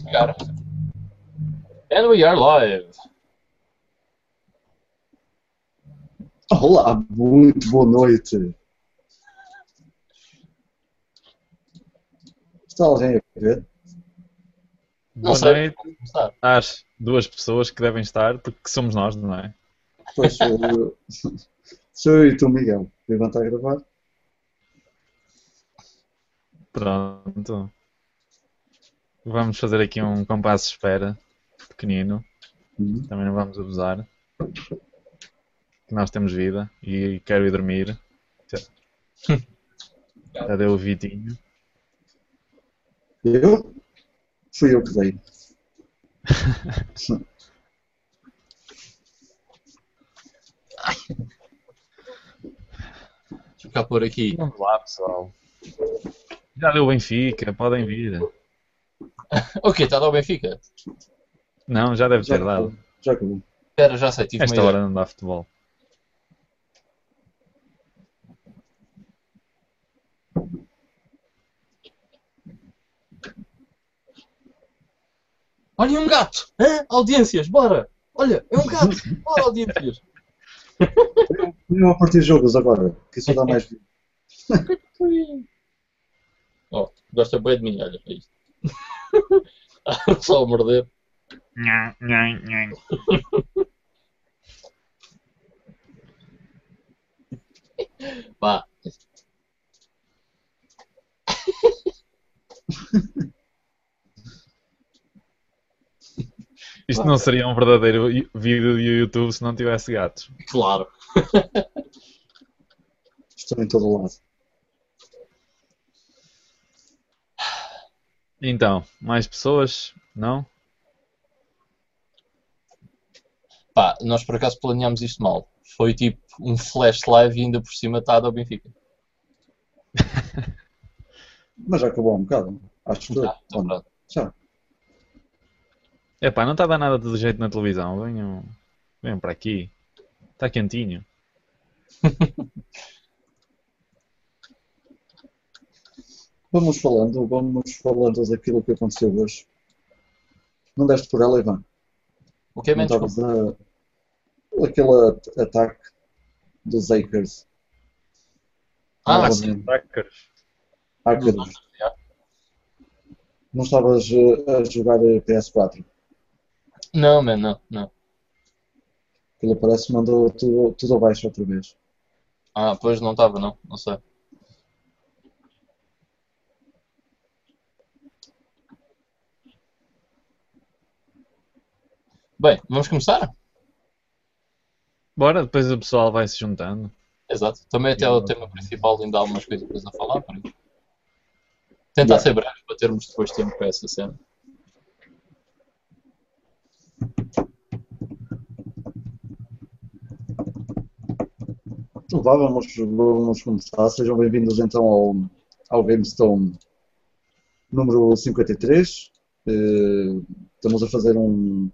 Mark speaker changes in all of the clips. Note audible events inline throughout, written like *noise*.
Speaker 1: Cara. And we are live.
Speaker 2: Olá, muito boa noite. Está alguém a ver?
Speaker 1: Não
Speaker 3: Boa
Speaker 1: sei.
Speaker 3: noite às duas pessoas que devem estar, porque somos nós, não é?
Speaker 2: Pois sou eu, *laughs* sou eu e tu, Miguel. Levanta a gravar.
Speaker 3: Pronto. Vamos fazer aqui um compasso de espera pequenino.
Speaker 2: Uhum.
Speaker 3: Também não vamos abusar. Que nós temos vida e quero ir dormir. Já, *laughs* deu o Vitinho.
Speaker 2: Eu? Fui eu que dei. *laughs*
Speaker 1: Deixa eu cá pôr aqui.
Speaker 3: Vamos lá, pessoal. Já deu o Benfica, podem vir.
Speaker 1: Ok, está a dar o Benfica.
Speaker 3: Não, já deve
Speaker 2: Já
Speaker 3: ter dado.
Speaker 2: Já acabou.
Speaker 1: Espera, já sei, tive
Speaker 3: Esta
Speaker 1: uma
Speaker 3: hora
Speaker 1: ideia.
Speaker 3: não dá futebol.
Speaker 1: Olha, é um gato! Hã? Audiências, bora! Olha, é um gato! *laughs* Bora, audiências!
Speaker 2: Venham a partir de jogos agora, que isso dá mais *laughs* vida.
Speaker 1: Oh, gosta bem de mim, olha, é isto. *laughs* Só a morder.
Speaker 3: Nha, nha, nha.
Speaker 1: Pá,
Speaker 3: Isto não seria um verdadeiro vídeo de YouTube se não tivesse gatos.
Speaker 1: claro.
Speaker 2: Estou em todo lado.
Speaker 3: Então, mais pessoas? Não?
Speaker 1: Pá, nós por acaso planeámos isto mal. Foi tipo um flash live e ainda por cima está a dar o Benfica. *laughs*
Speaker 2: Mas já acabou um bocado. Acho que
Speaker 1: Já, então pronto.
Speaker 2: já.
Speaker 3: Epá, não está a dar nada de jeito na televisão. Venham, venham para aqui. Está quentinho. *laughs*
Speaker 2: Vamos falando, vamos falando daquilo que aconteceu hoje. Não deste por ela, Ivan?
Speaker 1: O que é
Speaker 2: estavas a... Aquele at- ataque dos Akers.
Speaker 1: Ah,
Speaker 2: Não,
Speaker 1: sim.
Speaker 3: Hackers.
Speaker 2: Hackers.
Speaker 1: Não, já.
Speaker 2: Não estavas eh, a jogar eh, PS4.
Speaker 1: Não, man, não, não.
Speaker 2: Aquilo parece que mandou tudo, tudo abaixo outra vez.
Speaker 1: Ah, pois não estava, não. Não sei. Bem, vamos começar?
Speaker 3: Bora, depois o pessoal vai se juntando.
Speaker 1: Exato. Também até o tema principal ainda há algumas coisas a falar, por isso. Tentar
Speaker 2: Yeah.
Speaker 1: ser breve para termos depois tempo para essa cena.
Speaker 2: Então vá, vamos, vamos começar. Sejam bem-vindos então ao, ao GameStone número 53. Eh, estamos a fazer um.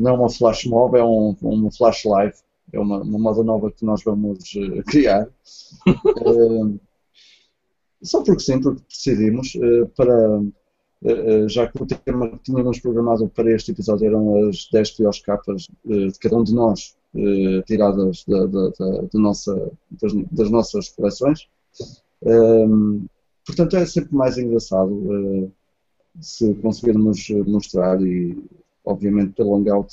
Speaker 2: Não é uma flash mob, é um, um flash live. É uma, uma moda nova que nós vamos eh, criar. *laughs* Eh, só porque sim, porque decidimos. eh, para, já que o tema que tínhamos programado para este episódio eram as 10 piores capas de cada um de nós, tiradas da, da- da- da nossa, das, das nossas coleções. Ehm, portanto, é sempre mais engraçado se conseguirmos mostrar e, obviamente, pelo Hangout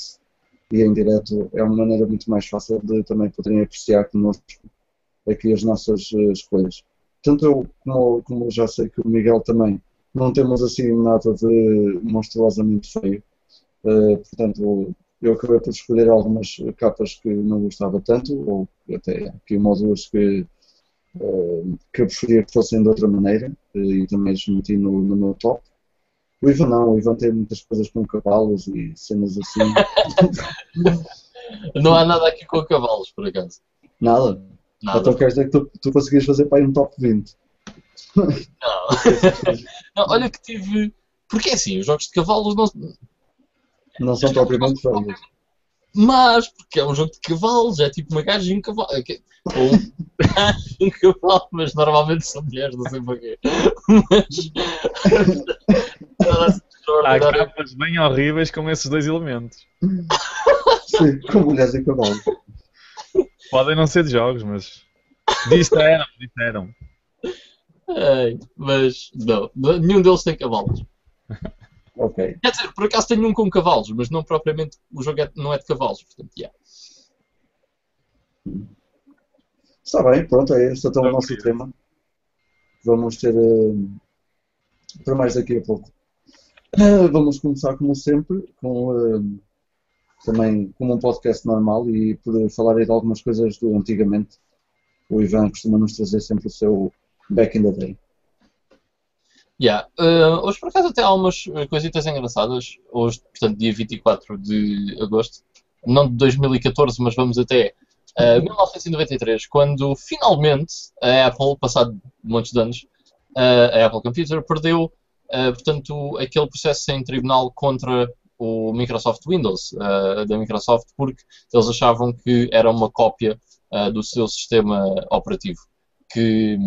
Speaker 2: e em direto é uma maneira muito mais fácil de também poderem apreciar connosco aqui as nossas eh, escolhas. Tanto eu como, como já sei que o Miguel também não temos assim nada de monstruosamente feio. Eh, portanto, eu acabei por escolher algumas capas que não gostava tanto, ou até aqui uma ou duas que, eh, que eu preferia que fossem de outra maneira, e também as meti no, no meu top. O Ivan não, o Ivan tem muitas coisas com cavalos e cenas assim. *laughs*
Speaker 1: Não há nada aqui com cavalos, por acaso.
Speaker 2: Nada.
Speaker 1: Nada.
Speaker 2: Então quer dizer que tu, tu conseguias fazer para aí um top 20.
Speaker 1: Não. *laughs* Não, olha que tive. Porque é assim, os jogos de cavalos não.
Speaker 2: Não são propriamente feios.
Speaker 1: Mas, porque é um jogo de cavalos, é tipo uma gaja e um cavalo. é Ou um *laughs* um cavalo, mas normalmente são mulheres, não sei porquê. Mas.
Speaker 3: Há capas bem horríveis com esses dois elementos.
Speaker 2: Sim, com mulheres e cavalos.
Speaker 3: Podem não ser de jogos, mas. Disseram, disseram.
Speaker 1: Ai, mas não, nenhum deles tem cavalos.
Speaker 2: Ok.
Speaker 1: Quer dizer, por acaso tenho um com cavalos, mas não propriamente o jogo é- não é de cavalos, portanto, yeah.
Speaker 2: Está bem, pronto, é este então o nosso tema. Vamos ter eh, para mais daqui a pouco. Eh, *laughs* vamos começar como sempre com eh, também como um podcast normal e por falar aí de algumas coisas do antigamente. O Ivan costuma nos trazer sempre o seu back in the day.
Speaker 1: Yeah. Uh, hoje, por acaso, até há umas uh, coisitas engraçadas. Hoje, portanto, dia 24 de agosto, não de 2014, mas vamos até uh, 1993, quando finalmente a Apple, passado muitos anos, uh, a Apple Computer perdeu, uh, portanto, aquele processo em tribunal contra o Microsoft Windows uh, da Microsoft, porque eles achavam que era uma cópia uh, do seu sistema operativo. Que,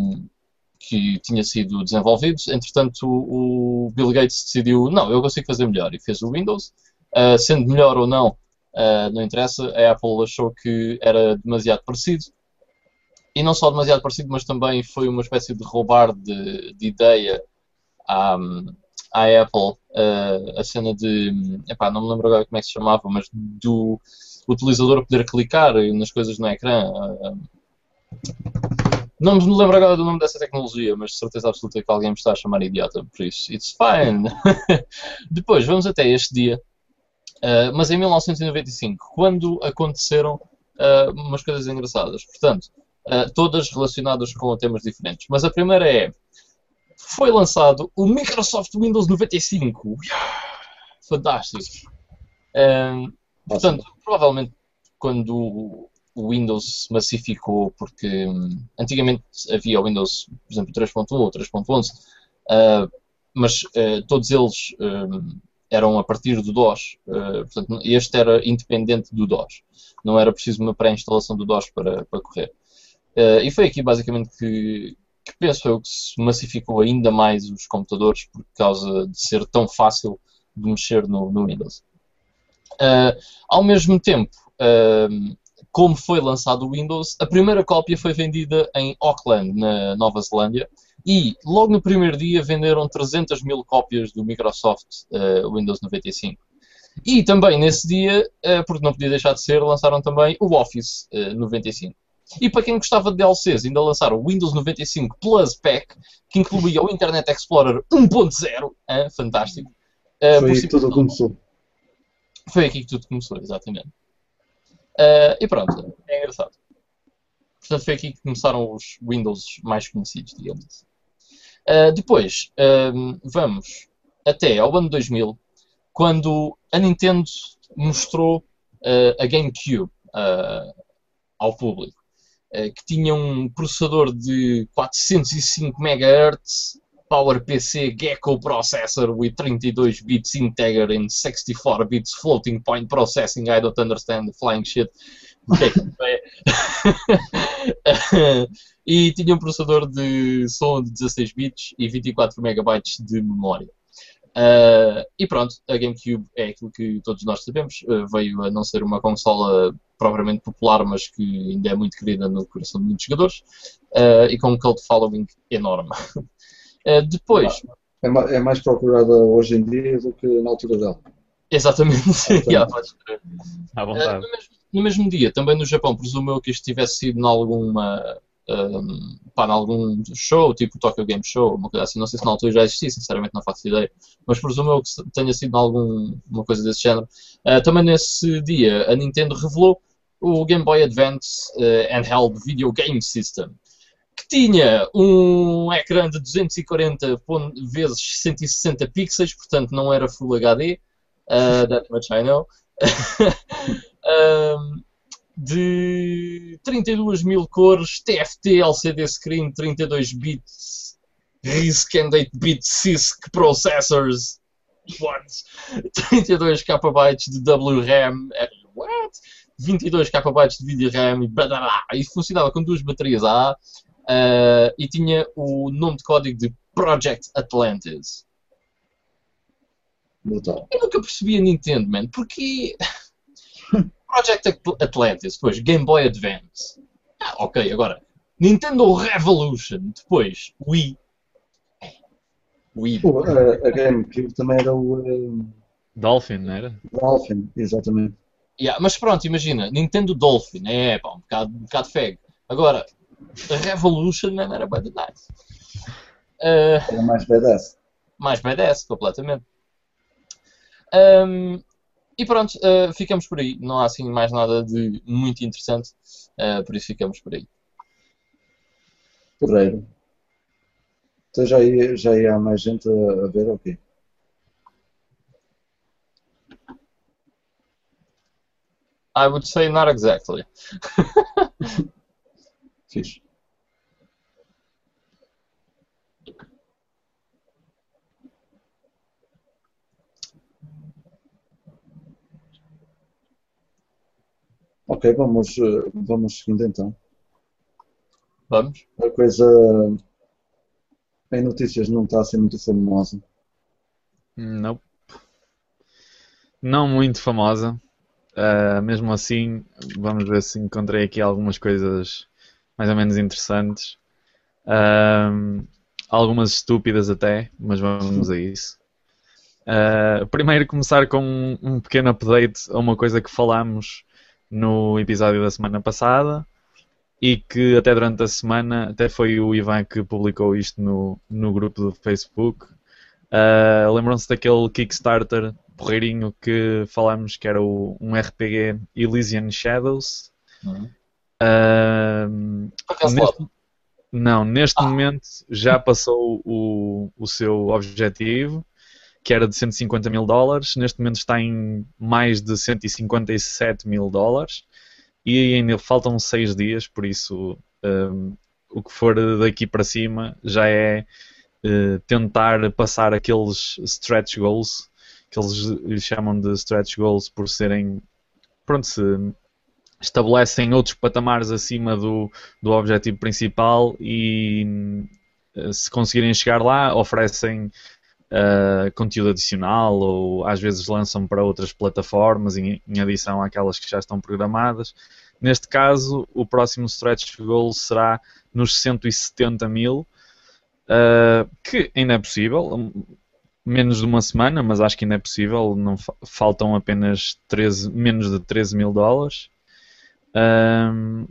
Speaker 1: que tinha sido desenvolvido. Entretanto, o Bill Gates decidiu, não, eu consigo fazer melhor, e fez o Windows. Sendo melhor ou não, não interessa, a Apple achou que era demasiado parecido. E não só demasiado parecido, mas também foi uma espécie de roubar de, de ideia à, à Apple, uh, a cena de, epá, não me lembro agora como é que se chamava, mas do utilizador poder clicar nas coisas no ecrã. uh, não me lembro agora do nome dessa tecnologia, mas de certeza absoluta que alguém me está a chamar idiota, por isso, it's fine. *laughs* Depois, vamos até este dia, uh, mas em 1995, quando aconteceram uh, umas coisas engraçadas. Portanto, uh, todas relacionadas com temas diferentes. Mas a primeira é, foi lançado o Microsoft Windows 95. Fantástico. Um, portanto, provavelmente quando o Windows se massificou, porque hum, antigamente havia o Windows, por exemplo, 3.1 ou 3.11, uh, mas uh, todos eles um, eram a partir do DOS. Uh, portanto, este era independente do DOS. Não era preciso uma pré-instalação do DOS para, para correr. E foi aqui basicamente que, penso eu que se massificou ainda mais os computadores por causa de ser tão fácil de mexer no, no Windows. Uh, ao mesmo tempo, uh, como foi lançado o Windows, a primeira cópia foi vendida em Auckland, na Nova Zelândia, e logo no primeiro dia venderam 300 mil cópias do Microsoft uh, Windows 95. E também nesse dia, porque não podia deixar de ser, lançaram também o Office 95. E para quem gostava de DLCs, ainda lançaram o Windows 95 Plus Pack, que incluía o Internet Explorer 1.0, fantástico.
Speaker 2: Foi aí que tudo começou.
Speaker 1: Foi aqui que tudo começou, exatamente. Uh, e pronto, é engraçado. Portanto, foi aqui que começaram os Windows mais conhecidos, digamos assim. Uh, depois, uh, vamos até ao ano 2000, quando a Nintendo mostrou a GameCube ao público, que tinha um processador de 405 MHz, PowerPC Gecko processor with 32 bits integer in 64 bits floating point processing. I don't understand the flying shit. Okay. *laughs* *laughs* e tinha um processador de som de 16 bits e 24 megabytes de memória. Uh, e pronto, a GameCube é aquilo que todos nós sabemos. Uh, veio a não ser uma consola propriamente popular, mas que ainda é muito querida no coração de muitos jogadores uh, e com um cult following enorme. Uh, *laughs* depois.
Speaker 2: É, é, mais procurada hoje em dia do que na altura dela.
Speaker 1: Exatamente. *laughs* yeah,
Speaker 3: À vontade.
Speaker 1: No, mesmo, no, mesmo, dia, também no Japão, presumo eu que isto tivesse sido em alguma. Um, pá, em algum show, tipo Tokyo Game Show, uma coisa assim, não sei se na altura já existia, sinceramente não faço ideia, mas presumo eu que tenha sido alguma coisa desse género. Uh, também nesse dia, a Nintendo revelou o Game Boy Advance uh, Handheld Video Game System, que tinha um ecrã de 240 vezes 160 pixels, portanto não era Full HD, uh, that much I know, *laughs* um, de 32 mil cores, TFT, LCD screen, 32 bits, RISC and 8-bit CISC processors, what? *laughs* 32 KB de WRAM, what? 22 KB de vídeo RAM e blá, e funcionava com duas baterias A Uh, e tinha o nome de código de Project Atlantis.
Speaker 2: Brutal.
Speaker 1: Eu nunca percebi a Nintendo, man. Porque. Project At- Atlantis, depois Game Boy Advance. Ah, ok, agora. Nintendo Revolution, depois Wii. É. Wii.
Speaker 2: Pô, a, a GameCube também era o eh,
Speaker 3: Dolphin, não era?
Speaker 2: Dolphin, exatamente.
Speaker 1: Yeah, mas pronto, imagina, Nintendo Dolphin, é pá, um bocado, um bocado feg. Agora, a Revolution man, era bad nice. Ah,
Speaker 2: Era mais badass.
Speaker 1: mais badass, completamente. Ahm, e pronto, ah, ficamos por aí. Não há assim mais nada de muito interessante, ah, por isso ficamos por aí.
Speaker 2: Porreiro. Então já ia, já ia há mais gente a, a ver, ok.
Speaker 1: I would say not exactly. *laughs*
Speaker 2: Fixe. Ok, vamos, vamos seguindo então.
Speaker 1: Vamos?
Speaker 2: A coisa em notícias não está a ser muito famosa.
Speaker 3: Não. Não muito famosa. Ah, mesmo assim, vamos ver se encontrei aqui algumas coisas mais ou menos interessantes. Ahm, algumas estúpidas até, mas vamos a isso. Ah, primeiro começar com um, um pequeno update a uma coisa que falámos no episódio da semana passada e que até durante a semana, até foi o Ivan que publicou isto no, no grupo do Facebook. Ah, Lembram-se daquele Kickstarter porreirinho que falámos que era o, um RPG Elysian Shadows?
Speaker 1: Uhum.
Speaker 3: Neste- não, neste
Speaker 1: Ah.
Speaker 3: momento já passou o, o seu objetivo, que era de 150 mil dólares. Neste momento está em mais de 157 mil dólares e ainda faltam seis dias, por isso hum, o que for daqui para cima já é eh, tentar passar aqueles stretch goals que eles chamam de stretch goals por serem pronto, se estabelecem outros patamares acima do, do objetivo principal e eh, se conseguirem chegar lá oferecem eh, conteúdo adicional ou às vezes lançam para outras plataformas em, em adição àquelas que já estão programadas. Neste caso, o próximo stretch goal será nos 170 mil, eh, que ainda é possível, menos de uma semana, mas acho que ainda é possível, não fa- faltam apenas 13, menos de 13 mil dólares. Um,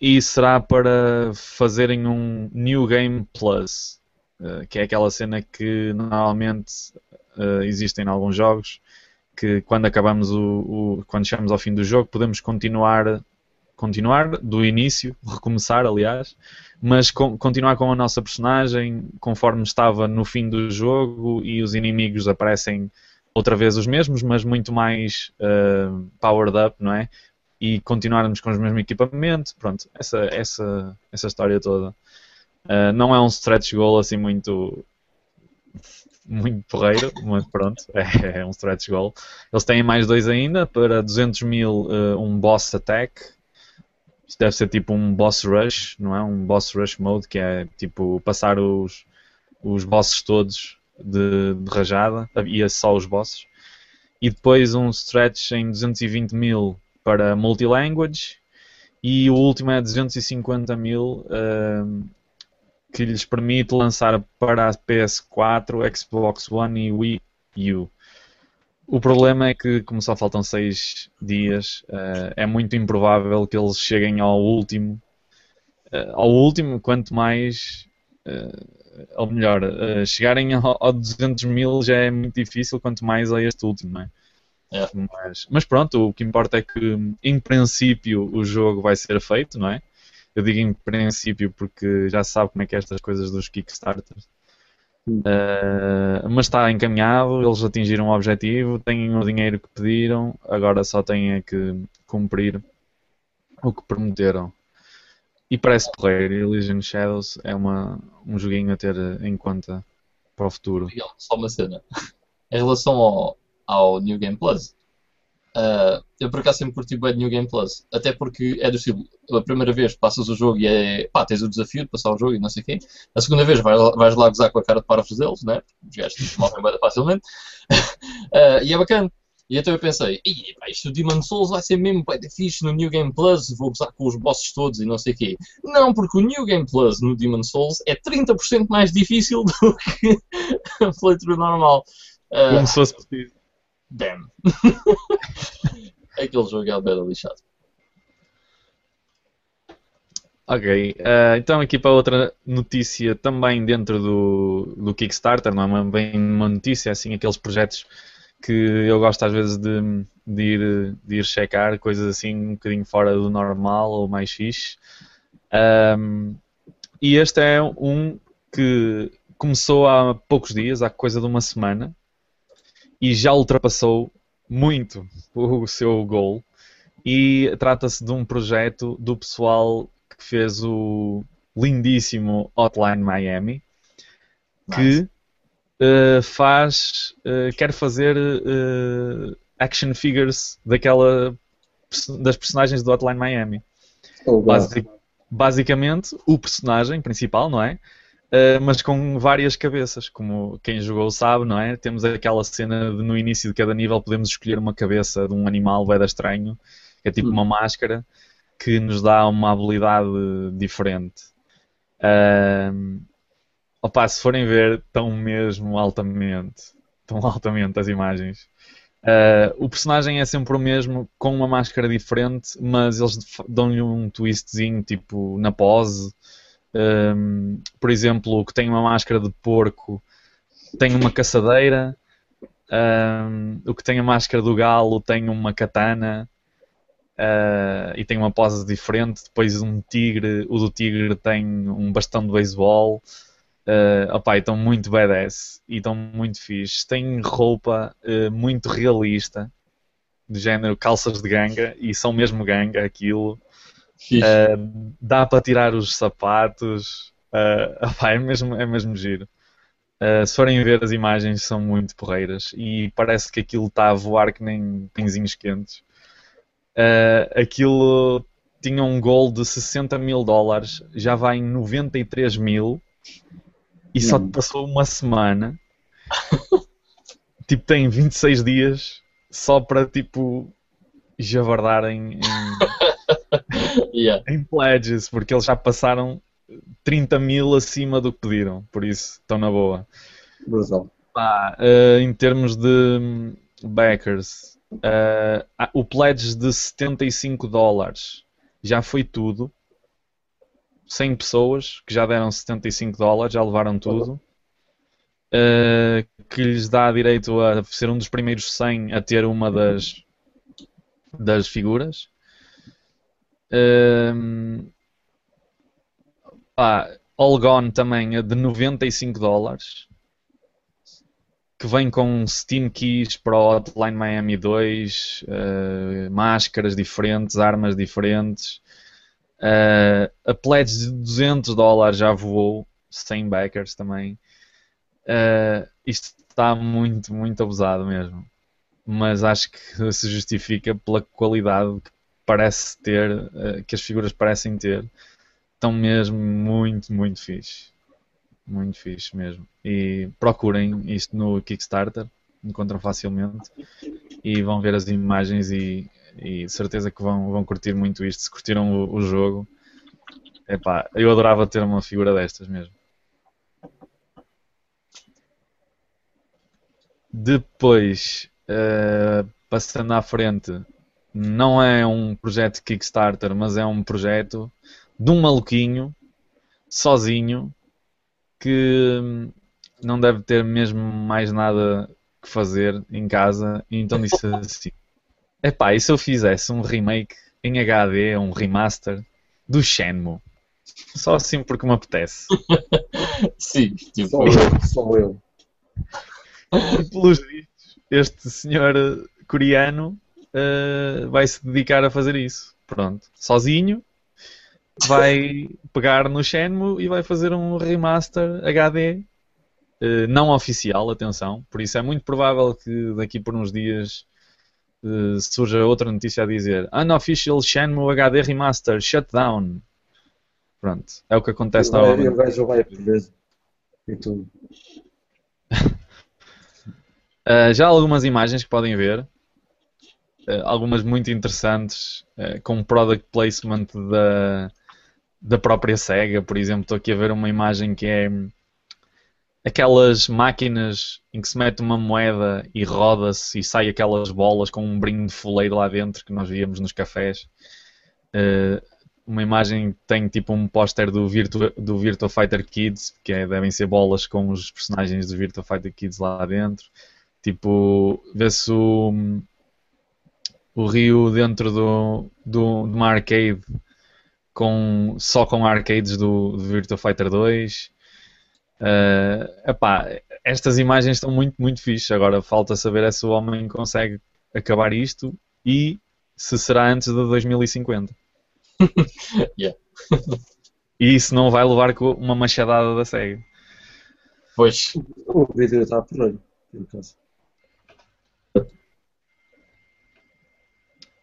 Speaker 3: e será para fazerem um New Game Plus, uh, que é aquela cena que normalmente uh, existe em alguns jogos, que quando acabamos o, o- quando chegamos ao fim do jogo podemos continuar continuar do início, *laughs* recomeçar aliás, mas com- continuar com a nossa personagem conforme estava no fim do jogo e os inimigos aparecem outra vez os mesmos, mas muito mais uh, powered up, não é? e continuarmos com o mesmo equipamento, pronto, essa, essa, essa história toda. Uh, não é um stretch goal assim muito muito porreiro, mas pronto, *laughs* é, é um stretch goal. Eles têm mais dois ainda, para 200 mil uh, um boss attack, isto deve ser tipo um boss rush, não é? Um boss rush mode, que é tipo passar os, os bosses todos de, de rajada, e é só os bosses. E depois um stretch em 220 mil para multilanguage e o último é 250 mil um, que lhes permite lançar para a PS4, Xbox One e Wii U. O problema é que, como só faltam 6 dias, uh, é muito improvável que eles cheguem ao último. Uh, ao último, quanto mais. Uh, ou melhor, chegarem ao, ao 200 mil já é muito difícil, quanto mais a este último, não é?
Speaker 1: É.
Speaker 3: Mas, mas, pronto, o que importa é que, em princípio, o jogo vai ser feito, não é? Eu digo em princípio porque já se sabe como é que é estas coisas dos Kickstarters. Uh, mas está encaminhado, eles atingiram o objetivo, têm o dinheiro que pediram, agora só têm é que cumprir o que prometeram. E parece porreiro, Elysian Shadows é uma, um joguinho a ter em conta para o futuro.
Speaker 1: Miguel, Só uma cena. Em relação ao, ao New Game Plus, uh, eu por acaso sempre curti bem New Game Plus. Até porque é do estilo, a primeira vez passas o jogo e é pá, tens o desafio de passar o jogo e não sei o quê. A segunda vez vais, vais lá gozar com a cara de parafos deles, né? Os gajos *laughs* morrem bem facilmente. Uh, *laughs* e é bacana. E então eu pensei, "Ih, pá, isto do Demon Souls vai ser mesmo ter fixe no New Game Plus, vou gozar com os bosses todos e não sei o quê. Não, porque o New Game Plus no Demon Souls é 30% mais difícil *laughs* do que a playthrough normal. Uh,
Speaker 3: Como se fosse preciso.
Speaker 1: Damn. Aquele jogo é o bela lixado.
Speaker 3: Ok, eh, então aqui para outra notícia também dentro do, do Kickstarter, não é uma- bem uma notícia, é assim aqueles projetos que eu gosto às vezes de, de ir, de ir checar, coisas assim um bocadinho fora do normal ou mais fixe. Ahm, e este é um que começou há poucos dias, há coisa de uma semana, e já ultrapassou muito o seu goal. E trata-se de um projeto do pessoal que fez o lindíssimo Hotline Miami, que eh, faz, eh, quer fazer eh, action figures daquela das personagens do Hotline Miami.
Speaker 2: Oh,
Speaker 3: Basic- basicamente, o personagem principal, não é? Uh, mas com várias cabeças, como quem jogou sabe, não é? Temos aquela cena de no início de cada nível podemos escolher uma cabeça de um animal bem estranho, que é tipo
Speaker 2: Hum.
Speaker 3: uma máscara, que nos dá uma habilidade diferente. Um, opa, se forem ver, estão mesmo altamente, estão altamente as imagens. Uh, o personagem é sempre o mesmo, com uma máscara diferente, mas eles dão-lhe um twistzinho, tipo, na pose. Um, por exemplo, o que tem uma máscara de porco tem uma caçadeira. Um, o que tem a máscara do galo tem uma katana. uh, e tem uma pose diferente. Depois um tigre, o do tigre tem um bastão de beisebol. Uh, opá, e estão muito badass e estão muito fixe. Tem roupa uh, muito realista, de género calças de ganga, e são mesmo ganga aquilo. Uh, dá para tirar os sapatos. Uh, *laughs* opá, é, mesmo, é mesmo giro. Uh, se forem ver as imagens, são muito porreiras e parece que aquilo está a voar que nem pãezinhos quentes. Uh, aquilo tinha um gol de 60 mil dólares, já vai em 93 mil e só
Speaker 2: Hum.
Speaker 3: passou uma semana. tipo, tem 26 dias só para tipo javardar em, em,
Speaker 1: Yeah.
Speaker 3: em pledges, porque eles já passaram 30 mil acima do que pediram, por isso estão na boa. Pá, eh, em termos de hum, backers, ah, o pledge de 75 dólares já foi tudo. 100 pessoas que já deram 75 dólares, já levaram tudo. Eh, que lhes dá direito a ser um dos primeiros 100 a ter uma das, das figuras. Ehm, pá, All Gone também é de 95 dólares que vem com Steam Keys para o Hotline Miami 2, eh, máscaras diferentes, armas diferentes. Eh, a pledge de 200 dólares já voou, 100 backers também. Eh, isto está muito, muito abusado mesmo. Mas acho que *laughs* se justifica pela qualidade que parece ter, eh, que as figuras parecem ter. Estão mesmo muito, muito fixe. Muito fixe mesmo. E procurem isto no Kickstarter, encontram facilmente. E vão ver as imagens e, e certeza que vão, vão curtir muito isto. Se curtiram o, o jogo, epá, eu adorava ter uma figura destas mesmo. Depois, eh, passando à frente, não é um projeto Kickstarter, mas é um projeto de um maluquinho, sozinho, que hum, não deve ter mesmo mais nada que fazer em casa, então disse assim: Epá, e se eu fizesse um remake em HD, um remaster do Shenmue? Só assim porque me apetece. *laughs*
Speaker 1: Sim, tipo,
Speaker 2: Só eu, só eu.
Speaker 3: E pelos vistos, este senhor coreano eh, vai se dedicar a fazer isso. Pronto, sozinho, vai *laughs* pegar no Shenmue e vai fazer um remaster HD eh, não oficial, atenção. Por isso é muito provável que daqui por uns dias eh, surja outra notícia a dizer Unofficial Shenmue HD Remaster Shutdown. Pronto, é o que acontece
Speaker 2: E o
Speaker 3: novamente.
Speaker 2: gajo vai a perder. E tudo.
Speaker 3: Uh, *laughs* já há algumas imagens que podem ver, uh, algumas muito interessantes, uh, com product placement da, da própria SEGA, por exemplo. Estou aqui a ver uma imagem que é aquelas máquinas em que se mete uma moeda e roda-se e sai aquelas bolas com um brinco de fuleiro lá dentro que nós víamos nos cafés. Uh, uma imagem que tem tipo um póster do Virtua, do Fighter Kids, que é, devem ser bolas com os personagens do Virtua Fighter Kids lá dentro. Tipo, vê-se o, o Rio dentro do, do, de uma arcade com, só com arcades do, do Virtua Fighter 2. Uh, epá, estas imagens estão muito, muito fixe. Agora falta saber é se o homem consegue acabar isto e se será antes de 2050. *laughs*
Speaker 1: yeah.
Speaker 3: E isso não vai levar com uma machadada da SEGA.
Speaker 1: Pois.
Speaker 2: O vídeo está por aí, por acaso.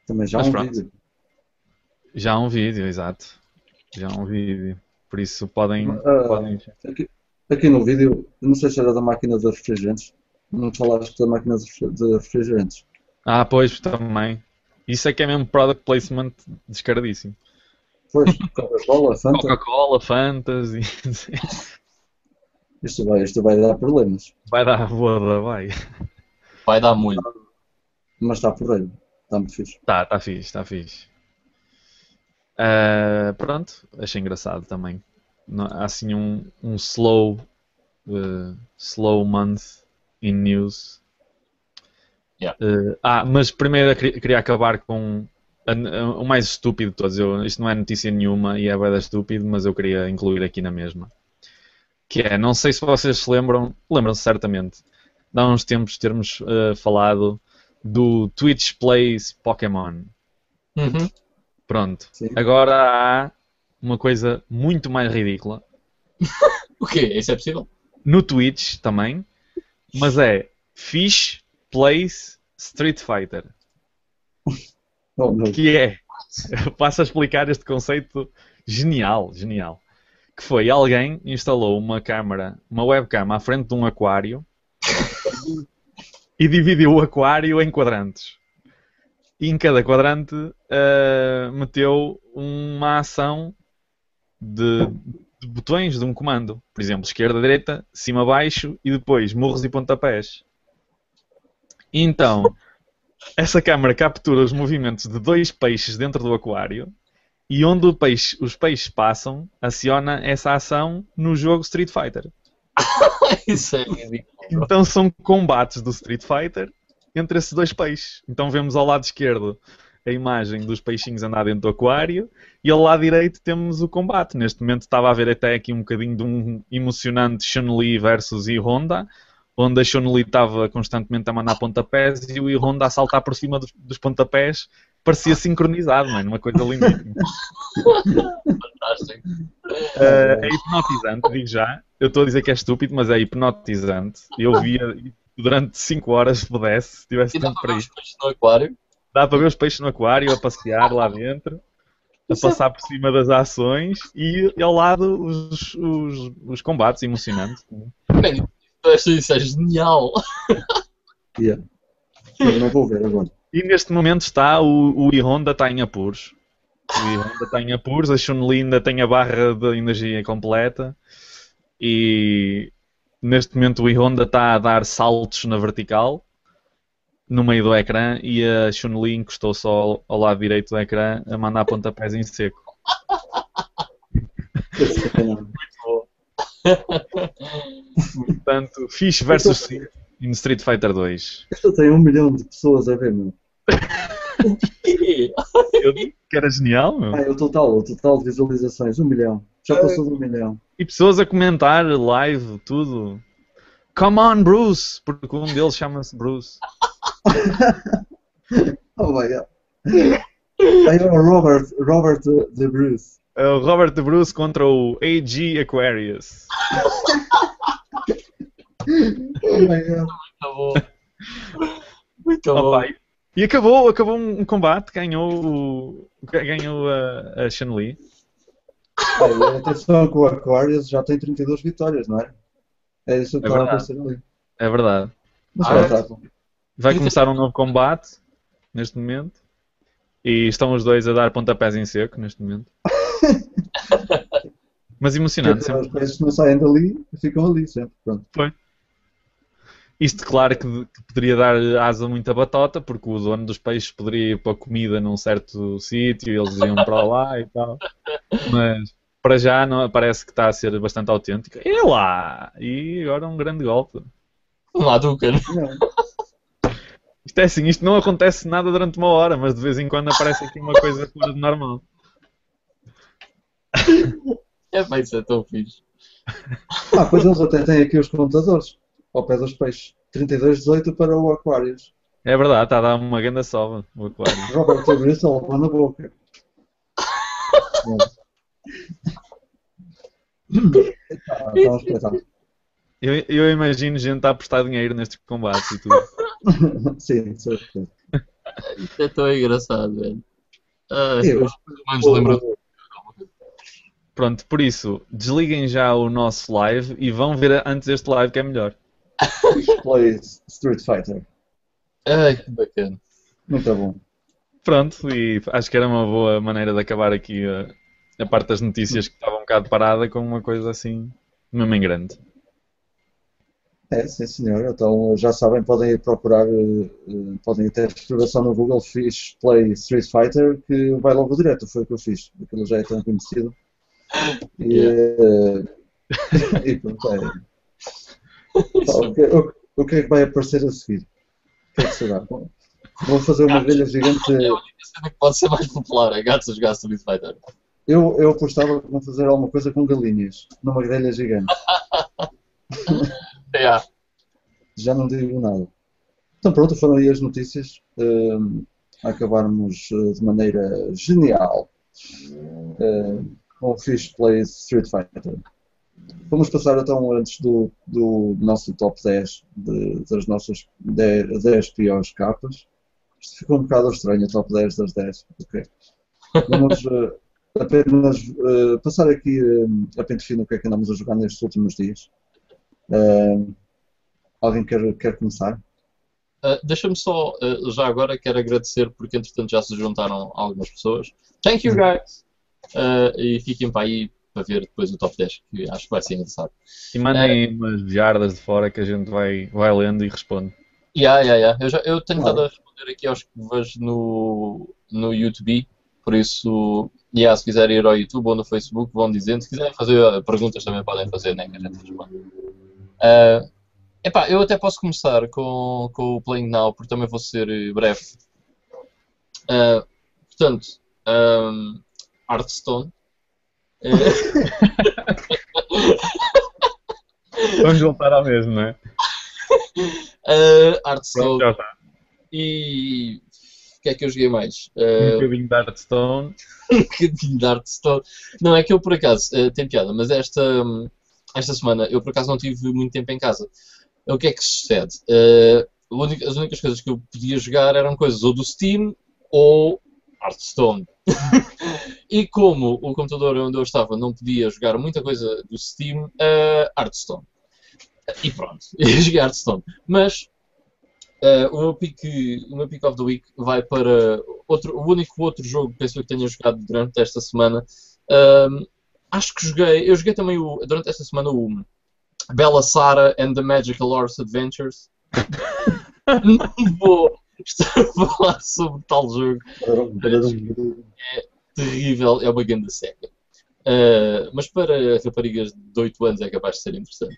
Speaker 2: Também já há
Speaker 3: Mas
Speaker 2: um
Speaker 3: pronto.
Speaker 2: vídeo.
Speaker 3: Já há um vídeo, exato. Já há um vídeo. Por isso podem.
Speaker 2: Ah,
Speaker 3: podem...
Speaker 2: Aqui, aqui no vídeo, não sei se era da máquina de refrigerantes. Não falaste da máquina de refrigerantes.
Speaker 3: Ah, pois, também. Isso é que é mesmo product placement descaradíssimo.
Speaker 2: Pois, Coca-Cola, *laughs* Fanta,
Speaker 3: Coca-Cola, Fantasy. *laughs*
Speaker 2: isto vai, isto vai dar problemas.
Speaker 3: Vai dar boa, vai.
Speaker 1: Vai dar muito.
Speaker 2: Mas está por aí. Está muito fixe.
Speaker 3: Tá, tá fixe, tá fixe. Ah, pronto, achei engraçado também. Não- Há assim um, um slow, eh, slow month in news.
Speaker 1: Yeah.
Speaker 3: Eh, ah, mas primeiro eu queria, acabar com o mais estúpido de todos. Eu, isto não é notícia nenhuma e é bem estúpido, mas eu queria incluir aqui na mesma. Que é, não sei se vocês se lembram, lembram-se certamente, há uns tempos termos eh, falado do Twitch Plays Pokémon.
Speaker 1: Uhum.
Speaker 3: Pronto.
Speaker 2: Sim.
Speaker 3: Agora há uma coisa muito mais ridícula. *laughs*
Speaker 1: O quê? Isso é possível?
Speaker 3: No Twitch também. Mas é Fish Plays Street Fighter. *laughs*
Speaker 2: Oh.
Speaker 3: Que é. *laughs* Passo a explicar este conceito genial, genial. Que foi alguém instalou uma câmara, uma webcam à frente de um aquário e dividiu o aquário em quadrantes. E em cada quadrante ah, meteu uma ação de, de botões de um comando. Por exemplo, esquerda, direita, cima, baixo e depois murros e pontapés. Então, essa câmara captura os movimentos de dois peixes dentro do aquário e onde peixe- os peixes passam, aciona essa ação no jogo Street Fighter. *laughs*
Speaker 1: Isso é ridículo.
Speaker 3: Então são combates do Street Fighter entre esses dois peixes. Então vemos ao lado esquerdo a imagem dos peixinhos andar dentro do aquário e ao lado direito temos o combate. Neste momento estava a ver até aqui um bocadinho de um emocionante Chun-Li versus E Honda, onde a Chun-Li estava constantemente a mandar pontapés e o E Honda a saltar por cima dos, dos pontapés. Parecia sincronizado, mano, uma coisa lindíssima. *laughs*
Speaker 1: Fantástico.
Speaker 3: Uh, é hipnotizante, digo já. Eu estou a dizer que é estúpido, mas é hipnotizante. Eu via durante 5 horas, se pudesse, se tivesse
Speaker 1: E dá
Speaker 3: tempo
Speaker 1: para
Speaker 3: para
Speaker 1: ver os
Speaker 3: isso.
Speaker 1: peixes no aquário.
Speaker 3: Dá para ver os peixes no aquário, a passear lá dentro, a
Speaker 1: Isso é-
Speaker 3: passar por cima das ações e ao lado os, os, os combates emocionantes.
Speaker 1: Man, isso isso é genial.
Speaker 2: Yeah. Eu não vou ver agora.
Speaker 3: E neste momento está o, o E Honda está em apuros. O E Honda está em apuros, a Chun-Li ainda tem a barra de energia completa e neste momento o Honda está a dar saltos na vertical no meio do ecrã e a Chun-Li encostou só ao, ao lado direito do ecrã a mandar pontapés em seco. Portanto, Fish versus Sid em Street Fighter 2.
Speaker 2: Isto tem um milhão de pessoas a ver, meu.
Speaker 3: Eu disse que era genial, meu.
Speaker 2: Ah, é o total, o total de visualizações, um milhão. Já passou de um milhão.
Speaker 3: E pessoas a comentar live, tudo. Come on, Bruce! Porque um deles chama-se Bruce. *laughs*
Speaker 2: Oh my god. Aí é o Robert, Robert de, de Bruce.
Speaker 3: É o Robert de Bruce contra o AG Aquarius. *laughs*
Speaker 2: Oh my god.
Speaker 1: Muito bom. Muito bom.
Speaker 3: Opa, e- acabou, acabou um um combate, ganhou, ganhou a, a Chun-Li.
Speaker 2: Atenção que o Aquarius já tem 32 vitórias, não é? É isso que
Speaker 3: É
Speaker 2: estava a aparecer ali.
Speaker 3: É verdade.
Speaker 2: Mas
Speaker 1: Ah,
Speaker 2: espetáculo.
Speaker 3: Vai começar um novo combate neste momento. E estão os dois a dar pontapés em seco neste momento. *laughs* Mas emocionante
Speaker 2: Os
Speaker 3: sempre.
Speaker 2: peixes não saem dali e ficam ali sempre. Pronto.
Speaker 3: Isto, claro, que, que poderia dar asa muita batota, porque o dono dos peixes poderia ir para a comida num certo sítio e eles iam para lá e tal. Mas para já não, parece que está a ser bastante autêntico. E lá! E agora um grande golpe.
Speaker 1: Dúvida.
Speaker 2: Não.
Speaker 3: Isto é assim, isto não acontece nada durante uma hora, mas de vez em quando aparece aqui uma coisa fora de normal.
Speaker 1: É bem, isso é tão fixe.
Speaker 2: Ah, pois eles até têm aqui os contadores ao pé dos peixes. 32,18 para o Aquarius.
Speaker 3: É verdade, está a dar uma grande sova o aquário. *laughs*
Speaker 2: Robert Bristol levou na boca. Está tá espetáculo.
Speaker 3: Eu, eu imagino gente a apostar dinheiro nestes combates e tudo. *laughs*
Speaker 2: Sim, certeza.
Speaker 1: Isso é tão engraçado, velho. Ah,
Speaker 2: Eu-
Speaker 1: os humanos lembram
Speaker 3: Pronto, por isso, desliguem já o nosso live e vão ver antes este live que é melhor.
Speaker 2: Play Street Fighter.
Speaker 1: Ai, que bacana.
Speaker 2: Muito bom.
Speaker 3: Pronto, e acho que era uma boa maneira de acabar aqui a, a parte das notícias que estava um bocado parada com uma coisa assim, mesmo em grande.
Speaker 2: É, sim senhor. Então já sabem, podem ir procurar, eh, eh, podem ir até escrever só no Google Fish Play Street Fighter que vai logo direto, foi o que eu fiz. Aquilo já é tão conhecido. E, eh, *laughs* e pronto, é. O, que, o- o que é que vai aparecer a seguir? O que é que será? Bom, Vou fazer uma grelha gigante.
Speaker 1: É a única cena que pode ser mais popular, é gatos jogar Street Fighter.
Speaker 2: Eu, eu apostava que vão fazer alguma coisa com galinhas, numa grelha gigante. *laughs*
Speaker 1: É,
Speaker 2: Já não digo nada. Então pronto, foram aí as notícias. Hum, a acabarmos eh, de maneira genial eh, com o Fish Plays Street Fighter. Vamos passar então antes do, do nosso top 10 de- das nossas 10, 10 piores capas. Isto ficou um bocado estranho, top 10 das 10. Ok. Vamos eh, *laughs* apenas eh, passar aqui eh, a pente fino o que é que andamos a jogar nestes últimos dias. Alguém quer, quer começar?
Speaker 1: Ah, Deixa-me só, ah, já agora, quero agradecer porque entretanto já se juntaram algumas pessoas. Thank you, guys! Ah, e fiquem para aí para ver depois o top 10, que acho que vai ser engraçado.
Speaker 3: E mandem umas jardas de fora que a gente vai, vai lendo e responde.
Speaker 1: Yeah, yeah, yeah. Eu, já, eu tenho
Speaker 2: Claro.
Speaker 1: estado a responder aqui aos que vejo no, no YouTube, por isso, yeah, se quiserem ir ao YouTube ou no Facebook, vão dizendo. Se quiserem fazer ah, perguntas também podem fazer, né, que a gente responde. Ah, epá, eu até posso começar com, com o Playing Now, porque também vou ser eh, breve. Ah, portanto, ahm, Hearthstone. Eh,
Speaker 3: Vamos voltar ao mesmo, não é?
Speaker 1: ah, Hearthstone.
Speaker 3: Pronto, já está.
Speaker 1: E o que é que eu joguei mais?
Speaker 3: Um
Speaker 1: Ah,
Speaker 3: bocadinho de Hearthstone. *laughs*
Speaker 1: um bocadinho de Hearthstone. Não, é que eu por acaso, eh, tem piada, mas esta, esta semana eu por acaso não tive muito tempo em casa. O que é que sucede? Única- as únicas coisas que eu podia jogar eram coisas ou do Steam ou Hearthstone. *laughs* e como o computador onde eu estava não podia jogar muita coisa do Steam, eh, Hearthstone. E pronto, *laughs* eu joguei Hearthstone. Mas eh, o, meu pick, o meu pick of the week vai para outro, o único outro jogo que penso que tenha jogado durante esta semana. Acho que joguei, eu joguei também o, durante esta semana o Bella Sara and the Magical Horse Adventures. *laughs* Não vou estar a falar sobre tal jogo terrível, é uma grande seca. Uh, mas para raparigas de 8 anos é capaz de ser interessante.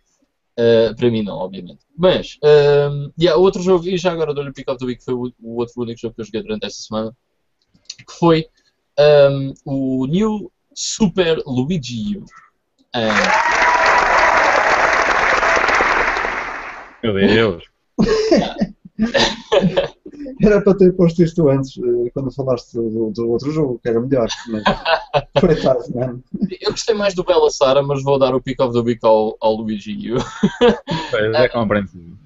Speaker 1: Uh, para mim não, obviamente. Mas, um, yeah, outro jogo, e já agora dou-lhe o Pick of the Week, foi o, o outro único jogo que eu joguei durante esta semana, que foi um, o New Super Luigi U. Um,
Speaker 3: Meu Deus. *laughs* *laughs*
Speaker 2: Era para ter posto isto antes, eh, quando falaste do, do outro jogo, que era melhor. Mas *laughs* foi tarde, não
Speaker 1: eu gostei mais do Bella Sara, mas vou dar o Pick of the Week ao, ao Luigi U. *laughs*
Speaker 3: É compreensível.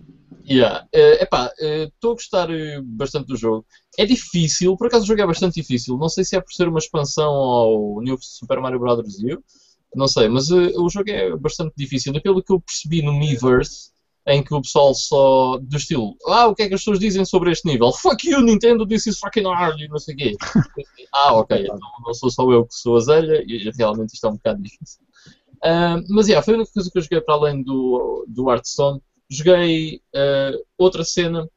Speaker 1: Yeah. Eh, epá, eh, estou a gostar bastante do jogo. É difícil, por acaso o jogo é bastante difícil. Não sei se é por ser uma expansão ao New Super Mario Bros. U, não sei, mas o jogo é bastante difícil. E pelo que eu percebi no Miiverse, em que o pessoal só, do estilo, ah, o que é que as pessoas dizem sobre este nível? *laughs* Fuck you, Nintendo, this is fucking hard, e não sei o quê. *laughs* ah, ok, então não sou só eu que sou azelha, e realmente isto é um bocado difícil. Uh, mas, yeah, foi a única coisa que eu joguei para além do, do Hearthstone. Joguei uh, outra cena,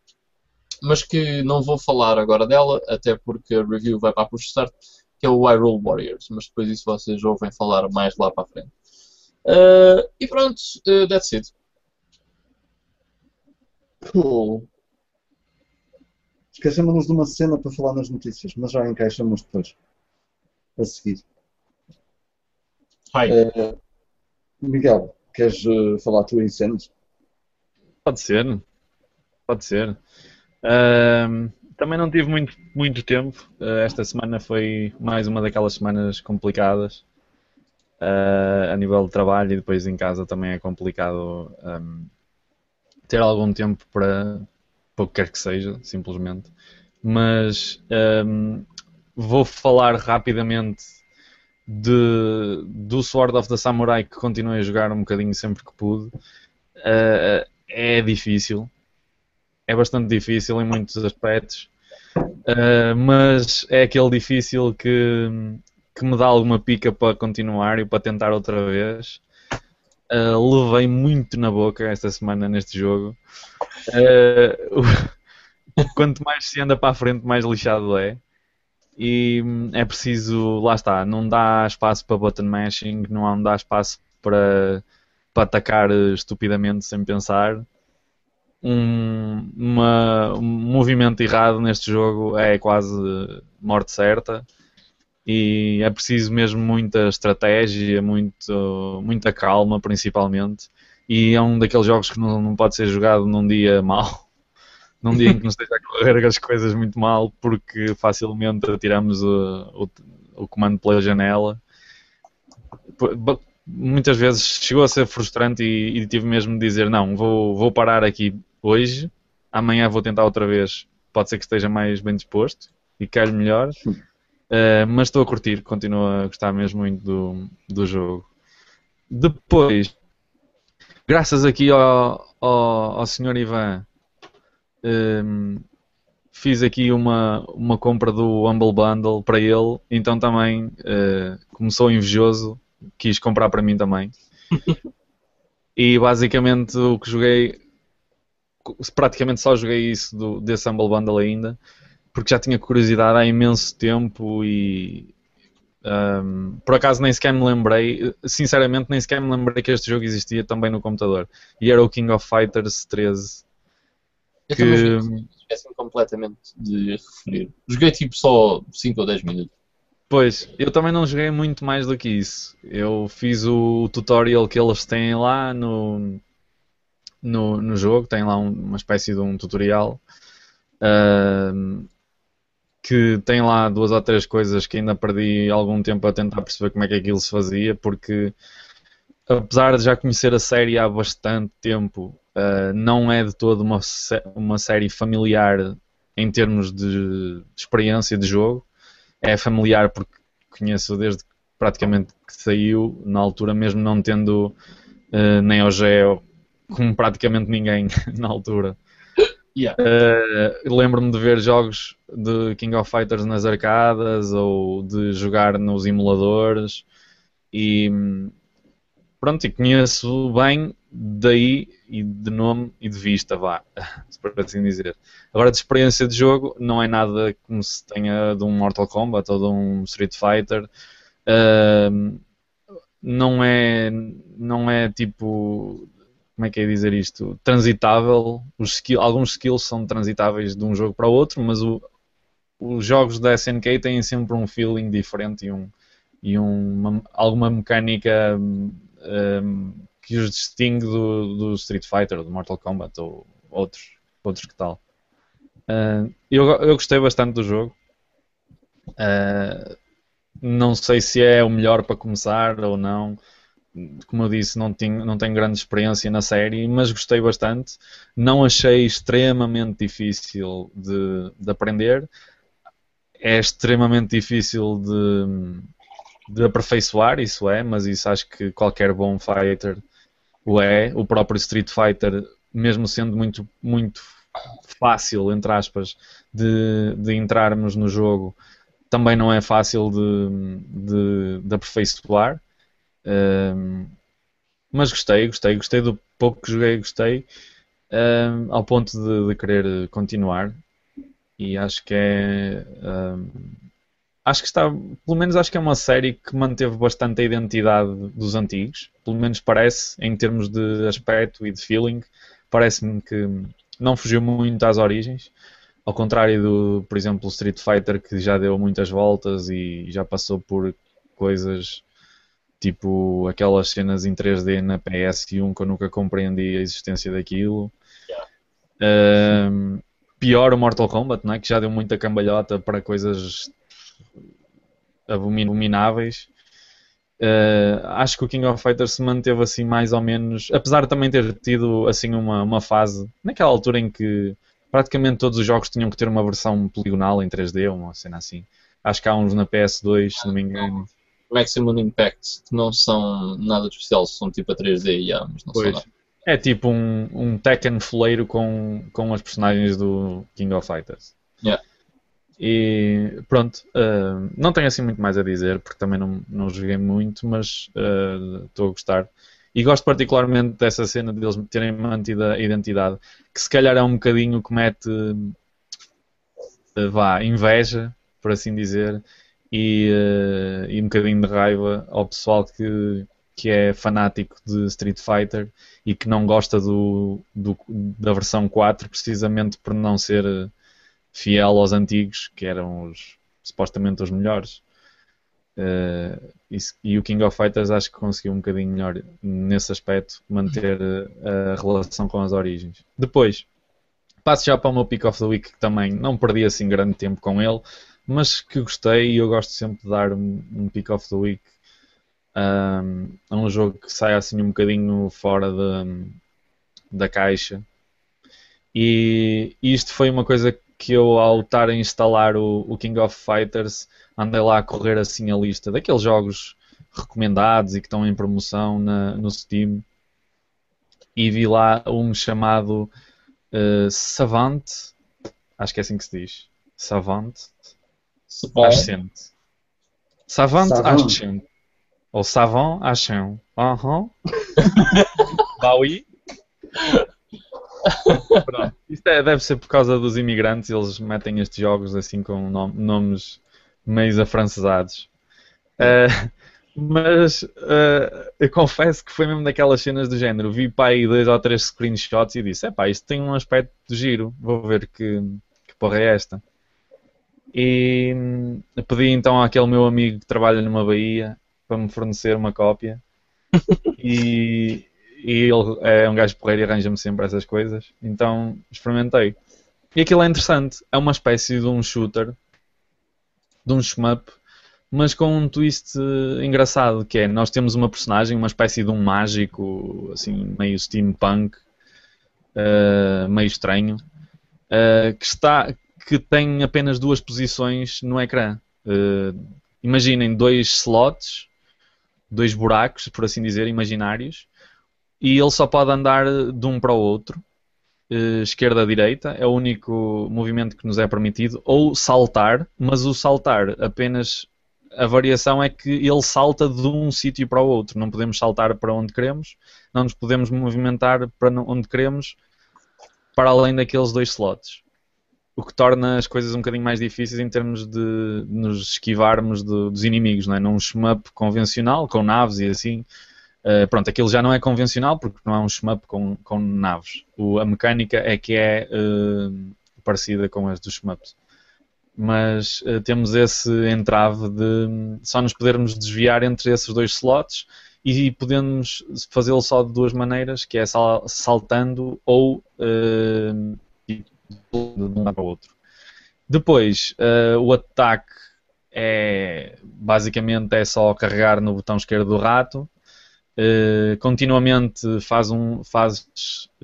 Speaker 1: mas que não vou falar agora dela, até porque a review vai para a push start, que é o Hyrule Warriors, mas depois isso vocês ouvem falar mais lá para a frente. Uh, e pronto, that's it.
Speaker 2: Cool. Esquecemos-nos de uma cena para falar nas notícias, mas já encaixamos depois. A seguir.
Speaker 1: Hi.
Speaker 2: Uh, Miguel, queres uh, falar tu em cenas?
Speaker 3: Pode ser. Pode ser. Uh, também não tive muito, muito tempo. Uh, esta semana foi mais uma daquelas semanas complicadas. a nível de trabalho e depois em casa também é complicado um, ter algum tempo para, para o que quer que seja, simplesmente. Mas um, vou falar rapidamente de, do Sword of the Samurai que continuei a jogar um bocadinho sempre que pude. Uh, é difícil, é bastante difícil em muitos aspectos, uh, mas é aquele difícil que, que me dá alguma pica para continuar e para tentar outra vez. Uh, levei muito na boca esta semana neste jogo. Uh, *laughs* quanto mais se anda para a frente, mais lixado é. E hum, é preciso, lá está, não dá espaço para button mashing, não dá espaço para, para atacar estupidamente sem pensar. Um, uma, um movimento errado neste jogo é quase morte certa e é preciso mesmo muita estratégia, muito, muita calma, principalmente. E é um daqueles jogos que não, não pode ser jogado num dia mau, *laughs* num dia em que não esteja a correr as coisas muito mal, porque facilmente atiramos o, o, o comando pela janela. Muitas vezes chegou a ser frustrante e, e tive mesmo de dizer: Não, vou, vou parar aqui hoje, amanhã vou tentar outra vez. Pode ser que esteja mais bem disposto e calhe melhor. Uh, mas estou a curtir, continuo a gostar mesmo muito do, do jogo. Depois, graças aqui ao, ao, ao Sr. Ivan, um, ehm, fiz aqui uma, uma compra do Humble Bundle para ele, então também uh, começou invejoso, quis comprar para mim também. *laughs* e basicamente o que joguei, praticamente só joguei isso do, desse Humble Bundle ainda porque já tinha curiosidade há imenso tempo e um, por acaso nem sequer me lembrei, sinceramente nem sequer me lembrei que este jogo existia também no computador. E era o King of Fighters 13.
Speaker 1: Eu que... também esqueci completamente de referir. Joguei tipo só 5 ou 10 minutos.
Speaker 3: Pois, eu também não joguei muito mais do que isso. Eu fiz o tutorial que eles têm lá no, no, no jogo, tem lá um, uma espécie de um tutorial. Uh, que tem lá duas ou três coisas que ainda perdi algum tempo a tentar perceber como é que aquilo se fazia, porque apesar de já conhecer a série há bastante tempo, uh, não é de todo uma, uma série familiar em termos de, experiência de jogo. É familiar porque conheço desde praticamente que saiu, na altura mesmo não tendo uh, nem o Geo como praticamente ninguém *laughs* na altura.
Speaker 1: Yeah.
Speaker 3: Uh, Lembro-me de ver jogos de King of Fighters nas arcadas ou de jogar nos emuladores e pronto, e conheço bem daí e de nome e de vista, vá, *laughs* por assim dizer. Agora de experiência de jogo não é nada como se tenha de um Mortal Kombat ou de um Street Fighter. Uh, não é não é tipo como é que é dizer isto? Transitável. Skill, alguns skills são transitáveis de um jogo para o outro, mas o, os jogos da SNK têm sempre um feeling diferente e, um, e uma, alguma mecânica um, que os distingue do, do, Street Fighter, do Mortal Kombat ou outros, outros que tal. Uh, eu, eu gostei bastante do jogo. Uh, não sei se é o melhor para começar ou não como eu disse, não tenho, não tenho grande experiência na série, mas gostei bastante. Não achei extremamente difícil de, de aprender. É extremamente difícil de, de aperfeiçoar, isso é, mas isso acho que qualquer bom fighter o é. O próprio Street Fighter mesmo sendo muito, muito fácil, entre aspas, de, de entrarmos no jogo, também não é fácil de, de, de aperfeiçoar. Mas gostei, gostei, gostei do pouco que joguei, gostei, um, ao ponto de, de, querer continuar. E acho que é. Um, acho que está. Pelo menos acho que é uma série que manteve bastante a identidade dos antigos. Pelo menos parece, em termos de aspecto e de feeling, parece-me que não fugiu muito às origens. Ao contrário do, por exemplo, Street Fighter, que já deu muitas voltas e já passou por coisas tipo aquelas cenas em 3D na PS1 que eu nunca compreendi a existência daquilo. Yeah. Um, pior o Mortal Kombat, não é? que já deu muita cambalhota para coisas abomináveis. Uh, acho que o King of Fighters se manteve assim mais ou menos, apesar de também ter tido assim uma, uma fase naquela altura em que praticamente todos os jogos tinham que ter uma versão poligonal em 3D, uma cena assim. Acho que há uns na PS2, se não me engano.
Speaker 1: Maximum Impact, que não são nada de especial, são tipo a 3D e yeah, mas não pois. são nada.
Speaker 3: É tipo um, um Tekken foleiro com, com as personagens do King of Fighters.
Speaker 1: Yeah.
Speaker 3: E pronto, uh, não tenho assim muito mais a dizer, porque também não, não joguei muito, mas eh, estou uh, a gostar. E gosto particularmente dessa cena de eles terem mantido a identidade, que se calhar é um bocadinho que mete uh, vá, inveja, por assim dizer, e, uh, e um bocadinho de raiva ao pessoal que, que é fanático de Street Fighter e que não gosta do, do da versão 4 precisamente por não ser fiel aos antigos, que eram os, supostamente os melhores. Uh, e, e, o King of Fighters acho que conseguiu um bocadinho melhor nesse aspecto manter a relação com as origens. Depois, passo já para o meu Pick of the Week, que também não perdi assim grande tempo com ele, mas que gostei e eu gosto sempre de dar um, um Pick of the Week. Um, a um jogo que sai assim um bocadinho fora de, da caixa. E isto foi uma coisa que eu, ao estar a instalar o, o, King of Fighters, andei lá a correr assim a lista daqueles jogos recomendados e que estão em promoção na, no Steam. E vi lá um chamado uh, Savant, acho que é assim que se diz, Savant, Ascent. Savant, Savant. Ascent. Ou Savant Ascent. Aham. *laughs* Baui. Pronto. Isto é, deve ser por causa dos imigrantes, eles metem estes jogos assim com nom nomes meio afrancesados. Uh, mas uh, eu confesso que foi mesmo daquelas cenas do género. Vi para aí dois ou três screenshots e disse: é pá, isto tem um aspecto de giro, vou ver que, que porra é esta. E hum, pedi então àquele meu amigo que trabalha numa Bahia para me fornecer uma cópia. *laughs* e, e ele é um gajo porreiro e arranja-me sempre essas coisas. Então experimentei. E aquilo é interessante. É uma espécie de um shooter, de um shmup, mas com um twist engraçado, que é nós temos uma personagem, uma espécie de um mágico, assim, meio steampunk, uh, meio estranho, uh, que está que tem apenas duas posições no ecrã. Uh, imaginem dois slots, dois buracos, por assim dizer, imaginários, e ele só pode andar de um para o outro, uh, esquerda a direita, é o único movimento que nos é permitido, ou saltar, mas o saltar apenas a variação é que ele salta de um sítio para o outro, não podemos saltar para onde queremos, não nos podemos movimentar para onde queremos, para além daqueles dois slots. O que torna as coisas um bocadinho mais difíceis em termos de nos esquivarmos dos inimigos, não é? Num shmup convencional, com naves e assim, Uh, pronto, aquilo já não é convencional porque não é um shmup com, com naves. O, a mecânica é que é uh, parecida com as dos shmups. Mas uh, temos esse entrave de só nos podermos desviar entre esses dois slots e podemos fazê-lo só de duas maneiras, que é sal, saltando ou de um lado para o outro. Depois, o ataque é basicamente é só carregar no botão esquerdo do rato Uh, continuamente faz, um, faz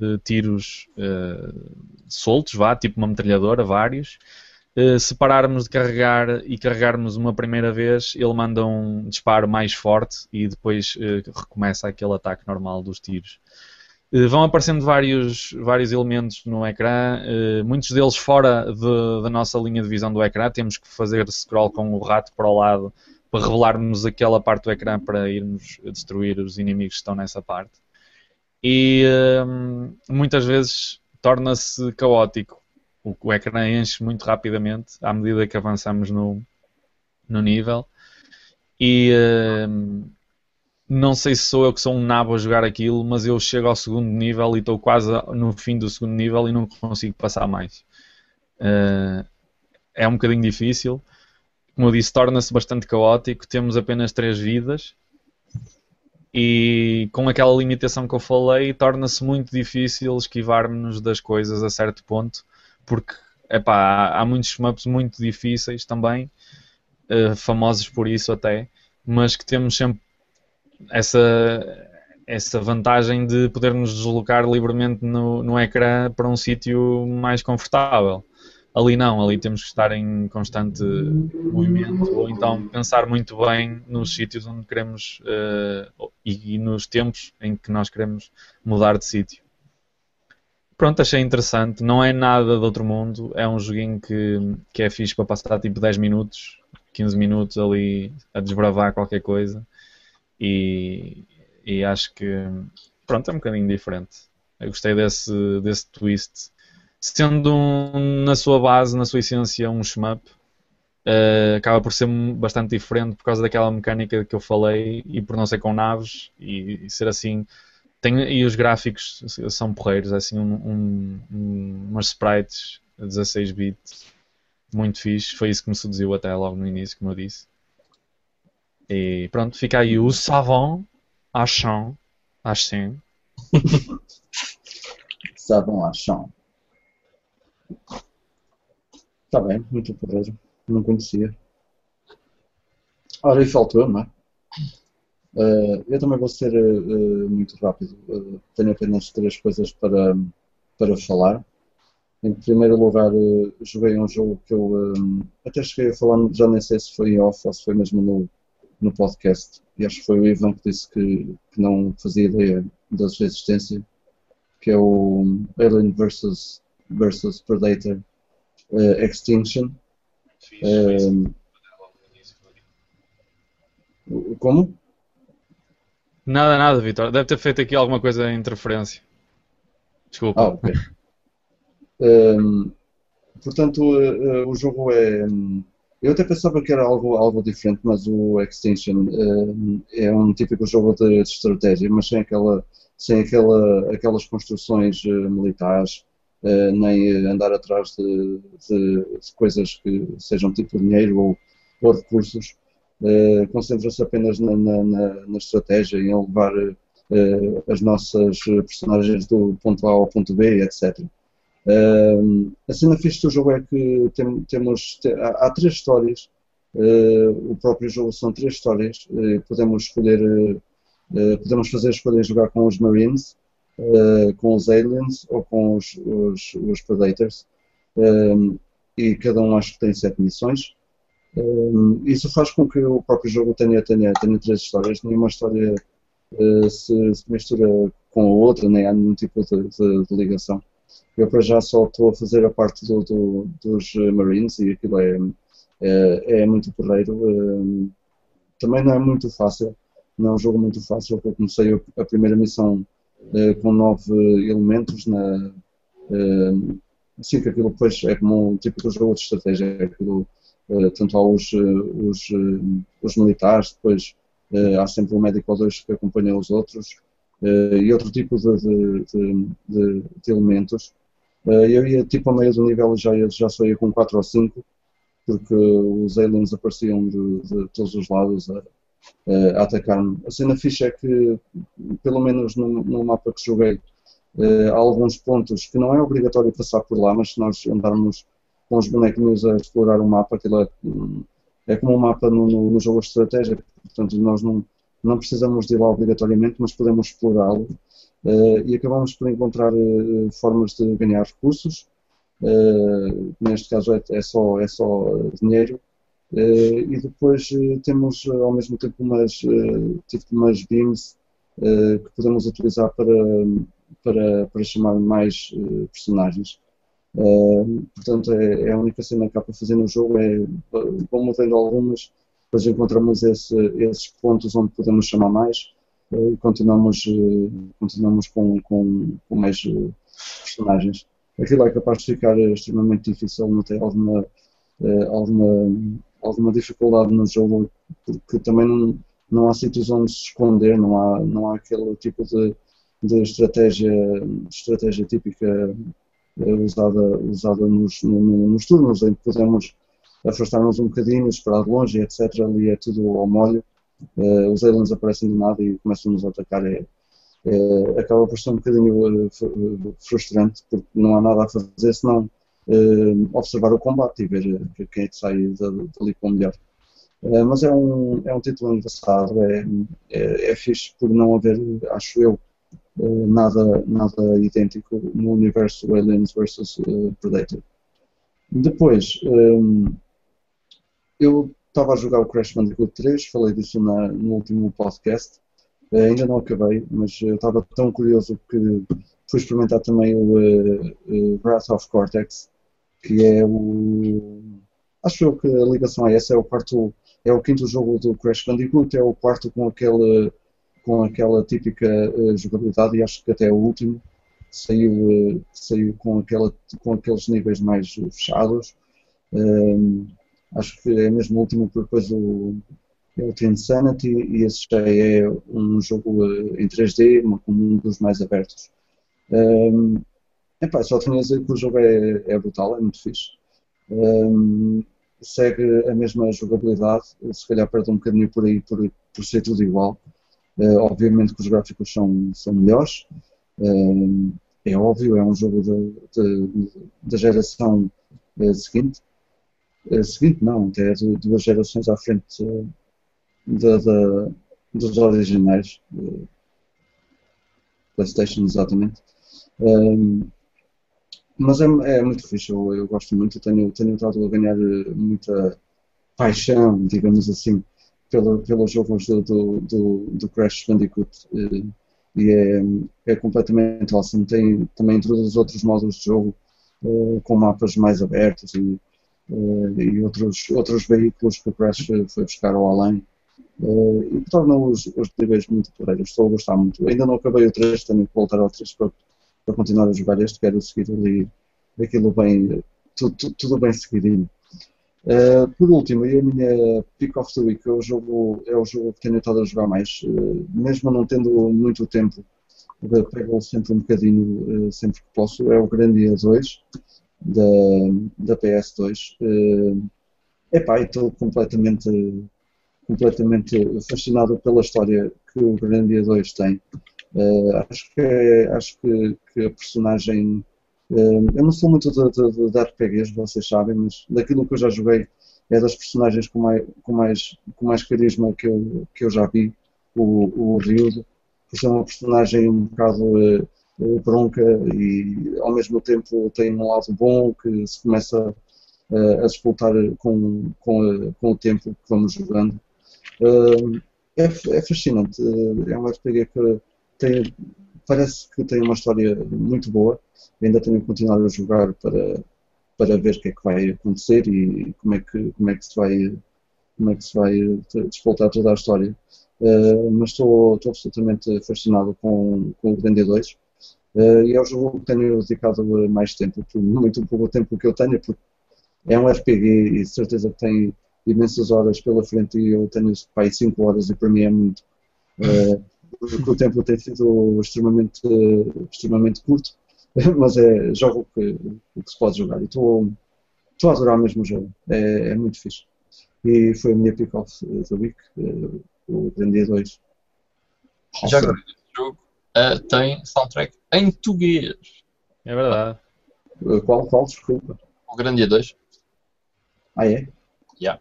Speaker 3: uh, tiros uh, soltos, vá, tipo uma metralhadora, vários. se pararmos de carregar e carregarmos uma primeira vez, ele manda um disparo mais forte e depois recomeça aquele ataque normal dos tiros. Eh, vão aparecendo vários, vários elementos no ecrã, eh, muitos deles fora de, da nossa linha de visão do ecrã. Temos que fazer scroll com o rato para o lado para revelar-nos aquela parte do ecrã para irmos destruir os inimigos que estão nessa parte. E hum, muitas vezes torna-se caótico. O, o ecrã enche muito rapidamente à medida que avançamos no, no nível. E hum, não sei se sou eu que sou um nabo a jogar aquilo, mas eu chego ao segundo nível e estou quase no fim do segundo nível e não consigo passar mais. Uh, é um bocadinho difícil. Como eu disse, torna-se bastante caótico. Temos apenas três vidas e com aquela limitação que eu falei, torna-se muito difícil esquivar-nos das coisas a certo ponto, porque epá, há muitos maps muito difíceis também, uh, famosos por isso até, mas que temos sempre essa, essa vantagem de podermos deslocar livremente no, no ecrã para um sítio mais confortável. Ali não, ali temos que estar em constante movimento ou então pensar muito bem nos sítios onde queremos uh, e, e, nos tempos em que nós queremos mudar de sítio. Pronto, achei interessante. Não é nada de outro mundo. É um joguinho que, que é fixe para passar tipo 10 minutos, 15 minutos ali a desbravar qualquer coisa e, e acho que pronto, é um bocadinho diferente. Eu gostei desse, desse twist. Sendo um, na sua base, na sua essência, um shmup, uh, acaba por ser bastante diferente por causa daquela mecânica que eu falei e por não ser com naves e, e ser assim. Tem, e os gráficos são porreiros, é assim, um, um, um, umas sprites 16 bits muito fixe. Foi isso que me seduziu até logo no início, como eu disse. E pronto, fica aí o Savon Achon. Achon. *laughs*
Speaker 2: Savon Achon. Está bem, muito porreiro. Não conhecia. Ora, e faltou, não é? Uh, eu também vou ser uh, muito rápido. Uh, tenho apenas três coisas para, para falar. Em primeiro lugar, joguei um jogo que eu até cheguei a falar, já nem sei se foi em off ou se foi mesmo no, no podcast, e acho que foi o Ivan que disse que, que não fazia ideia da sua existência, que é o Alien vs. versus Predator uh, Extinction. Uh, como?
Speaker 3: Nada, nada, Vitor. Deve ter feito aqui alguma coisa de interferência. Desculpa.
Speaker 2: Ah, ok. um, *laughs* portanto, uh, o jogo é. Um, eu até pensava que era algo, algo diferente, mas o Extinction uh, é um típico jogo de, de, estratégia, mas sem, aquela, sem aquela, aquelas construções uh, militares, uh, nem andar atrás de, de, de, coisas que sejam tipo dinheiro ou, ou recursos. Concentra-se apenas na, na, na, na, estratégia, em levar as nossas personagens do ponto A ao ponto B, etc. Uh, a cena fixe do jogo é que tem, temos há, há, três histórias uh, o próprio jogo são três histórias uh, podemos escolher uh, podemos fazer a escolha jogar com os Marines com os Aliens ou com os, os, os Predators. E cada um acho que tem sete missões. Isso faz com que o próprio jogo tenha, tenha, tenha três histórias. Nenhuma história se, se, mistura com a outra nem há nenhum tipo de, de, de ligação eu para já só estou a fazer a parte do, do, dos Marines e aquilo é, é, é muito porreiro. Eh, também não é muito fácil, não é um jogo muito fácil, eu comecei a primeira missão eh, com nove elementos na eh, sim que aquilo depois é como um típico jogo de estratégia, é aquilo, tanto há os, os, os militares, depois há sempre um médico ou dois que acompanham os outros, e outro tipo de, de, de, de elementos. Eh, eu ia tipo a meio do nível já, já só ia com 4 ou 5, porque os aliens apareciam de, de todos os lados a, a atacar-me. A cena ficha é que, pelo menos no, no mapa que joguei, eh, há alguns pontos que não é obrigatório passar por lá, mas se nós andarmos com os bonequinhos a explorar o mapa, aquilo é, é como um mapa no, no, no jogo de estratégia, portanto nós não, não precisamos de ir lá obrigatoriamente, mas podemos explorá-lo e acabamos por encontrar uh, formas de ganhar recursos. Uh, neste caso é, é, só, é só dinheiro. e depois temos ao mesmo tempo umas, tipo umas beams que podemos utilizar para para, para chamar mais personagens. Uh, portanto, é, é, a única cena que há para fazer no jogo é vão mudando algumas, depois encontramos esse, esses pontos onde podemos chamar mais e continuamos, continuamos com, com, com mais personagens. Aquilo é capaz de ficar extremamente difícil, não tem alguma, alguma, alguma dificuldade no jogo, porque também não, não há sítios onde se esconder, não há, não há aquele tipo de, de estratégia, estratégia típica eh, usada, usada nos, nos turnos, em que podemos afastar-nos um bocadinho, esperar de longe, etc. Ali é tudo ao molho. Uh, os aliens aparecem do nada e começam-nos a atacar. É, é, acaba por ser um bocadinho uh, frustrante, porque não há nada a fazer senão uh, observar o combate e ver quem é que sai dali com o melhor. Mas é um, é um título engraçado, é, é, é fixe por não haver, acho eu, nada, nada idêntico no universo Aliens vs Predator. Depois, um, eu estava a jogar o Crash Bandicoot 3, falei disso na, no último podcast, ainda não acabei, mas eu estava tão curioso que fui experimentar também o Wrath of Cortex, que é o. Acho eu que a ligação a essa é o quarto é o quinto jogo do Crash Bandicoot, é o quarto com aquele com aquela típica uh, jogabilidade e acho que até o último saiu, uh, saiu com, aquela, com aqueles níveis mais fechados. Um, acho que é mesmo o último, porque depois o, é o Insanity e esse já é um jogo uh, em 3D, um dos mais abertos. Um, epá, só tenho a dizer que o jogo é, é brutal, é muito fixe. Um, segue a mesma jogabilidade, se calhar perde um bocadinho por aí por, por ser tudo igual. Uh, obviamente que os gráficos são, são melhores, é óbvio, é um jogo da geração uh, seguinte. Seguinte, não, até duas gerações à frente da, dos originais. PlayStation, exatamente. Mas é, é muito fixe, eu, eu, gosto muito, tenho, tenho estado a ganhar eh, muita paixão, digamos assim, pelo, pelos jogos do, do, do, do Crash Bandicoot eh, e é, é completamente awesome. Tem, também introduz outros modos de jogo eh, com mapas mais abertos e, e outros, outros veículos que o Crash foi buscar ao além e que torna os, os níveis muito porreiros. Estou a gostar muito. Ainda não acabei o 3, tenho que voltar ao 3 para para continuar a jogar este, quero seguir ali aquilo bem, tudo, tudo bem seguidinho. Uh, por último, e a minha Pick of the Week é o jogo, é o jogo que tenho estado a jogar mais, uh, mesmo não tendo muito tempo, pego sempre um bocadinho, uh, sempre que posso, é o Grandia 2 da, da PS2. Uh, epá, estou completamente, completamente fascinado pela história que o Grandia 2 tem. Uh, acho que, é, acho que, que a personagem. Uh, eu não sou muito de, de, de RPGs, vocês sabem, mas daquilo que eu já joguei é das personagens com mais, com mais, com mais carisma que eu, que eu já vi, o, o Ryudo, por ser uma personagem um bocado uh, bronca e ao mesmo tempo tem um lado bom que se começa a disputar com, com, com o tempo que vamos jogando. É, é, fascinante, é um RPG que tem, parece que tem uma história muito boa. Ainda tenho que continuar a jogar para, para ver o que é que vai acontecer e como é que, como é que se vai como é que se vai despoltar toda a história. Uh, mas estou, estou absolutamente fascinado com, com o Grande 2 uh, e é o jogo que tenho dedicado mais tempo, muito pouco tempo que eu tenho, porque é um RPG e de certeza que tem imensas horas pela frente e eu tenho pai 5 horas e para mim é muito. Porque o tempo tem sido extremamente, extremamente curto, *laughs* mas é jogo que, que se pode jogar. E estou, a adorar mesmo o jogo, é, é muito fixe. E foi a minha pick-off da week, eh, o Grandia 2.
Speaker 1: Já agora, jogo uh, tem soundtrack em português.
Speaker 3: É verdade.
Speaker 2: Uh, qual, qual, desculpa?
Speaker 1: O Grandia 2.
Speaker 2: Ah, é?
Speaker 1: Yeah.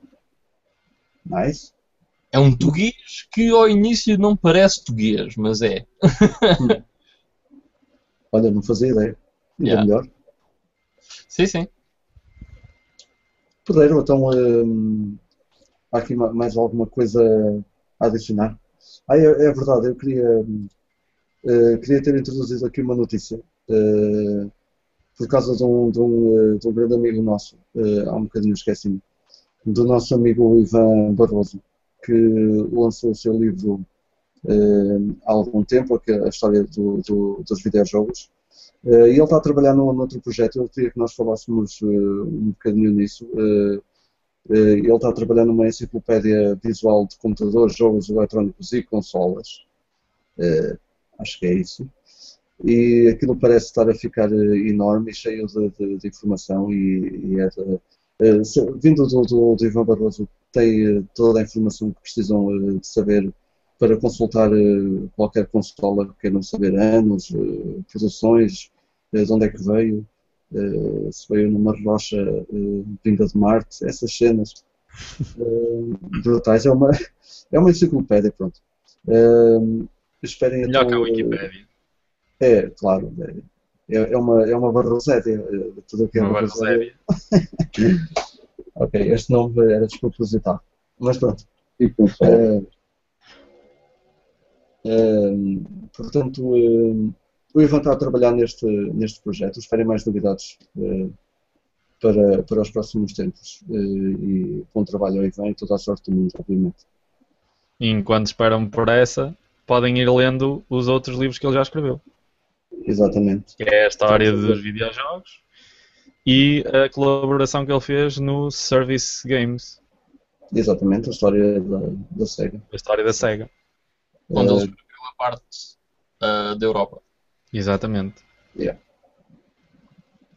Speaker 2: Nice.
Speaker 1: É um tuguês que ao início não parece tuguês, mas é.
Speaker 2: Olha, não fazia ideia. Ainda yeah. melhor.
Speaker 1: Sim, sim.
Speaker 2: Poderam, então, hum, há aqui mais alguma coisa a adicionar? Ah, é, é verdade, eu queria, hum, Uh, queria ter introduzido aqui uma notícia. Uh, por causa de um, de um, de um grande amigo nosso, há um bocadinho esqueci-me, do nosso amigo Ivan Barroso, que lançou o seu livro há algum tempo, é a história do, do, dos videojogos. e ele está a trabalhar num, num outro projeto, eu queria que nós falássemos um bocadinho nisso. ele está a trabalhar numa enciclopédia visual de computadores, jogos eletrónicos e consolas. Acho que é isso e aquilo parece estar a ficar eh, enorme cheio de, de, de informação e, e é de, uh, vindo do, do, do, Ivan Barroso tem uh, toda a informação que precisam de saber para consultar qualquer consola que queiram saber anos, produções, de onde é que veio, se veio numa rocha vinda de Marte, essas cenas brutais. É uma, *laughs* é uma enciclopédia, pronto. Esperem
Speaker 3: Melhor que a Wikipédia.
Speaker 2: É, claro. É, é uma, é uma barrosédia.
Speaker 3: É, tudo que é uma barrosédia. *laughs*
Speaker 2: ok, este nome era despropositado. Mas pronto.
Speaker 1: É,
Speaker 2: é, portanto, é, o Ivan está a trabalhar neste, neste projeto. Esperem mais novidades é, para, para os próximos tempos. É, e bom trabalho ao Ivan e toda a sorte do mundo, obviamente.
Speaker 3: E enquanto esperam por essa, podem ir lendo os outros livros que ele já escreveu.
Speaker 2: Exatamente.
Speaker 3: Que é a história dos videojogos e a colaboração que ele fez no Service Games.
Speaker 2: Exatamente, a história da, da SEGA.
Speaker 3: A história da SEGA.
Speaker 1: Onde uh, ele escreveu a parte uh, da Europa.
Speaker 3: Exatamente.
Speaker 2: Yeah.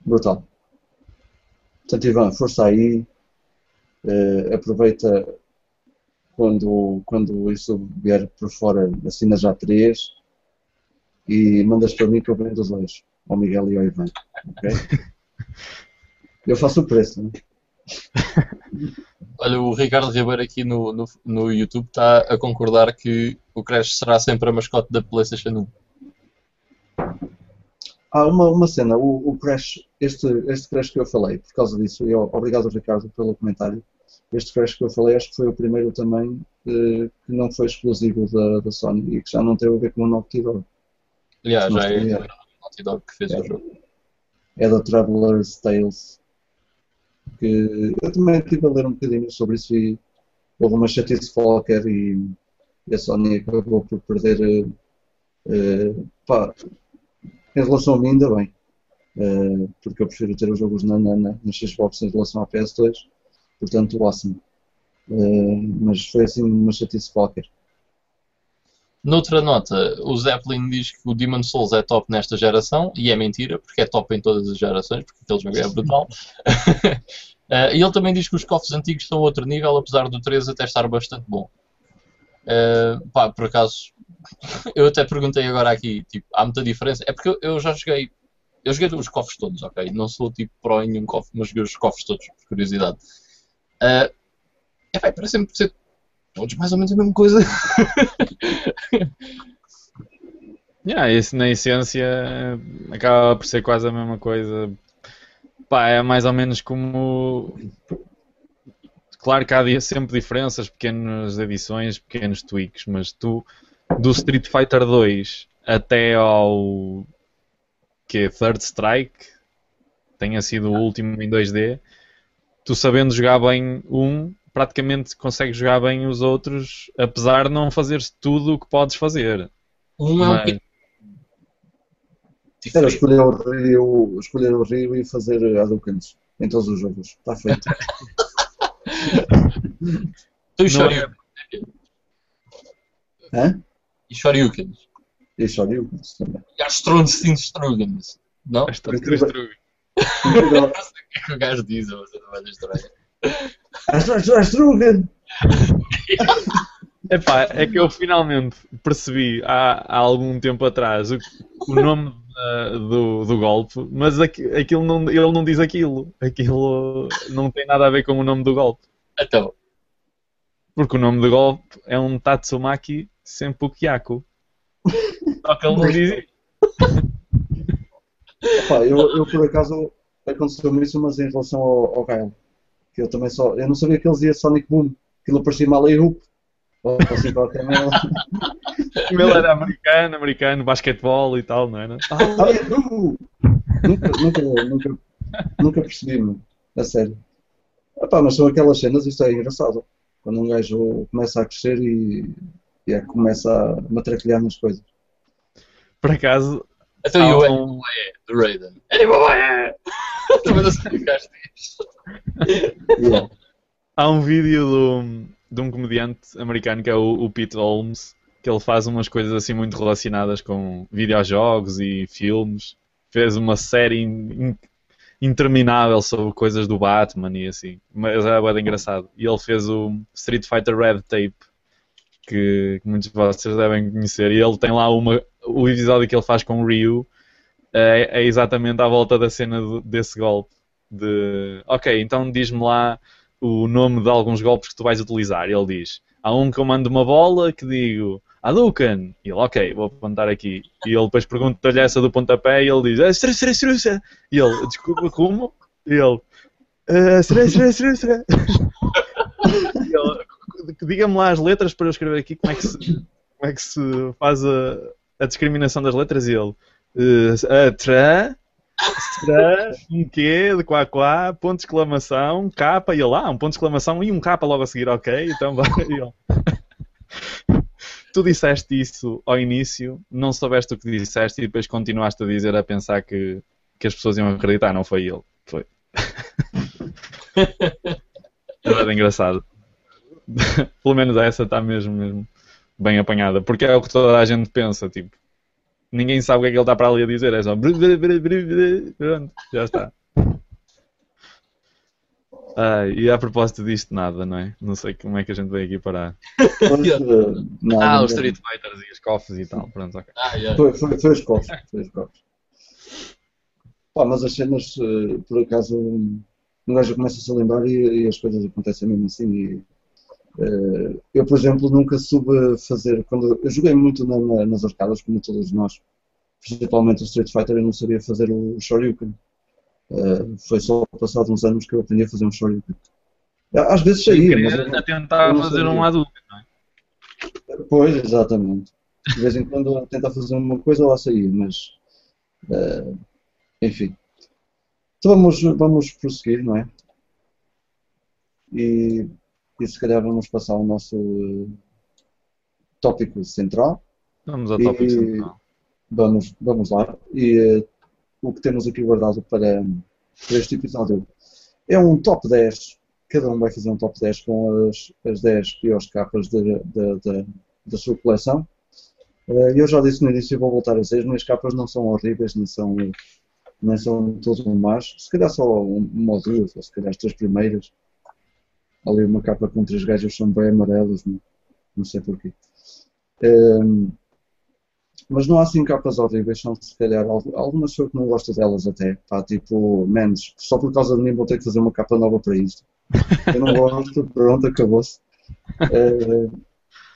Speaker 2: Brutal. Portanto, Ivan, força aí. Uh, aproveita quando, quando isso vier por fora, assina já três e mandas para mim que eu vendo os dois, ao Miguel e ao Ivan. Okay? *laughs* Eu faço o preço, né?
Speaker 1: Olha, o Ricardo Ribeiro aqui no, no, no YouTube está a concordar que o Crash será sempre a mascote da PlayStation 1.
Speaker 2: Ah, uma, uma cena, o, o Crash, este, este Crash que eu falei, por causa disso, e obrigado Ricardo pelo comentário, este Crash que eu falei acho que foi o primeiro também eh, que não foi exclusivo da, da Sony e que já não teve a ver com o Naughty Dog.
Speaker 1: Yeah, já é a Naughty Dog que fez é. o jogo.
Speaker 2: É da Traveler's Tales. Que eu também estive a ler um bocadinho sobre isso e houve uma chatice qualquer e, e a Sony acabou por perder. Uh, pá, em relação a mim, ainda bem. Uh, porque eu prefiro ter os jogos na, na, na Xbox em relação à PS2. Portanto, awesome. Uh, mas foi assim uma chatice qualquer.
Speaker 1: Noutra nota, o Zeppelin diz que o Demon Souls é top nesta geração, e é mentira, porque é top em todas as gerações, porque aquele jogo é brutal. uh, *laughs* e ele também diz que os cofres antigos estão a outro nível, apesar do 3 até estar bastante bom. Uh, pá, por acaso, *laughs* eu até perguntei agora aqui, tipo, há muita diferença? É porque eu, eu já joguei, eu joguei os cofres todos, ok? Não sou tipo pró em nenhum cofre, mas joguei os cofres todos, por curiosidade. Uh, é, pá, parece-me ser todos mais ou menos a mesma coisa. *laughs*
Speaker 3: yeah, isso na essência acaba por ser quase a mesma coisa. Pá, é mais ou menos como. Claro que há sempre diferenças, pequenas edições, pequenos tweaks, mas tu, do Street Fighter 2 até ao que Third Strike, tenha sido o último em 2D, tu sabendo jogar bem um, praticamente consegues jogar bem os outros, apesar de não fazeres tudo o que podes fazer.
Speaker 1: Um é um
Speaker 2: Era escolher o Rio, escolher o Rio e fazer Hadoukens em todos os jogos. Está feito. *laughs*
Speaker 1: tu e Shoryuken.
Speaker 2: Hã?
Speaker 1: E Shoryukens.
Speaker 2: E Shoryukens também.
Speaker 1: E Astronstein Strugans. Não?
Speaker 3: Astronstein Strugans.
Speaker 1: Não sei o que é que o gajo diz, mas é uma estranha.
Speaker 2: Strugan!
Speaker 3: Epá, é que eu finalmente percebi há, há algum tempo atrás o, o nome uh, do, do golpe, mas aqu, aquilo não, ele não diz aquilo. Aquilo não tem nada a ver com o nome do golpe.
Speaker 1: Então.
Speaker 3: Porque o nome do golpe é um Tatsumaki Senpukyaku. *laughs* Só que ele não diz isso.
Speaker 2: Epá, eu, eu por acaso aconteceu-me isso, mas em relação ao, ao Gael que eu também só. Eu não sabia que eles iam Sonic Boom. Aquilo parecia mal e Hoop. Ou assim qualquer merda. *laughs*
Speaker 3: Ele era americano, americano, basquetebol e tal, não era?
Speaker 2: Ah, uh! nunca, nunca, nunca, nunca percebi, meu. A sério. Epá, mas são aquelas cenas, isto é engraçado. Quando um gajo começa a crescer e, e é, começa a matraquilhar nas coisas.
Speaker 3: Por acaso,
Speaker 1: Então e
Speaker 3: há
Speaker 1: o
Speaker 3: um-
Speaker 1: do Raiden? Annie Boy! Também não explicaste isto.
Speaker 2: Yeah.
Speaker 3: há um vídeo do- de um comediante americano que é o, o Pete Holmes, que ele faz umas coisas assim muito relacionadas com videojogos e filmes. Fez uma série in- in- interminável sobre coisas do Batman e assim. Mas é bem engraçado. E ele fez o Street Fighter Red Tape, que muitos de vocês devem conhecer. E ele tem lá uma, o episódio que ele faz com o Ryu. É, é exatamente à volta da cena do- desse golpe. De, ok, então diz-me lá o nome de alguns golpes que tu vais utilizar. Ele diz: Há um que eu mando uma bola que digo Hadouken. E ele, ok, vou apontar aqui. E ele depois pergunta-lhe essa do pontapé e ele diz: estra." E ele, desculpa, como? E ele, "Ah, estra, estra, estra, estra." E ele, Diga-me lá as letras para eu escrever aqui como é que se, como é que se faz a, a discriminação das letras. E ele, "Ah, a, tra, Será um quê de quá quá, ponto de exclamação, capa, e ele lá, um ponto de exclamação e um capa logo a seguir, ok? Então vai. *laughs* Tu disseste isso ao início, não soubeste o que disseste e depois continuaste a dizer a pensar que, que as pessoas iam acreditar, não foi ele. Foi. *laughs* É bem engraçado. *laughs* Pelo menos essa está mesmo, mesmo bem apanhada, porque é o que toda a gente pensa, tipo. Ninguém sabe o que é que ele está para ali a dizer, é só. Pronto, já está. Ah, e a propósito disto, nada, não é? Não sei como é que a gente veio aqui parar.
Speaker 2: Nada,
Speaker 3: Ah,
Speaker 2: não-
Speaker 3: os Street Fighters e os cofres e tal, pronto, ok.
Speaker 1: Ah, yeah.
Speaker 2: Foi, foi, foi os copos. Foi os copos. Pá, mas as cenas, eh, por acaso, um gajo começa-se a lembrar e, e as coisas acontecem mesmo assim. E, eu, por exemplo, nunca soube fazer. Quando, eu joguei muito na- na- nas arcadas, como todos nós, principalmente o Street Fighter, eu não sabia fazer o Shoryuken. Eh, foi só passado uns anos que eu aprendi a fazer um Shoryuken. Às vezes saía, mas eu
Speaker 3: a
Speaker 2: não-
Speaker 3: tentar
Speaker 2: não
Speaker 3: fazer um adulto.
Speaker 2: Pois, exatamente. De vez em quando tenta fazer uma coisa lá sair, mas eh, enfim. Então vamos, vamos prosseguir, não é? E, e se calhar vamos passar ao nosso eh, tópico central.
Speaker 3: Vamos ao
Speaker 2: E-
Speaker 3: tópico central.
Speaker 2: Vamos, vamos lá. E eh, o que temos aqui guardado para, para este episódio é um top 10. Cada um vai fazer um top 10 com as, as 10 piores capas de- de- de- da sua coleção. Eh, eu já disse no início e vou voltar a dizer, as minhas capas não são horríveis, nem são, nem são todas más. Se calhar só um- uma ou duas, ou se calhar as três primeiras. Ali uma capa com três gajos são bem amarelos, não, não sei porquê. Ehm, mas não há assim capas horríveis, são se calhar al- algumas pessoas que não gostam delas até, pá, tipo, menos, só por causa de mim vou ter que fazer uma capa nova para isto. Eu não gosto, *laughs* pronto, acabou-se. Eh,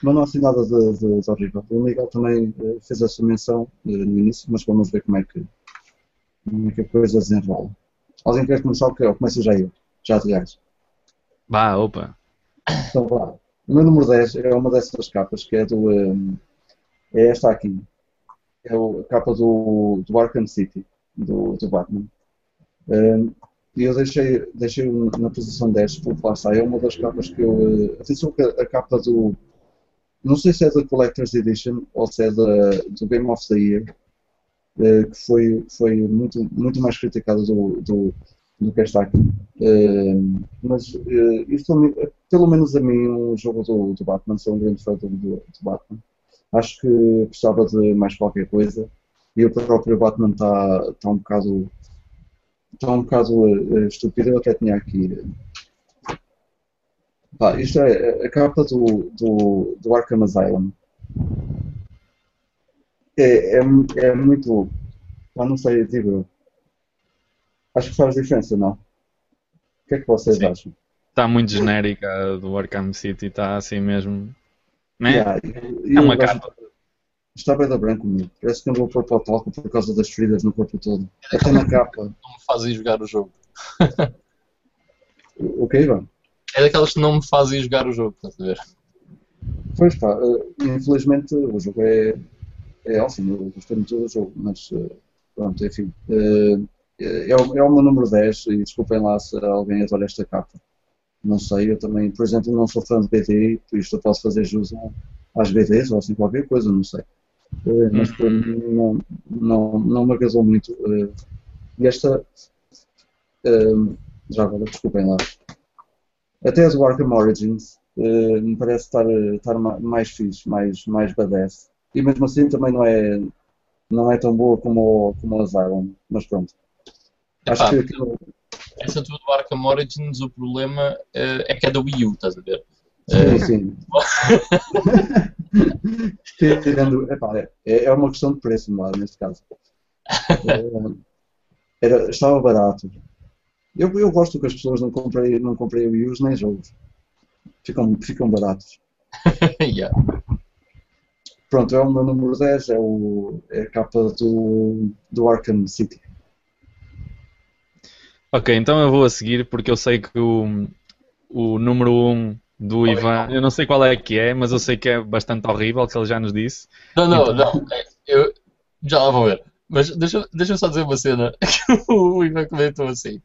Speaker 2: mas não há assim nada de, de- de horrível. O Miguel também eh, fez essa menção eh, no início, mas vamos ver como é que, como é que a coisa desenrola. Alguém quer começar? ou começo já eu. Já, aliás.
Speaker 3: Vá, opa.
Speaker 2: Então vá. O meu número 10 é uma dessas capas que é do. ehm, é esta aqui. É a capa do, do Arkham City, do, do Batman. Ehm, e eu deixei, deixei na posição 10, porque lá está, é uma das capas que eu. eh, atenção que a, a capa do. Não sei se é da Collector's Edition ou se é da, do Game of the Year, eh, que foi, foi muito, muito mais criticada do, do, do que esta aqui. Ehm, mas eh, isto, pelo menos a mim, um jogo do, do Batman, sou um grande fã do, do, Batman. Acho que precisava de mais qualquer coisa. E o próprio Batman está tá um bocado. Está um bocado eh, estúpido. Eu até tinha aqui. Pá, isto é a capa do, do, do Arkham Asylum. É, é, é muito. Pá, não sei, digo eu. Acho que faz diferença, não? O que é que vocês
Speaker 3: Sim.
Speaker 2: acham?
Speaker 3: Está muito genérica a do Arkham City, está assim mesmo. Né?
Speaker 2: Yeah, e- e
Speaker 3: É uma
Speaker 2: eu
Speaker 3: capa.
Speaker 2: Está bem da branco comigo. Parece que andou a pôr para o talco por causa das feridas no corpo todo. Até na capa. *laughs*
Speaker 1: Não me fazem jogar o jogo.
Speaker 2: O que, Ivan?
Speaker 1: É daquelas que não me fazem jogar o jogo, estás a ver?
Speaker 2: Pois pá, eh, infelizmente o jogo é, é awesome, eu gostei muito do jogo, mas eh, pronto, enfim. eh, É o, é o meu número 10 e desculpem lá se alguém adora esta capa. Não sei, eu também, por exemplo, não sou fã de BD, por isto eu posso fazer jus às BDs ou assim qualquer coisa, não sei. Eh, Mas para mim não, não, não me agradou muito. eh, E esta. eh, Já agora, desculpem lá. Até as do Arkham Origins me parece estar, estar ma- mais fixe, mais, mais badass. E mesmo assim também não é, não é tão boa como, o- como a Asylum, mas pronto. Acho
Speaker 1: Epá.
Speaker 2: que aquilo.
Speaker 1: Essa tua do Arkham Origins, o problema eh, é que é da Wii U, estás a ver?
Speaker 2: Sim, sim. *laughs* Tirando, epá, é, é uma questão de preço, não é, neste caso. Eh, *laughs* Era, estava barato. Eu, eu gosto que as pessoas não comprem não comprem Wii U's nem jogos. Ficam, ficam baratos. *laughs*
Speaker 1: yeah.
Speaker 2: Pronto, é o meu número 10, é, o, é a capa do, do Arkham City.
Speaker 3: Ok, então eu vou a seguir porque eu sei que o, o número 1 do Ivan, eu não sei qual é que é, mas eu sei que é bastante horrível, que ele já nos disse.
Speaker 1: Não, não,
Speaker 3: Então-
Speaker 1: não. Eu, já lá vou ver. Mas deixa, deixa eu só dizer uma cena *laughs* que o Ivan comentou assim.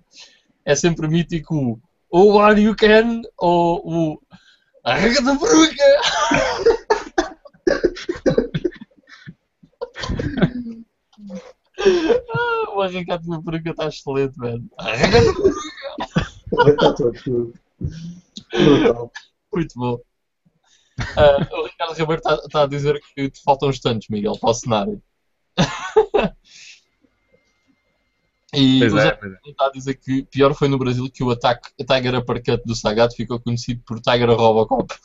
Speaker 1: É sempre mítico o ou Are You Can ou o Arrega da Bruca! *laughs* Ah, o Arregado da Bruca está excelente, velho. Arrega da Bruca!
Speaker 2: Está todo brutal.
Speaker 1: Muito bom. Ah, o Ricardo Ribeiro está está a dizer que te faltam os tantos, Miguel, para o cenário. *laughs* e
Speaker 3: Pois
Speaker 1: o
Speaker 3: é,
Speaker 1: Zé
Speaker 3: é.
Speaker 1: está a dizer que pior foi no Brasil que o ataque a Tiger Uppercut do Sagat ficou conhecido por Tiger Robocop. *laughs*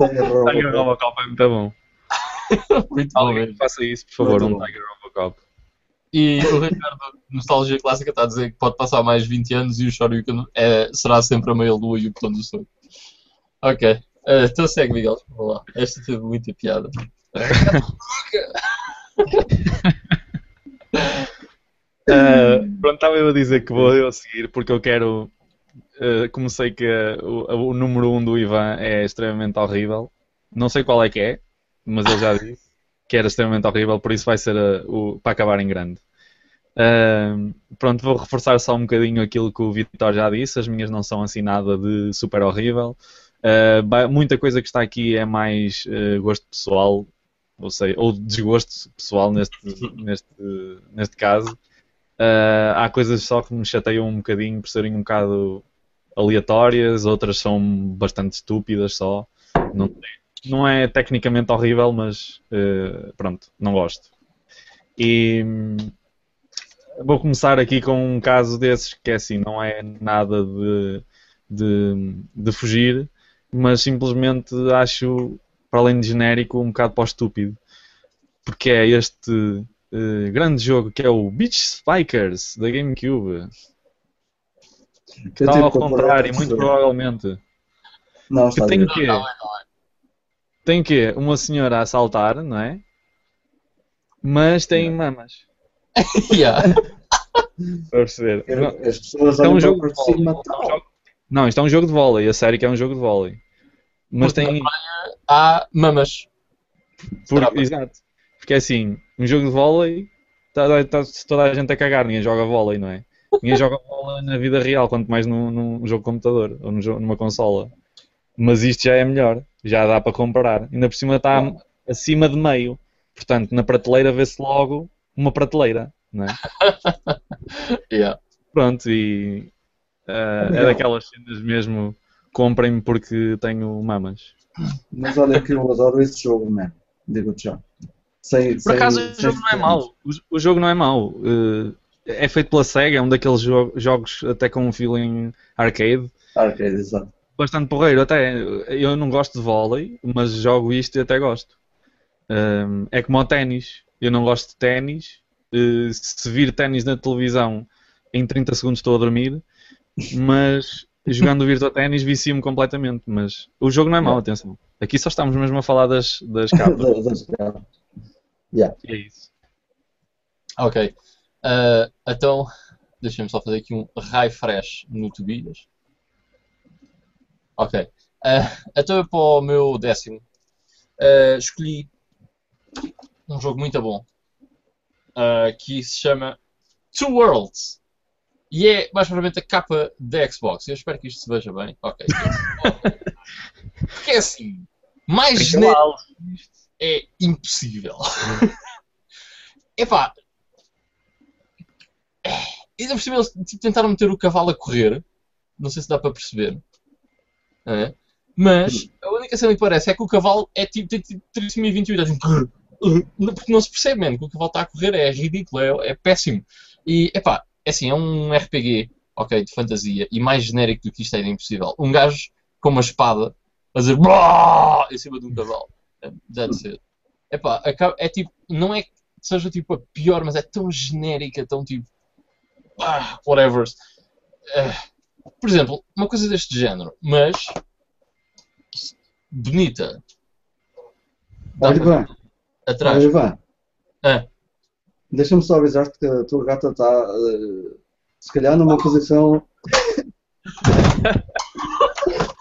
Speaker 2: A.
Speaker 3: Tiger Robocop é muito bom.
Speaker 1: Muito bom
Speaker 3: Alguém
Speaker 1: mesmo.
Speaker 3: faça isso, por favor,
Speaker 2: Muito
Speaker 3: um
Speaker 2: bom.
Speaker 3: Tiger Robocop.
Speaker 1: E o Ricardo, Nostalgia Clássica, está a dizer que pode passar mais 20 anos e o Shoryuken é, será sempre a meia-lua e o botão do sonho. Ok. Ah, então segue, Miguel. Vamos lá. Esta teve muita piada.
Speaker 3: Uh, *laughs* pronto, estava eu a dizer que vou eu a seguir porque eu quero. Uh, como sei que uh, o, o número 1 um do Ivan é extremamente horrível, não sei qual é que é, mas ele já *laughs* disse que era extremamente horrível, por isso vai ser uh, o, para acabar em grande. Uh, pronto, vou reforçar só um bocadinho aquilo que o Vitor já disse. As minhas não são assim nada de super horrível. Uh, muita coisa que está aqui é mais uh, gosto pessoal, ou, sei, ou desgosto pessoal neste, *laughs* neste, neste caso. Uh, há coisas só que me chateiam um bocadinho por serem um bocado aleatórias, outras são bastante estúpidas só. Não, não é tecnicamente horrível, mas uh, pronto, não gosto. E vou começar aqui com um caso desses que é assim, não é nada de, de, de fugir, mas simplesmente acho, para além de genérico, um bocado para o estúpido. Porque é este uh, grande jogo que é o Beach Spikers da GameCube.
Speaker 2: Eu
Speaker 3: Estava
Speaker 2: tive
Speaker 3: ao
Speaker 2: que
Speaker 3: contrário, muito provavelmente.
Speaker 2: Não,
Speaker 3: Que
Speaker 2: está
Speaker 3: tem o quê?
Speaker 1: Não, não é.
Speaker 3: Tem o quê? Uma senhora a assaltar, não é? Mas tem mamas. *laughs*
Speaker 1: Yeah.
Speaker 3: Para perceber. Não,
Speaker 2: As pessoas
Speaker 3: é um jogo de
Speaker 2: por
Speaker 3: vôlei. Não, isto é um jogo de vôlei. A série que é um jogo de vôlei. Mas
Speaker 1: Porque
Speaker 3: tem.
Speaker 1: Há mamas.
Speaker 3: Por, exato. Porque é assim, um jogo de vôlei, tá, tá, toda a gente a cagar, ninguém joga vôlei, não é? Ninguém joga *laughs* vôlei na vida real, quanto mais num, num jogo de computador ou num jogo- numa consola. Mas isto já é melhor, já dá para comparar. Ainda por cima está acima de meio. Portanto, na prateleira vê-se logo uma prateleira, não é? *laughs*
Speaker 1: Yeah.
Speaker 3: Pronto, e eh, é daquelas cenas mesmo, comprem-me porque tenho mamas.
Speaker 2: Mas olha que eu adoro esse jogo, man. Digo-te já. Sem,
Speaker 3: Por acaso o jogo não é mau. O, o jogo não é mau. Eh, é feito pela SEGA, é um daqueles jo- jogos até com um feeling arcade.
Speaker 2: Arcade, exato.
Speaker 3: Bastante porreiro, até. Eu não gosto de vôlei, mas jogo isto e até gosto. Ehm, é como o ténis. Eu não gosto de ténis. Eh, se vir ténis na televisão, em 30 segundos estou a dormir. Mas jogando Virtua Ténis vicio-me completamente. Mas o jogo não é mau, atenção. Aqui só estamos mesmo a falar das, das *laughs* capas.
Speaker 2: Das- capas. Yeah.
Speaker 3: é isso.
Speaker 1: Ok. Ah, então, deixa-me só fazer aqui um refresh no Tobias. Ok. Então eu para o meu décimo ah, escolhi um jogo muito bom ah, que se chama Two Worlds. E é mais provavelmente a capa da Xbox. Eu espero que isto se veja bem. Ok. Porque é assim, mais genérico é impossível. *laughs* Epá. Ainda por cima eles tipo, tentaram meter o cavalo a correr. Não sei se dá para perceber. É. Mas a única cena que parece é que o cavalo é tipo, tem tipo 328. É tipo, porque não se percebe, mesmo que o cavalo está a correr é ridículo, é, é péssimo. E, epá, é assim, é um RPG, ok, de fantasia, e mais genérico do que isto era impossível. Um gajo com uma espada a dizer em cima de um cavalo. É, That's it. Epá, é tipo, não é que seja tipo a pior, mas é tão genérica, tão tipo. Ah, whatever. Ah, por exemplo, uma coisa deste género, mas. bonita. Dá
Speaker 2: Olha bem,
Speaker 1: Atrás.
Speaker 2: olha bem.
Speaker 1: Ah,
Speaker 2: Deixa-me só avisar-te que a tua gata está, eh, se calhar, numa posição. *laughs*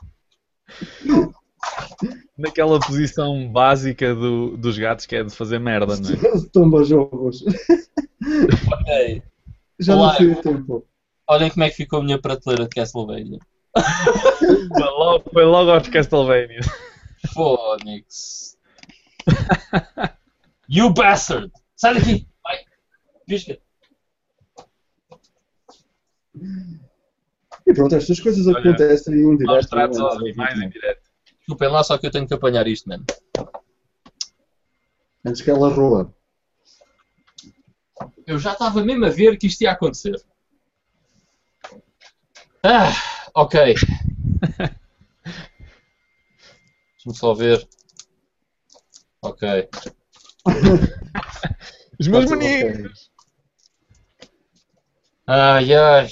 Speaker 3: Naquela posição básica do- dos gatos que é de fazer merda, não é? *laughs*
Speaker 2: tomba jogos.
Speaker 1: ok.
Speaker 2: Já
Speaker 1: Olá.
Speaker 2: não sei o tempo.
Speaker 1: Olhem como é que ficou a minha prateleira de Castlevania.
Speaker 3: Foi logo, foi logo aos Castlevania.
Speaker 1: Phonics. *laughs* you bastard! Sai daqui! Vai! Pisca!
Speaker 2: E pronto, estas coisas
Speaker 3: Olha,
Speaker 2: acontecem em
Speaker 3: Maus
Speaker 2: direto.
Speaker 3: tratos
Speaker 2: não é
Speaker 3: animais em direto.
Speaker 1: Desculpem lá, só que eu tenho que apanhar isto, mano.
Speaker 2: Antes que ela roa.
Speaker 1: Eu já estava mesmo a ver que isto ia acontecer. Ah, ok. *laughs* Deixa-me só ver. Ok. *laughs*
Speaker 3: Os meus meninos!
Speaker 1: Ai ai.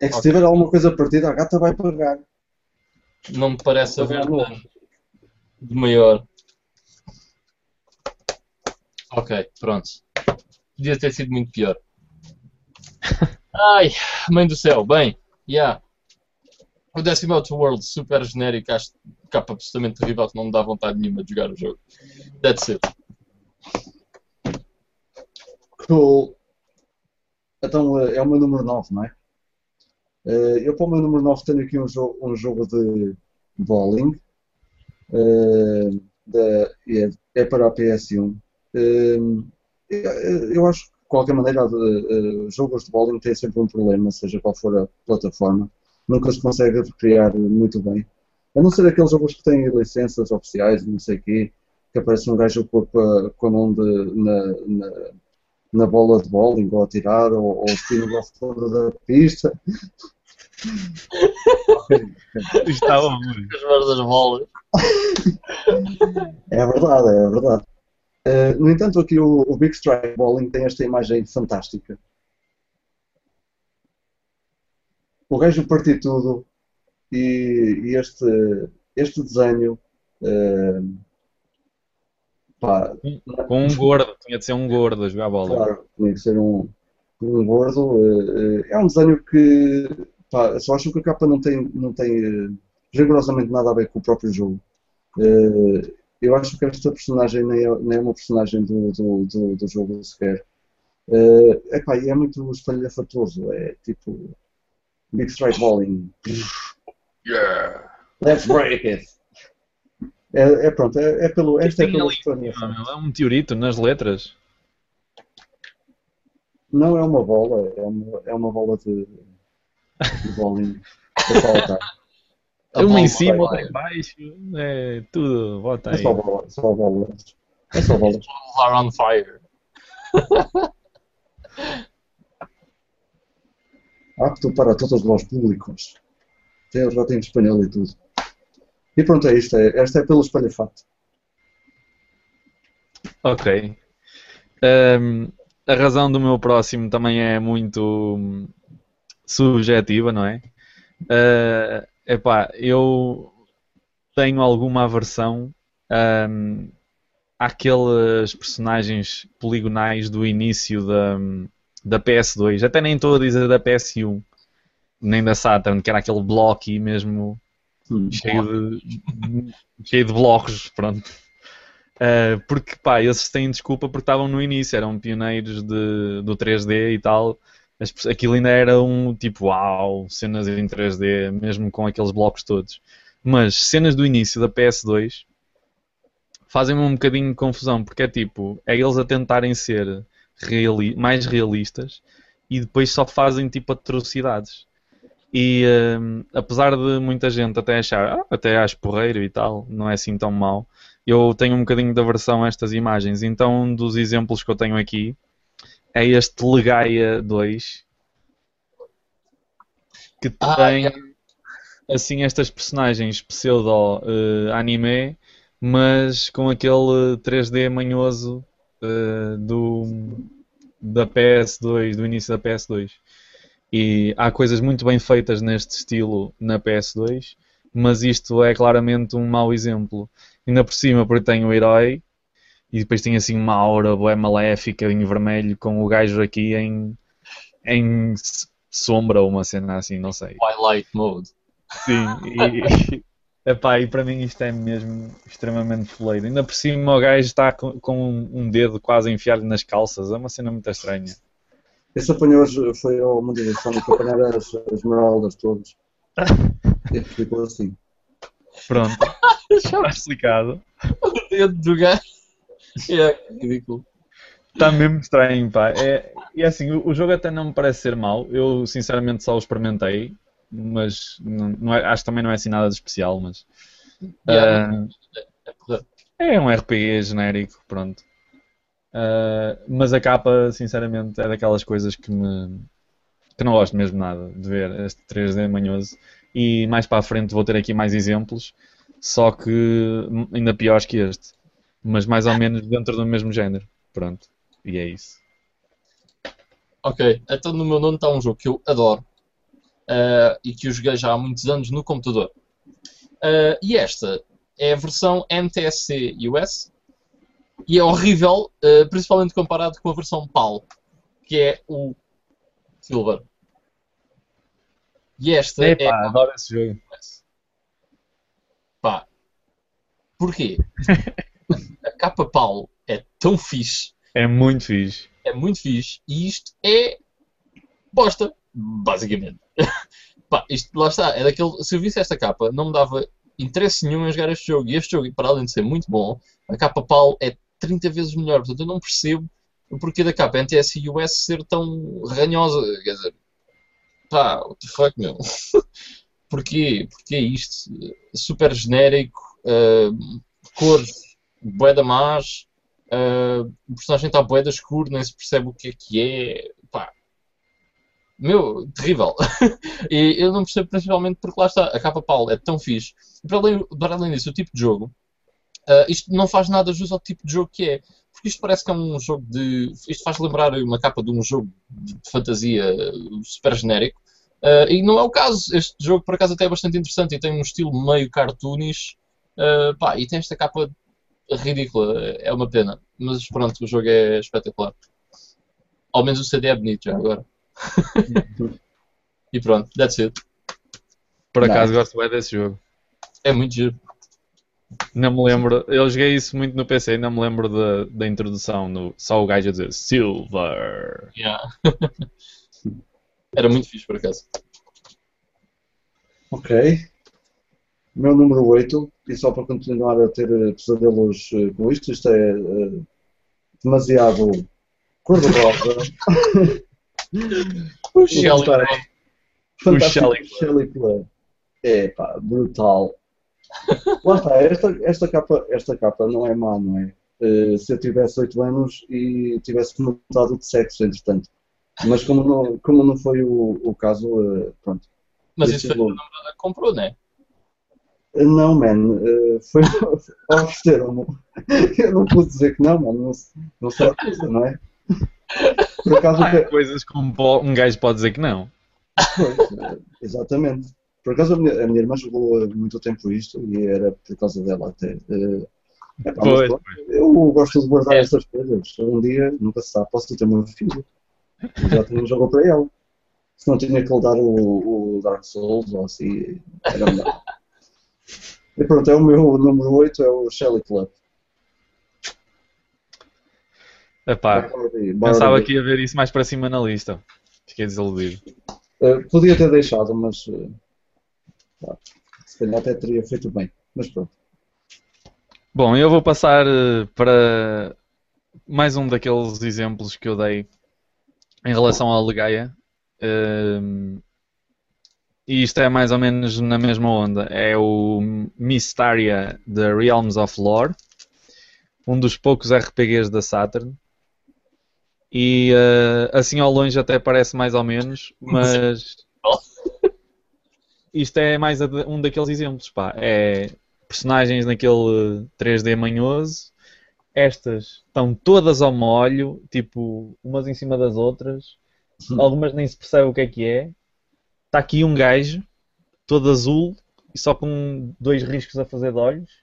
Speaker 2: É que se
Speaker 1: Ok.
Speaker 2: tiver alguma coisa partida, a gata vai pagar.
Speaker 1: Não me parece haver dano de maior. Ok, pronto. Podia ter sido muito pior. *laughs* Ai, mãe do céu. Bem, yeah. O Outer World, super genérico, acho capa absolutamente terrível que não me dá vontade nenhuma de jogar o jogo. That's it.
Speaker 2: Cool. Então eh, é o meu número 9, não é? Eh, Eu para o meu número 9 tenho aqui um jogo, um jogo de bowling. eh, da- é, é para a PS1. Eh, eu- Eu acho qualquer maneira, eh, eh, jogos de bowling têm sempre um problema, seja qual for a plataforma. Nunca se consegue recriar muito bem. A não ser aqueles jogos que têm licenças oficiais, não sei o quê, que aparece um gajo com a, com a mão de- na, na- na bola de bowling, ou a tirar, ou, ou lá fora da pista.
Speaker 3: Isto estava muito.
Speaker 1: As mãos das bolas.
Speaker 2: É verdade, é verdade. Eh, no entanto, aqui o, o Big Strike Bowling tem esta imagem fantástica. O gajo partiu tudo e, e este, este desenho. eh, pá,
Speaker 3: Com um gordo, tinha de ser um gordo a jogar bola.
Speaker 2: Claro, tinha que ser um, um gordo. eh, É um desenho que pá, só acho que a capa não tem, não tem rigorosamente nada a ver com o próprio jogo. Eu acho que esta personagem nem é, nem é uma personagem do, do, do, do jogo sequer. Eh, epá, e é muito espalhafatoso. É tipo Big Strike Bowling.
Speaker 1: Yeah.
Speaker 2: Let's break it! É, é pronto, é, é pelo, esta é.
Speaker 3: Ah, meu, É um meteorito nas letras.
Speaker 2: Não é uma bola, é uma, é uma bola de, de bowling. *laughs* É só botar.
Speaker 1: A
Speaker 3: uma
Speaker 1: bola
Speaker 3: em cima, outra
Speaker 1: lá.
Speaker 3: em baixo. É tudo. Bota
Speaker 2: É
Speaker 3: aí.
Speaker 2: só bola, só bolas. É só bolas.
Speaker 1: Are on fire. *laughs*
Speaker 2: Apto para todos os públicos. Tem, já tem espanhol e tudo. E pronto, é isto. É, esta é pelo espalhafato.
Speaker 3: Ok. Ahm, a razão do meu próximo também é muito hum, subjetiva, não é? Ah, epá, eu tenho alguma aversão ahm, àqueles personagens poligonais do início da, da PS2. Até nem estou a dizer da PS1, nem da Saturn, que era aquele bloco mesmo
Speaker 2: Hum.
Speaker 3: cheio de, cheio de blocos, pronto. Uh, porque, pá, esses têm desculpa porque estavam no início, eram pioneiros de, do 3D e tal. Aquilo ainda era um tipo, uau, cenas em 3D, mesmo com aqueles blocos todos. Mas cenas do início da PS2 fazem-me um bocadinho de confusão, porque é tipo, é eles a tentarem ser reali- mais realistas e depois só fazem tipo atrocidades. E hum, apesar de muita gente até achar, ah, até acho porreiro e tal, não é assim tão mau, eu tenho um bocadinho de aversão a estas imagens. Então, um dos exemplos que eu tenho aqui é este Legaia 2 que
Speaker 1: Ah,
Speaker 3: tem assim estas personagens pseudo eh, anime, mas com aquele 3D manhoso eh, do da PS2, do início da PS2. E há coisas muito bem feitas neste estilo na PS2, mas isto é claramente um mau exemplo. Ainda por cima, porque tem o herói e depois tem assim uma aura bué maléfica em vermelho com o gajo aqui em, em sombra ou uma cena assim, não sei.
Speaker 1: Twilight Mode.
Speaker 3: Sim, e, *laughs* epá, e para mim isto é mesmo extremamente foleiro. Ainda por cima o gajo está com, com um dedo quase enfiado nas calças, é uma cena muito estranha.
Speaker 2: Esse apanhou hoje, foi ao Mundo da Sonic apanhar as, as esmeraldas todas. E ficou assim.
Speaker 3: Pronto, *laughs* está explicado.
Speaker 1: O dedo do gajo. *laughs* É ridículo.
Speaker 3: Está mesmo estranho, pá. É, e é assim, o, o jogo até não me parece ser mau. Eu sinceramente só o experimentei, mas não, não é- acho que também não é assim nada de especial, mas
Speaker 1: Yeah,
Speaker 3: ah,
Speaker 1: é
Speaker 3: é um RPG genérico, pronto. Ah, mas a capa, sinceramente, é daquelas coisas que me que não gosto mesmo nada de ver este 3D manhoso. E mais para a frente vou ter aqui mais exemplos, só que ainda piores que este, mas mais ou menos dentro do mesmo género. Pronto, e é isso.
Speaker 1: Ok, então no meu nono está um jogo que eu adoro eh, e que eu joguei já há muitos anos no computador. Eh, e esta é a versão NTSC US e é horrível, eh, principalmente comparado com a versão PAL, que é o Silver. E esta é
Speaker 3: Epá, adoro esse jogo.
Speaker 1: Pá, porquê? *laughs* a capa PAL é tão fixe
Speaker 3: É muito fixe.
Speaker 1: é muito fixe e isto é bosta, basicamente. *laughs* Pá, isto lá está, é daquele. Se eu visse esta capa, não me dava interesse nenhum em jogar este jogo. E este jogo, para além de ser muito bom, a capa PAL é 30 vezes melhor. Portanto, eu não percebo o porquê da capa NTS e US ser tão ranhosa. Quer dizer, pá, what the fuck, meu? *laughs* porquê? Porquê isto? Super genérico, uh, cores, bué da más. Uh, o personagem está bué da escuro, nem se percebe o que é que é. Pá. Meu, terrível. *laughs* e eu não percebo principalmente porque lá está, a capa pau é tão fixe. E para além, para além disso, o tipo de jogo, uh, isto não faz nada jus ao tipo de jogo que é. Porque isto parece que é um jogo de. Isto faz lembrar uma capa de um jogo de fantasia super genérico. Uh, e não é o caso. Este jogo, por acaso, até é bastante interessante e tem um estilo meio cartoonish. Uh, pá, e tem esta capa ridícula, é uma pena. Mas pronto, o jogo é espetacular. Ao menos o CD é bonito já agora. *laughs* e pronto, that's it.
Speaker 3: Por acaso
Speaker 2: Nice.
Speaker 3: gosto bem desse jogo.
Speaker 1: É muito giro.
Speaker 3: Não me lembro, eu joguei isso muito no PC, não me lembro da, da introdução, no, só o gajo a dizer Silver.
Speaker 1: Yeah. *laughs* Era muito fixe por acaso.
Speaker 2: Ok. Meu número 8, e só para continuar a ter pesadelos eh, com isto, isto é eh, demasiado cor-de-rosa. *laughs*
Speaker 1: O Shelly.
Speaker 2: Não, Fantástico
Speaker 3: Shelley
Speaker 2: Shelley Play. É pá, brutal. *laughs* Lá está, esta, esta, capa, esta capa não é má, não é? Eh, se eu tivesse 8 anos e tivesse mudado de sexo, entretanto. Mas como não, como não foi o, o caso, eh, pronto.
Speaker 1: Mas isso foi que comprou, né?
Speaker 2: Eh, Não, man, eh, foi *laughs* ofereceram-me. Eu não pude dizer que não, mano, não, se- não se recusa, não é? Por acaso,
Speaker 3: Há
Speaker 2: que-
Speaker 3: coisas que um, gajo pode dizer que não.
Speaker 2: Pois, exatamente. Por acaso a minha, a minha irmã jogou muito tempo isto e era por causa dela até. Eh, epá, mas
Speaker 3: Pois,
Speaker 2: eu gosto de guardar essas coisas. Um dia, nunca se sabe, posso ter meu filho. Já tenho um jogo para ele. Se não tinha que lhe dar o, o Dark Souls ou assim, era melhor. E pronto, é o meu número 8, é o Shelly Club.
Speaker 3: Epá,
Speaker 2: bora
Speaker 3: pensava que ia ver isso mais para cima na lista. Fiquei desiludido.
Speaker 2: Eh, podia ter deixado, mas pá, se calhar até teria feito bem. Mas pronto.
Speaker 3: Bom, eu vou passar eh, para mais um daqueles exemplos que eu dei em relação ao Legaia. Ehm, e isto é mais ou menos na mesma onda. É o Mystaria The Realms of Lore, um dos poucos RPGs da Saturn. E eh, assim ao longe até parece mais ou menos, *laughs* mas *laughs* isto é mais um daqueles exemplos, pá. É personagens naquele 3D manhoso. Estas estão todas ao molho, tipo, umas em cima das outras. Algumas nem se percebe o que é que é. Está aqui um gajo, todo azul, e só com dois riscos a fazer de olhos.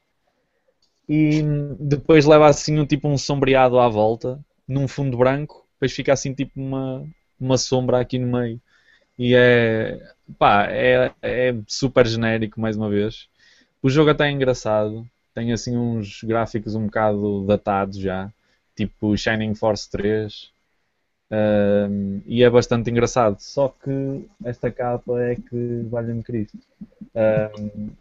Speaker 3: E depois leva assim um tipo um sombreado à volta, num fundo branco. Depois fica assim tipo uma, uma sombra aqui no meio. E é, pá, é, é super genérico mais uma vez. O jogo até é engraçado. Tem assim uns gráficos um bocado datados já, tipo Shining Force 3. Ahm, e é bastante engraçado. Só que esta capa é que vale-me Cristo. Ahm,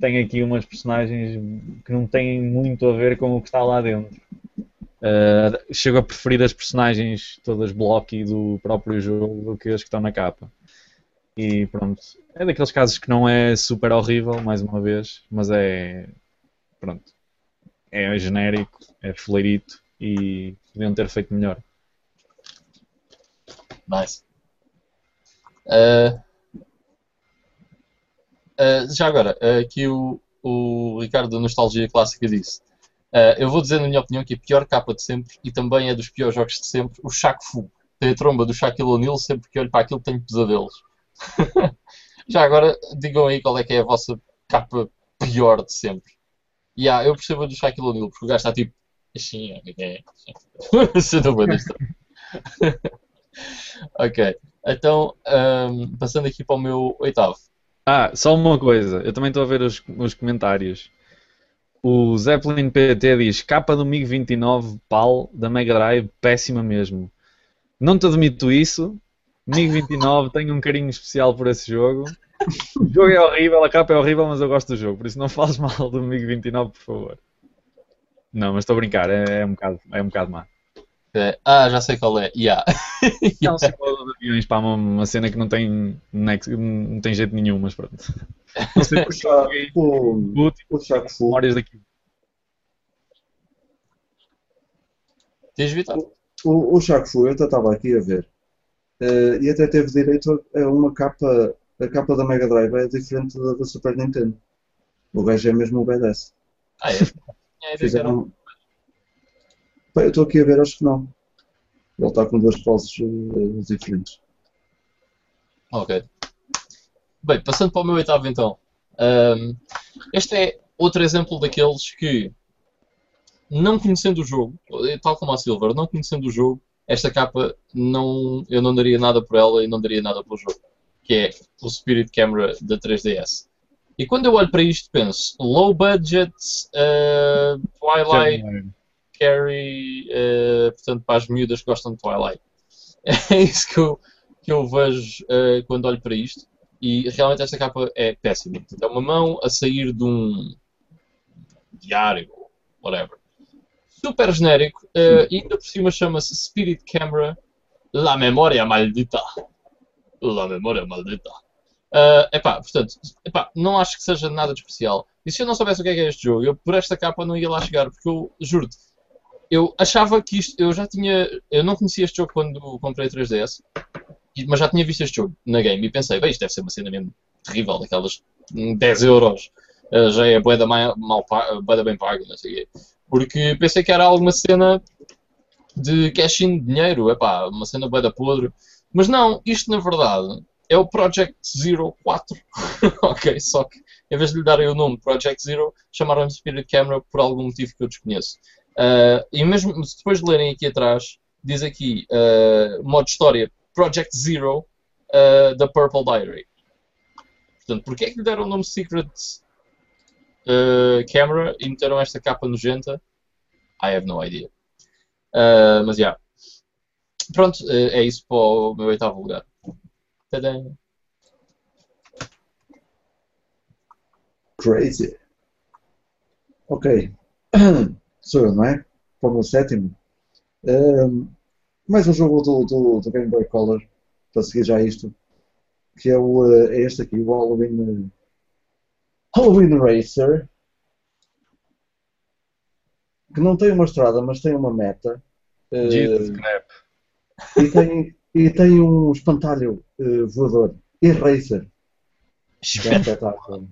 Speaker 3: tem aqui umas personagens que não têm muito a ver com o que está lá dentro. Ah, chego a preferir as personagens todas blocky do próprio jogo do que as que estão na capa. E pronto, é daqueles casos que não é super horrível, mais uma vez, mas é. Pronto. É genérico, é foleirito e podiam ter feito melhor.
Speaker 1: Nice. Uh, uh, já agora, uh, aqui o, o Ricardo da Nostalgia Clássica disse. Uh, eu vou dizer, na minha opinião, que a pior capa de sempre e também é dos piores jogos de sempre, o Shaq Fu. Tem a tromba do Shaquille O'Neal, sempre que olho para aquilo tenho pesadelos. já agora, digam aí qual é que é a vossa capa pior de sempre. E ah, eu percebo a do Shaquille O'Neal, porque o gajo está tipo. Assim, é, é, é. Sendo bem desta. *laughs* Ok, então ahm, passando aqui para o meu oitavo.
Speaker 3: Ah, só uma coisa, eu também estou a ver os, os comentários. O Zeppelin PT diz: capa do MiG 29 PAL da Mega Drive, péssima mesmo. Não te admito isso. MiG 29, *laughs* tenho um carinho especial por esse jogo. O jogo é horrível, a capa é horrível, mas eu gosto do jogo, por isso não fales mal do MiG 29, por favor. Não, mas estou a brincar, é, é um bocado, é um bocado má.
Speaker 1: É, ah, já sei qual é. Yeah.
Speaker 3: É um simulador de aviões, pá, uma, uma cena que não tem, não tem jeito nenhum, mas pronto. Não sei
Speaker 2: O
Speaker 3: porque joguei
Speaker 2: o, o Fu,
Speaker 3: memórias daqui.
Speaker 1: Diz Vitor?
Speaker 2: o, o Shaq Fu, eu até estava aqui a ver. Eh, e até teve direito a uma capa. A capa da Mega Drive é diferente da, da Super Nintendo. O gajo é mesmo o badass.
Speaker 1: Ah, é. Tinha a ideia que era um-.
Speaker 2: Pá, eu estou aqui a ver, acho que não. Ele está com duas poses eh, diferentes.
Speaker 1: Ok. Bem, passando para o meu oitavo então. Ahm, este é outro exemplo daqueles que, não conhecendo o jogo, tal como a Silver, não conhecendo o jogo, esta capa não, eu não daria nada por ela e não daria nada pelo jogo. Que é o Spirit Camera da 3DS. E quando eu olho para isto penso, low budget, ah, Twilight, Carrie, eh, portanto, para as miúdas que gostam de Twilight. *laughs* É isso que eu, que eu vejo eh, quando olho para isto. E realmente esta capa é péssima. É uma mão a sair de um diário, whatever. Super genérico. eh, e ainda por cima chama-se Spirit Camera La Memória Maldita. La Memória Maldita. Uh, epá, portanto, epá, não acho que seja nada de especial. E se eu não soubesse o que é, que é este jogo, eu por esta capa não ia lá chegar, porque eu juro-te, eu achava que isto, eu já tinha, eu não conhecia este jogo quando comprei a 3DS, e- mas já tinha visto este jogo na game e pensei, bem, isto deve ser uma cena mesmo terrível, daquelas hum, 10 euros, uh, já é boeda ma- mal pa- bué da bem paga, não sei o quê. Porque pensei que era alguma cena de cash-in de dinheiro, epá, uma cena boeda podre. Mas não, isto na verdade é o Project Zero 4. *laughs* ok, só que em vez de lhe darem o nome Project Zero, chamaram-lhe Spirit Camera por algum motivo que eu desconheço. Ah, e mesmo depois de lerem aqui atrás, diz aqui ah, modo história Project Zero ah, da Purple Diary. Portanto, porquê é que lhe deram o nome Secret uh, camera e meteram esta capa nojenta. I have no idea. Uh, mas já. Yeah. Pronto, uh, é isso para o meu oitavo lugar. Tadã.
Speaker 2: Crazy. Ok. *clears throat* Sou eu, não é? Para o meu sétimo. Um, mais um jogo do, do, do, Game Boy Color, para seguir já isto, que é, o, é este aqui, o Halloween, Halloween Racer, que não tem uma estrada, mas tem uma meta.
Speaker 3: Jesus uh, crap.
Speaker 2: E tem, e tem um espantalho uh, voador. E Racer.
Speaker 3: Espetáculo.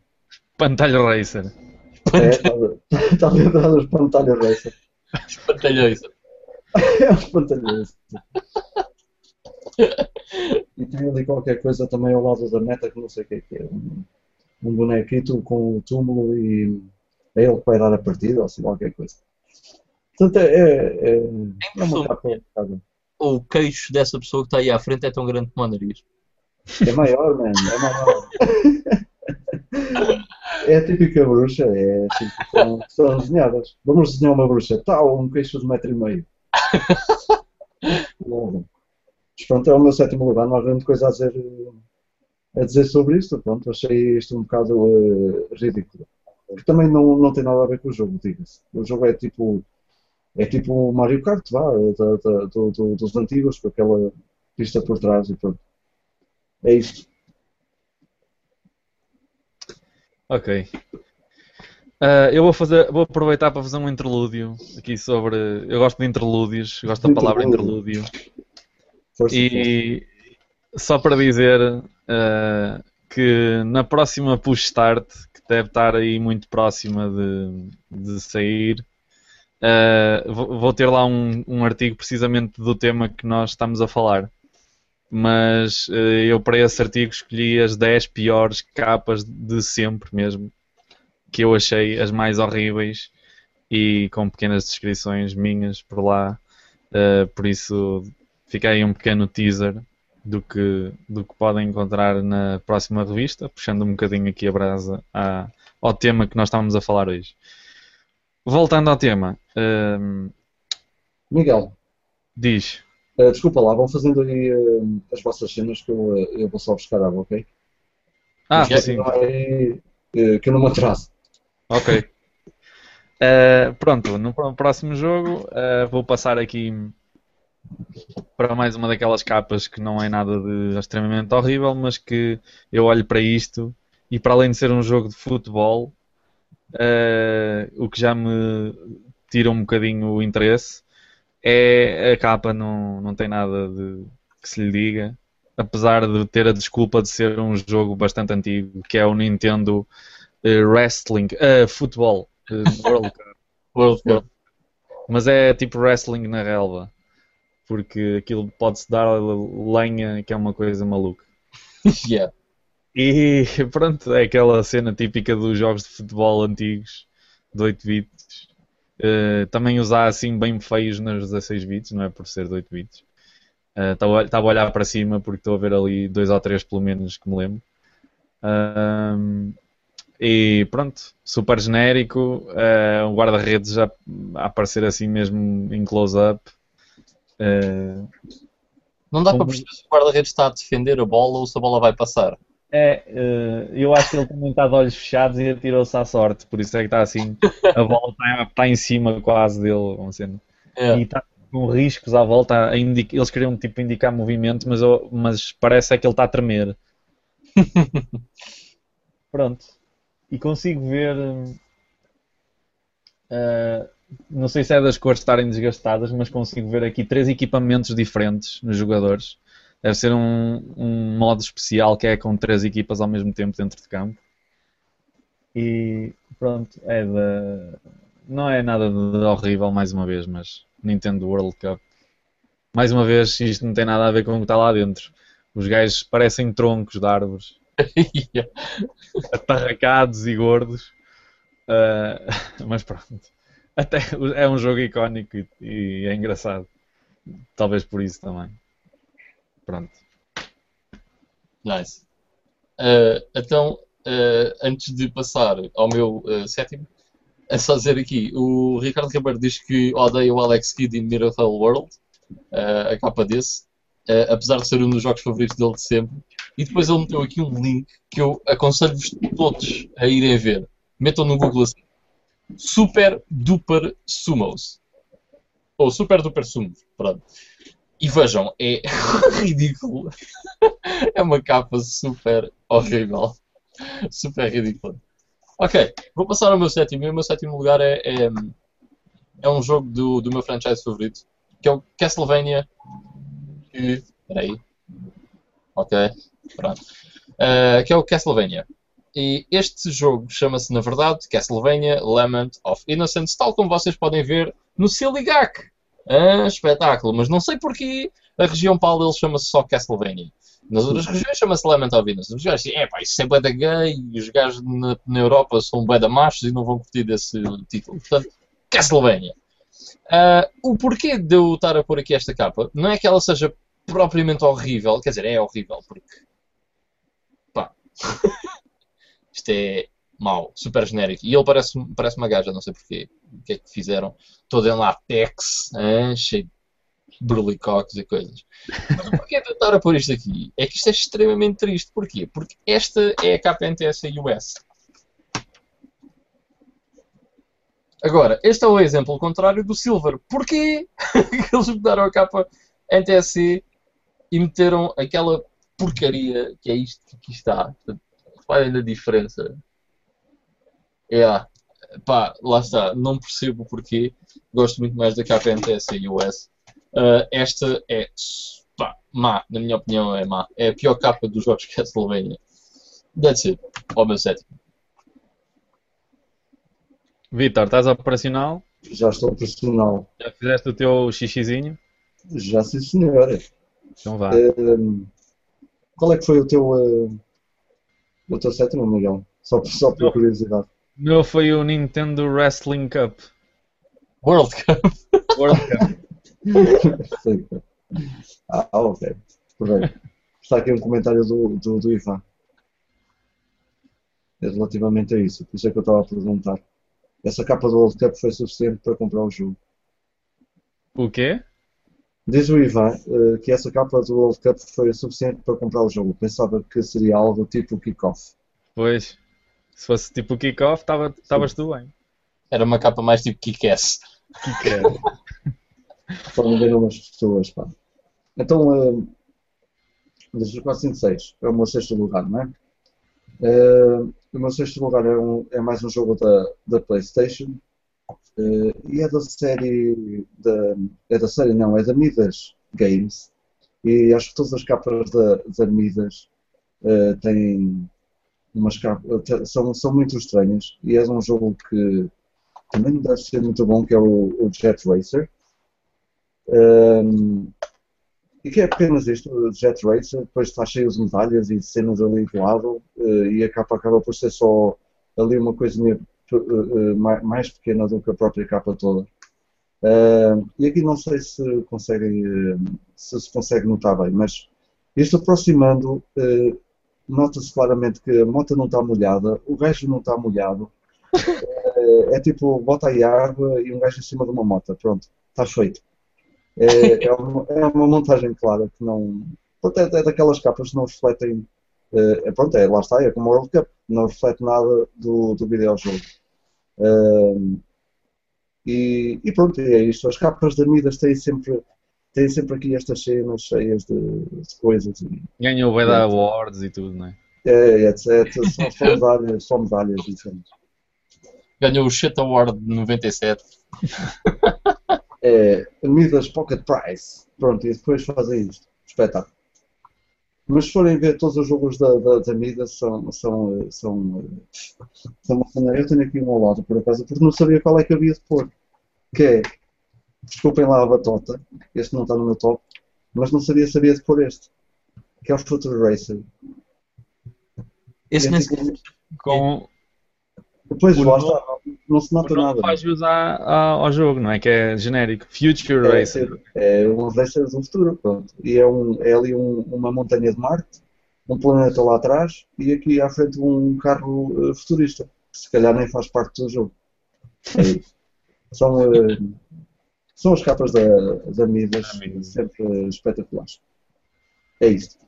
Speaker 3: Espantalho Racer.
Speaker 2: É, está dentro do espantalho Racer.
Speaker 1: Espantalho Racer. *laughs*
Speaker 2: é um espantalho Racer. e tem ali qualquer coisa também ao lado da meta que não sei o que é que é. Um, um bonequito com o túmulo e é ele que vai dar a partida ou assim qualquer coisa. Portanto, é, é, é, é uma capa
Speaker 1: O queixo dessa pessoa que está aí à frente é tão grande como o nariz.
Speaker 2: É maior, mano, é maior. *laughs* é a típica bruxa, é assim que são, são desenhadas. Vamos desenhar uma bruxa, tal, um queixo de metro e meio. Mas pronto, é o meu sétimo lugar, não há grande coisa a dizer, a dizer sobre isto. Pronto, achei isto um bocado uh, ridículo. Que também não, não tem nada a ver com o jogo, diga-se. O jogo é tipo. É tipo o Mario Kart, vá, da, da, do, do, dos antigos, com aquela pista por trás e pronto. É isto.
Speaker 3: Ok. Uh, eu vou, fazer, vou aproveitar para fazer um interlúdio aqui sobre. Eu gosto de interlúdios, gosto da palavra interlúdio. Força, e força. só para dizer uh, que na próxima push start, que deve estar aí muito próxima de, de sair, uh, vou ter lá um, um artigo precisamente do tema que nós estamos a falar mas uh, eu para esse artigo escolhi as 10 piores capas de sempre mesmo, que eu achei as mais horríveis e com pequenas descrições minhas por lá, uh, por isso fica aí um pequeno teaser do que, do que podem encontrar na próxima revista, puxando um bocadinho aqui a brasa à, ao tema que nós estamos a falar hoje. Voltando ao tema, uh,
Speaker 2: Miguel,
Speaker 3: diz.
Speaker 2: Uh, desculpa lá, vão fazendo aí uh, as vossas cenas que eu, uh, eu vou só buscar água, ok?
Speaker 3: Ah, Mas sim.
Speaker 2: Aí, que eu não me atraso.
Speaker 3: Ok. *laughs* pronto, no próximo jogo vou passar aqui para mais uma daquelas capas que não é nada de extremamente horrível, mas que eu olho para isto e para além de ser um jogo de futebol, o que já me tira um bocadinho o interesse é a capa não, não tem nada de que se lhe diga, apesar de ter a desculpa de ser um jogo bastante antigo, que é o Nintendo uh, Wrestling, uh, Futebol uh, World Cup. *laughs*
Speaker 1: World Cup.
Speaker 3: Mas é tipo wrestling na relva, porque aquilo pode-se dar lenha, que é uma coisa maluca.
Speaker 1: yeah.
Speaker 3: E pronto, é aquela cena típica dos jogos de futebol antigos, de 8 bits, Uh, também usar assim bem feios nos 16 bits, não é por ser de 8 bits. Estava uh, a olhar para cima porque estou a ver ali dois ou três pelo menos que me lembro. Uh, e pronto, super genérico, uh, um guarda-redes a, a, aparecer assim mesmo em close-up.
Speaker 1: não dá para perceber se o guarda-redes está a defender a bola ou se a bola vai passar.
Speaker 3: É, uh, eu acho que ele também está de olhos fechados e atirou-se à sorte, por isso é que está assim. A bola está, está em cima quase dele, vamos dizer. É. E está com riscos à volta. Indica, eles queriam tipo, indicar movimento, mas, eu, mas parece é que ele está a tremer. *laughs* Pronto. E consigo ver. Uh, não sei se é das cores estarem desgastadas, mas consigo ver aqui três equipamentos diferentes nos jogadores. Deve ser um, um modo especial que é com três equipas ao mesmo tempo dentro de campo. E pronto, é da. Não é nada de horrível mais uma vez, mas Nintendo World Cup. Mais uma vez, isto não tem nada a ver com o que está lá dentro. Os gajos parecem troncos de árvores. *laughs* Atarracados e gordos. Uh, *laughs* mas pronto. Até é um jogo icónico e, e é engraçado. Talvez por isso também. Pronto.
Speaker 1: Nice. Uh, então, eh, antes de passar ao meu eh, sétimo, é só dizer aqui: o Ricardo Ribeiro diz que odeia o Alex Kidd em Miracle World, a capa desse, apesar de ser um dos jogos favoritos dele de sempre. E depois ele meteu aqui um link que eu aconselho-vos todos a irem ver. Metam no Google assim: Super Duper Sumos. Ou Super Duper Sumos, pronto. E vejam, é *laughs* ridículo. é uma capa super horrível. Super ridícula. Ok, vou passar ao meu sétimo. E o meu sétimo lugar é, é, é um jogo do, do meu franchise favorito, que é o Castlevania. Que. Peraí. Ok, pronto. Uh, que é o Castlevania. E este jogo chama-se, na verdade, Castlevania Lament of Innocence, tal como vocês podem ver no Siligak. Ah, espetáculo, mas não sei porquê a região PAL ele chama-se só Castlevania. Nas outras regiões chama-se Lament of Innocence. Os gajos dizem, é pá, isso é bué da gay, os gajos na, na Europa são bué da machos e não vão curtir desse título. Portanto, Castlevania. Ah, o porquê de eu estar a pôr aqui esta capa não é que ela seja propriamente horrível, quer dizer, é horrível, porque. pá. *laughs* Isto é mau, super genérico. E ele parece, parece uma gaja, não sei porquê. O que é que fizeram? Todo em latex, hein? cheio de burlicoques e coisas. Mas porquê estar a pôr isto aqui? É que isto é extremamente triste. Porquê? Porque esta é a capa NTS US. Agora, este é o exemplo contrário do Silver. Porquê *laughs* que eles mudaram a capa NTSC e meteram aquela porcaria que é isto que aqui está? Reparem na diferença. É, pá, lá está. Não percebo porquê. Gosto muito mais da capa NTSC US. Uh, esta é, pá, má. Na minha opinião, é má. É a pior capa dos jogos Castlevania. That's it. Ao meu sétimo.
Speaker 3: Vitor, estás operacional?
Speaker 2: Já estou profissional.
Speaker 3: Já fizeste o teu xixizinho?
Speaker 2: Já sim, senhora.
Speaker 3: Então vá.
Speaker 2: Ehm, qual é que foi o teu, eh, o teu sétimo, Miguel? Só, por- só por
Speaker 3: Eu.
Speaker 2: curiosidade.
Speaker 3: O meu foi o Nintendo Wrestling Cup.
Speaker 1: World Cup.
Speaker 3: World Cup. *laughs*
Speaker 2: Ah, ah, ok. Está aqui um comentário do, do, do Ivan. É relativamente a isso. Por isso é que eu estava a perguntar. Essa capa do World Cup foi suficiente para comprar o jogo.
Speaker 3: O quê?
Speaker 2: Diz o Ivan eh, que essa capa do World Cup foi suficiente para comprar o jogo. Pensava que seria algo tipo kickoff.
Speaker 3: Pois. Se fosse tipo o kickoff, tava- estavas tu bem.
Speaker 1: Era uma capa mais tipo Kick-Ass.
Speaker 3: Kick-ass. *laughs*
Speaker 2: Me ver umas pessoas, pá. Então, eh, desde o 456 é o meu sexto lugar, não é? Eh, o meu sexto lugar é, um- é mais um jogo da, da PlayStation eh, e é da série da, é da série não, é da Midas Games e acho que todas as capas da, da Midas eh, têm umas capas, são, são muito estranhas e é um jogo que também não deve ser muito bom que é o, o Jet Racer um, e que é apenas isto, o Jet Racer, depois está cheio de medalhas e cenas ali do lado, eh, e a capa acaba por ser só ali uma coisinha eh, eh, mai- mais pequena do que a própria capa toda. Um, e aqui não sei se conseguem, se se consegue notar bem, mas isto aproximando, eh, nota-se claramente que a moto não está molhada, o gajo não está molhado, Eh, é tipo, bota aí água e um gajo em cima de uma moto, pronto, está feito. É, é, uma, é uma montagem clara que não. Pronto, é, é daquelas capas que não refletem. eh, é, pronto, é, lá está, é como o World Cup, não reflete nada do, do videojogo. Ehm, e, e pronto, é isto. As capas da Midas têm sempre, têm sempre aqui estas cenas cheias de, de coisas e
Speaker 3: Ganhou vai dar awards e tudo, não é?
Speaker 2: é, etc. São, *laughs* são medalhas, são medalhas diferentes.
Speaker 1: Ganhou o Shit Award de 97. *laughs*
Speaker 2: é Midas Pocket Prize. Pronto, e depois fazem isto. Espetáculo. Mas se forem ver todos os jogos da, da, da Midas são, são, são, são uma cena. Eu tenho aqui um ao lado por acaso, porque não sabia qual é que havia de pôr. Que é, desculpem lá a batota, este não está no meu top, mas não sabia sabia de pôr este. Que é o Future Racer.
Speaker 1: Esse
Speaker 2: É
Speaker 1: nem
Speaker 2: tipo-
Speaker 1: sequer-
Speaker 3: Com,
Speaker 2: Depois lá está, não se nota nada.
Speaker 3: faz jus ao jogo, não é? Que é genérico. Future
Speaker 2: É,
Speaker 3: Racer.
Speaker 2: é um racer do futuro, pronto. E é, um, é ali um- uma montanha de Marte um planeta lá atrás e aqui à frente um carro uh, futurista, que se calhar nem faz parte do jogo. É isso. São, uh, são as capas da, da Midas, sempre espetaculares. É isto.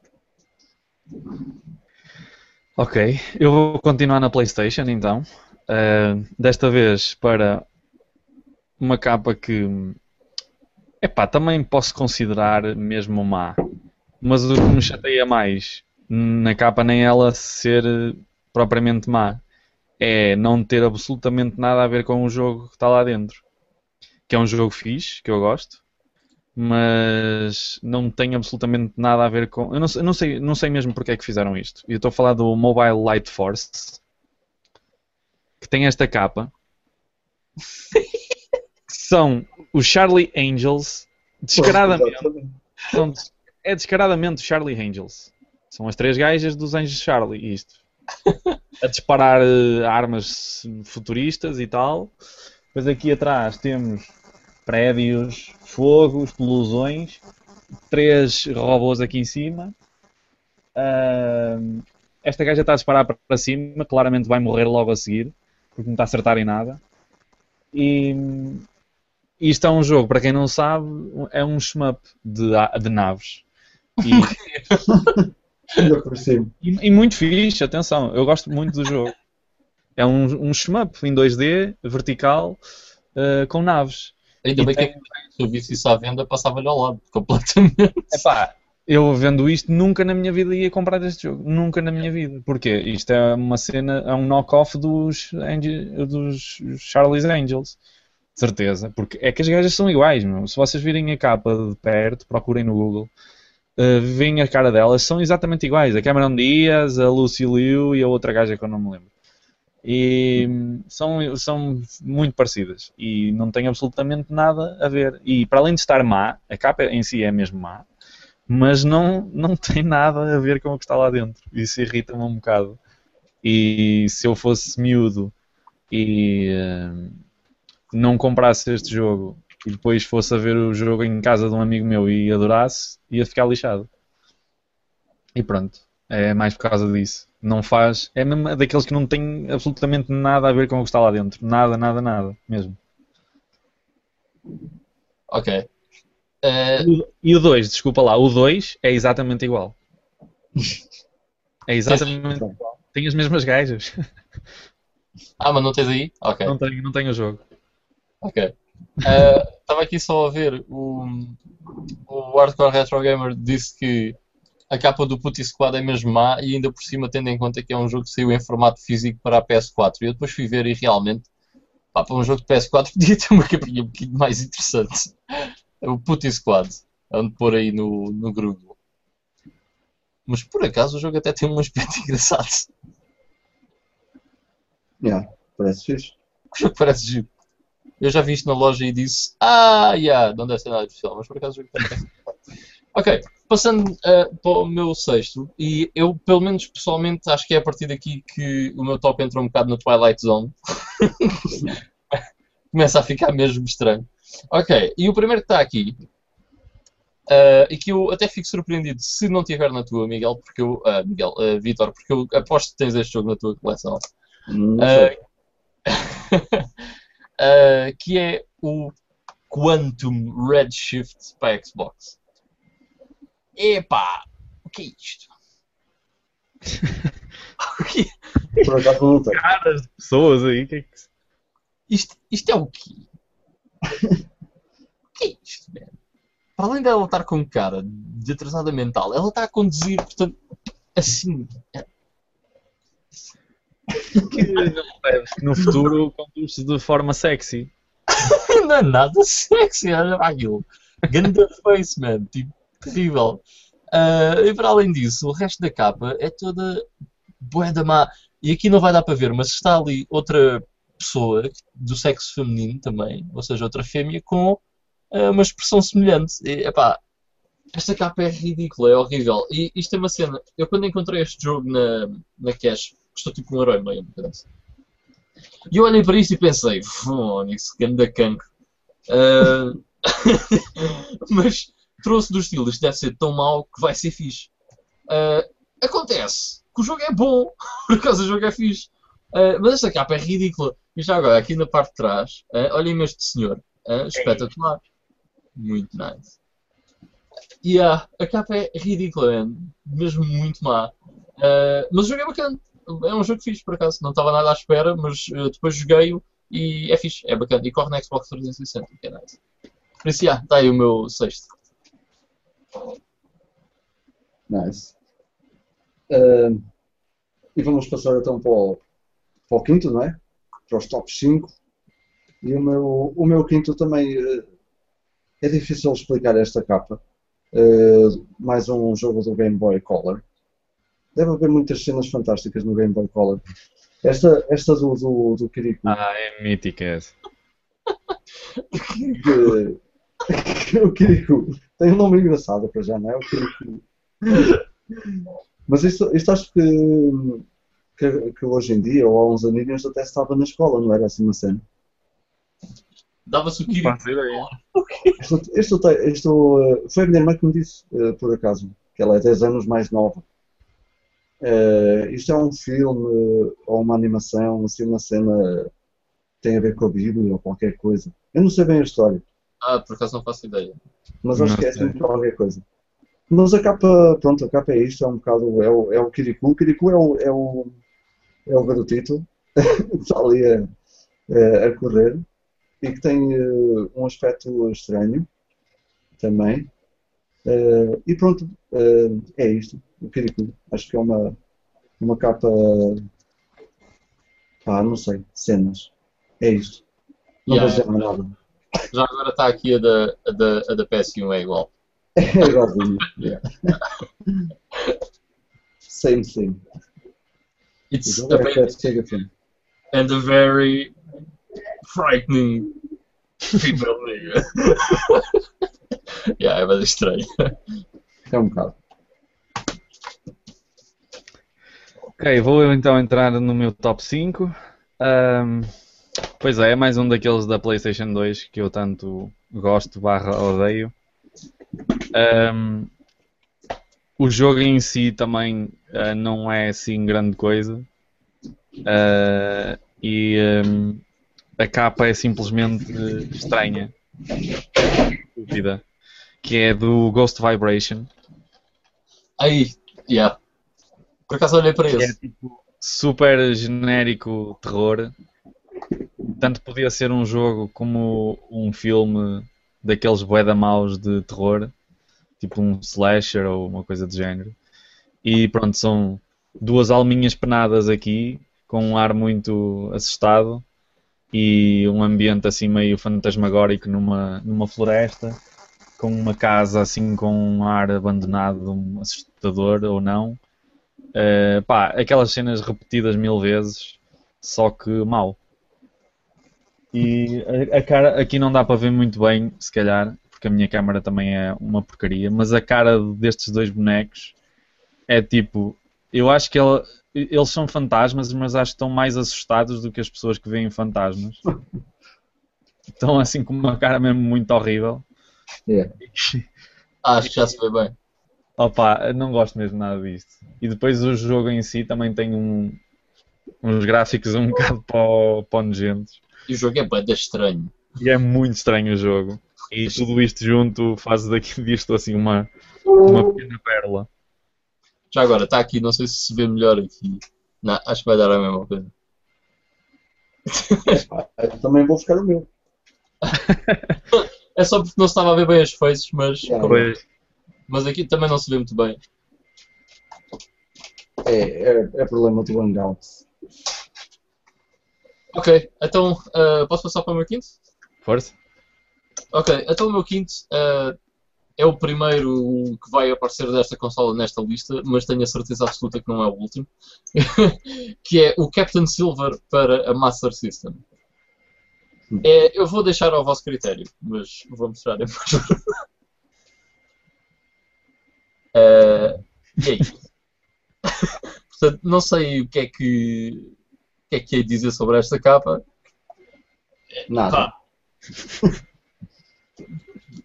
Speaker 3: Ok, eu vou continuar na PlayStation então. Uh, desta vez para uma capa que epá, também posso considerar mesmo má. Mas o que me chateia mais na capa nem ela ser propriamente má é não ter absolutamente nada a ver com o jogo que está lá dentro. Que é um jogo fixe, que eu gosto, mas não tem absolutamente nada a ver com. Eu não, eu não sei, não sei mesmo porque é que fizeram isto. Eu estou a falar do Mobile Light Force, que tem esta capa. *laughs* são os Charlie Angels, descaradamente. São, é descaradamente Charlie Angels. São as três gajas dos Anjos Charlie, isto. A disparar uh, armas futuristas e tal. Depois aqui atrás temos prédios, fogo, explosões, três robôs aqui em cima. Uh, esta gaja está a disparar para cima, claramente vai morrer logo a seguir, porque não está a acertar em nada. E isto é um jogo, para quem não sabe, é um shmup de, de naves. E, *laughs* e, e, muito fixe, atenção, eu gosto muito do jogo. É um, um shmup em 2D, vertical, uh, com naves.
Speaker 1: Ainda e bem tem... que se eu visse isso à venda, passava-lhe ao lado, *laughs* completamente.
Speaker 3: Epá, eu vendo isto, nunca na minha vida ia comprar este jogo. Nunca na minha vida. Porquê? Isto é uma cena, é um knock-off dos, dos Charlie's Angels. Certeza. Porque é que as gajas são iguais, meu. Se vocês virem a capa de perto, procurem no Google uh, veem a cara delas, são exatamente iguais. A Cameron Diaz, a Lucy Liu e a outra gaja que eu não me lembro. E são, são muito parecidas e não têm absolutamente nada a ver. E para além de estar má, a capa em si é mesmo má, mas não, não tem nada a ver com o que está lá dentro. Isso irrita-me um bocado. E se eu fosse miúdo e uh, não comprasse este jogo e depois fosse a ver o jogo em casa de um amigo meu e adorasse, ia ficar lixado. E pronto, é mais por causa disso. Não faz. É mesmo daqueles que não têm absolutamente nada a ver com o que está lá dentro. Nada, nada, nada, mesmo.
Speaker 1: Ok.
Speaker 3: Uh... E o 2, desculpa lá, o 2 é exatamente igual. É exatamente igual. Tem as mesmas gajas.
Speaker 1: Ah, mas não tens aí? Ok.
Speaker 3: Não tenho, não tenho o jogo.
Speaker 1: Ok. Estava uh, aqui só a ver o, o Hardcore Retro Gamer disse que a capa do Putty Squad é mesmo má e ainda por cima tendo em conta que é um jogo que saiu em formato físico para a PS4 e eu depois fui ver e realmente pá, para um jogo de PS4 *laughs* podia ter uma capinha um bocadinho mais interessante. O Putty Squad ando pôr aí no, no Google. Mas por acaso o jogo até tem um aspecto *laughs* engraçado
Speaker 2: yeah, parece fixe.
Speaker 1: O jogo parece giro. Eu já vi isto na loja e disse, ah, yeah, não deve ser nada especial, mas por acaso o jogo Ok, passando uh, para o meu sexto, e eu, pelo menos pessoalmente, acho que é a partir daqui que o meu top entra um bocado no Twilight Zone. *laughs* Começa a ficar mesmo estranho. Ok, e o primeiro que está aqui, uh, e que eu até fico surpreendido se não tiver na tua, Miguel, porque eu, uh, Miguel, uh, Vitor, porque eu aposto que tens este jogo na tua coleção. *laughs* Que é o Quantum Redshift para Xbox. Epá, o que é isto? *laughs*
Speaker 2: Tem.
Speaker 3: Caras de pessoas aí, que é que...
Speaker 1: Isto, isto é o quê? o que é isto, velho? Para além dela estar com cara de atrasada mental, ela está a conduzir, portanto, assim,
Speaker 3: que no futuro conduz-se de forma sexy. *laughs*
Speaker 1: não é nada sexy, olha aquilo. Ganda face, man. Tipo, terrível. Uh, e para além disso, o resto da capa é toda bué da má. E aqui não vai dar para ver, mas está ali outra pessoa do sexo feminino também, ou seja, outra fêmea, com uh, uma expressão semelhante. E, epá, esta capa é ridícula, é horrível. E isto é uma cena. Eu quando encontrei este jogo na, na Cash, custou tipo um e meio, E eu olhei para isto e pensei, Fónix, ganda cancro. Uh... *laughs* mas trouxe do estilo, isto deve ser tão mau que vai ser fixe. Uh, Acontece que o jogo é bom, *laughs* por acaso o jogo é fixe. Uh, mas esta capa é ridícula. E já agora, aqui na parte de trás, uh, olhem este senhor. Uh, espetacular. Muito nice. E yeah, a capa é ridícula, man. mesmo muito má. Uh, mas o jogo é bacana. É um jogo fixe, por acaso. Não estava nada à espera, mas depois joguei-o e é fixe, é bacana. E corre na Xbox 360, que é nice. Por isso, yeah, está aí o meu sexto.
Speaker 2: Nice. Uh, e vamos passar então para o, para o quinto, não é? Para os top 5. E o meu, o meu quinto também uh, é difícil explicar esta capa. Uh, mais um jogo do Game Boy Color. Deve haver muitas cenas fantásticas no Game Boy Color. Esta, esta do, do, do Kiriko.
Speaker 3: Ah, é mítica essa.
Speaker 2: O Kiriko tem um nome engraçado para já, não é? O Kiriko. Mas isto, isto acho que, que, que, hoje em dia, ou há uns aninhos, até estava na escola, não era assim uma cena?
Speaker 1: Dava-se o Kiriko.
Speaker 2: Isto, isto, isto, eh, foi a minha irmã que me disse, eh, por acaso, que ela é 10 anos mais nova. Uh, isto é um filme ou uma animação, assim, uma cena tem a ver com a Bíblia ou qualquer coisa. Eu não sei bem a história.
Speaker 1: Ah, por acaso não faço ideia.
Speaker 2: Mas acho não que é assim qualquer coisa. Mas a capa, pronto, a capa é isto, é um bocado, é o, é o Kirikou. O Kirikou é o, é o, é o garotito, *laughs* está ali a, a, a, correr e que tem uh, um aspecto estranho também. Uh, e pronto, uh, é isto, o Kirikou. Acho que é uma, uma capa, pá, não sei, cenas. É isto. Não yeah, vou dizer nada.
Speaker 1: Já agora está aqui a da, a da, a da PS1 é igual.
Speaker 2: É igualzinho. yeah. Same thing.
Speaker 1: It's a bit, and a very frightening female nigga. *laughs* yeah, é bem estranho.
Speaker 2: É um bocado.
Speaker 3: Ok, vou então entrar no meu top 5. Um, pois é, é mais um daqueles da PlayStation 2 que eu tanto gosto barra odeio. Um, o jogo em si também uh, não é assim grande coisa. Uh, e um, a capa é simplesmente estranha. Dúvida. Que é do Ghost Vibration.
Speaker 1: Aí, yeah. Por acaso olhei para esse.
Speaker 3: É tipo super genérico terror. Tanto podia ser um jogo como um filme daqueles boeda maus de terror, tipo um slasher ou uma coisa do género. E pronto, são duas alminhas penadas aqui, com um ar muito assustado e um ambiente assim meio fantasmagórico numa, numa floresta, com uma casa assim com um ar abandonado, um assustador ou não. Uh, pá, aquelas cenas repetidas mil vezes, só que mal. E a, a, cara aqui não dá para ver muito bem, se calhar, porque a minha câmera também é uma porcaria, mas a cara destes dois bonecos é tipo, eu acho que ela, eles são fantasmas, mas acho que estão mais assustados do que as pessoas que veem fantasmas. *laughs* Estão assim com uma cara mesmo muito horrível.
Speaker 2: Yeah.
Speaker 1: acho que já se vê bem.
Speaker 3: Opa, não gosto mesmo nada disto. E depois o jogo em si também tem um, uns gráficos um *laughs* bocado para nojentos.
Speaker 1: E o jogo é bem estranho.
Speaker 3: E é muito estranho o jogo. E tudo isto junto faz daqui disto assim uma, uma pequena pérola.
Speaker 1: Já agora, está aqui, não sei se se vê melhor aqui. Não, acho que vai dar a mesma coisa.
Speaker 2: Também vou buscar o meu. *laughs*
Speaker 1: é só porque não se estava a ver bem as faces, mas.
Speaker 3: Yeah.
Speaker 1: Mas aqui também não se vê muito bem.
Speaker 2: É, é, é problema do Hangout.
Speaker 1: Ok, então uh, posso passar para o meu quinto?
Speaker 3: Força.
Speaker 1: Ok, então o meu quinto uh, é o primeiro que vai aparecer desta consola nesta lista, mas tenho a certeza absoluta que não é o último. *laughs* que é o Captain Silver para a Master System. É, eu vou deixar ao vosso critério, mas vou mostrar depois. Uh, *laughs* e é isso. *laughs* Portanto, não sei o que é que, que é que é dizer sobre esta capa.
Speaker 2: Nada. Pá, *laughs*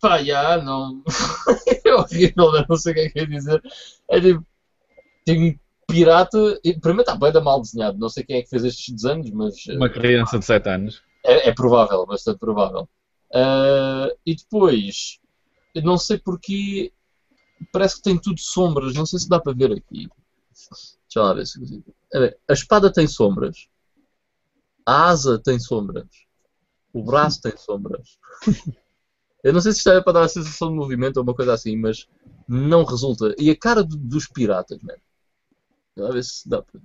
Speaker 1: Pá já, não. *laughs* é horrível, eu não sei o que é que é dizer. É tipo. tem um pirata. e, Primeiro está bem da mal desenhado. Não sei quem é que fez estes desenhos, mas. eh,
Speaker 3: Uma criança de 7 anos.
Speaker 1: É, é provável, bastante provável. Ah, e depois, não sei porque parece que tem tudo sombras. Não sei se dá para ver aqui. Deixa lá ver se consigo. A espada tem sombras. A asa tem sombras. O braço tem sombras. Eu não sei se isto é para dar a sensação de movimento ou uma coisa assim, mas não resulta. E a cara do- dos piratas, mano. Lá ver se dá para.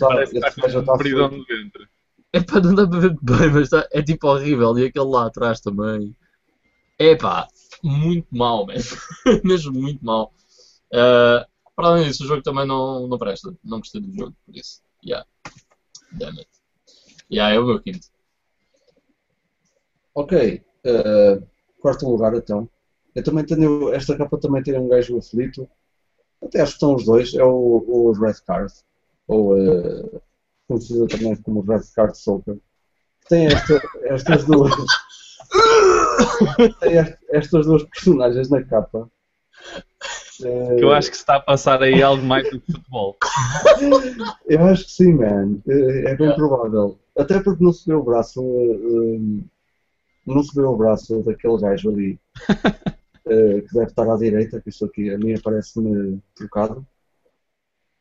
Speaker 3: Parece que está com
Speaker 2: feito.
Speaker 3: no ventre.
Speaker 1: É pá, não dá para ver bem, mas tá- é tipo horrível. E aquele lá atrás também. É pá, muito mau, mesmo. *laughs* mesmo muito mau. Ah, para além disso, o jogo também não, não presta. Não gostei do jogo, por isso. Yeah. Damn it. Yeah, é o meu quinto.
Speaker 2: Ok, eh, quarto lugar então. Eu também tenho, esta capa também tem um gajo aflito. Até acho que estão os dois, é o, o Red Card, ou eh, conhecido também como Red Card Soccer. Tem esta- estas duas. *laughs* tem est- estas duas personagens na capa. Eh,
Speaker 3: Que eu acho que se está a passar aí algo mais do que futebol. *laughs*
Speaker 2: Eu acho que sim, man. Eh, É bem provável. Até porque não se vê o braço. eh, eh, Não se vê o braço daquele gajo ali. *laughs* eh, que deve estar à direita, que isto aqui a mim parece-me trocado.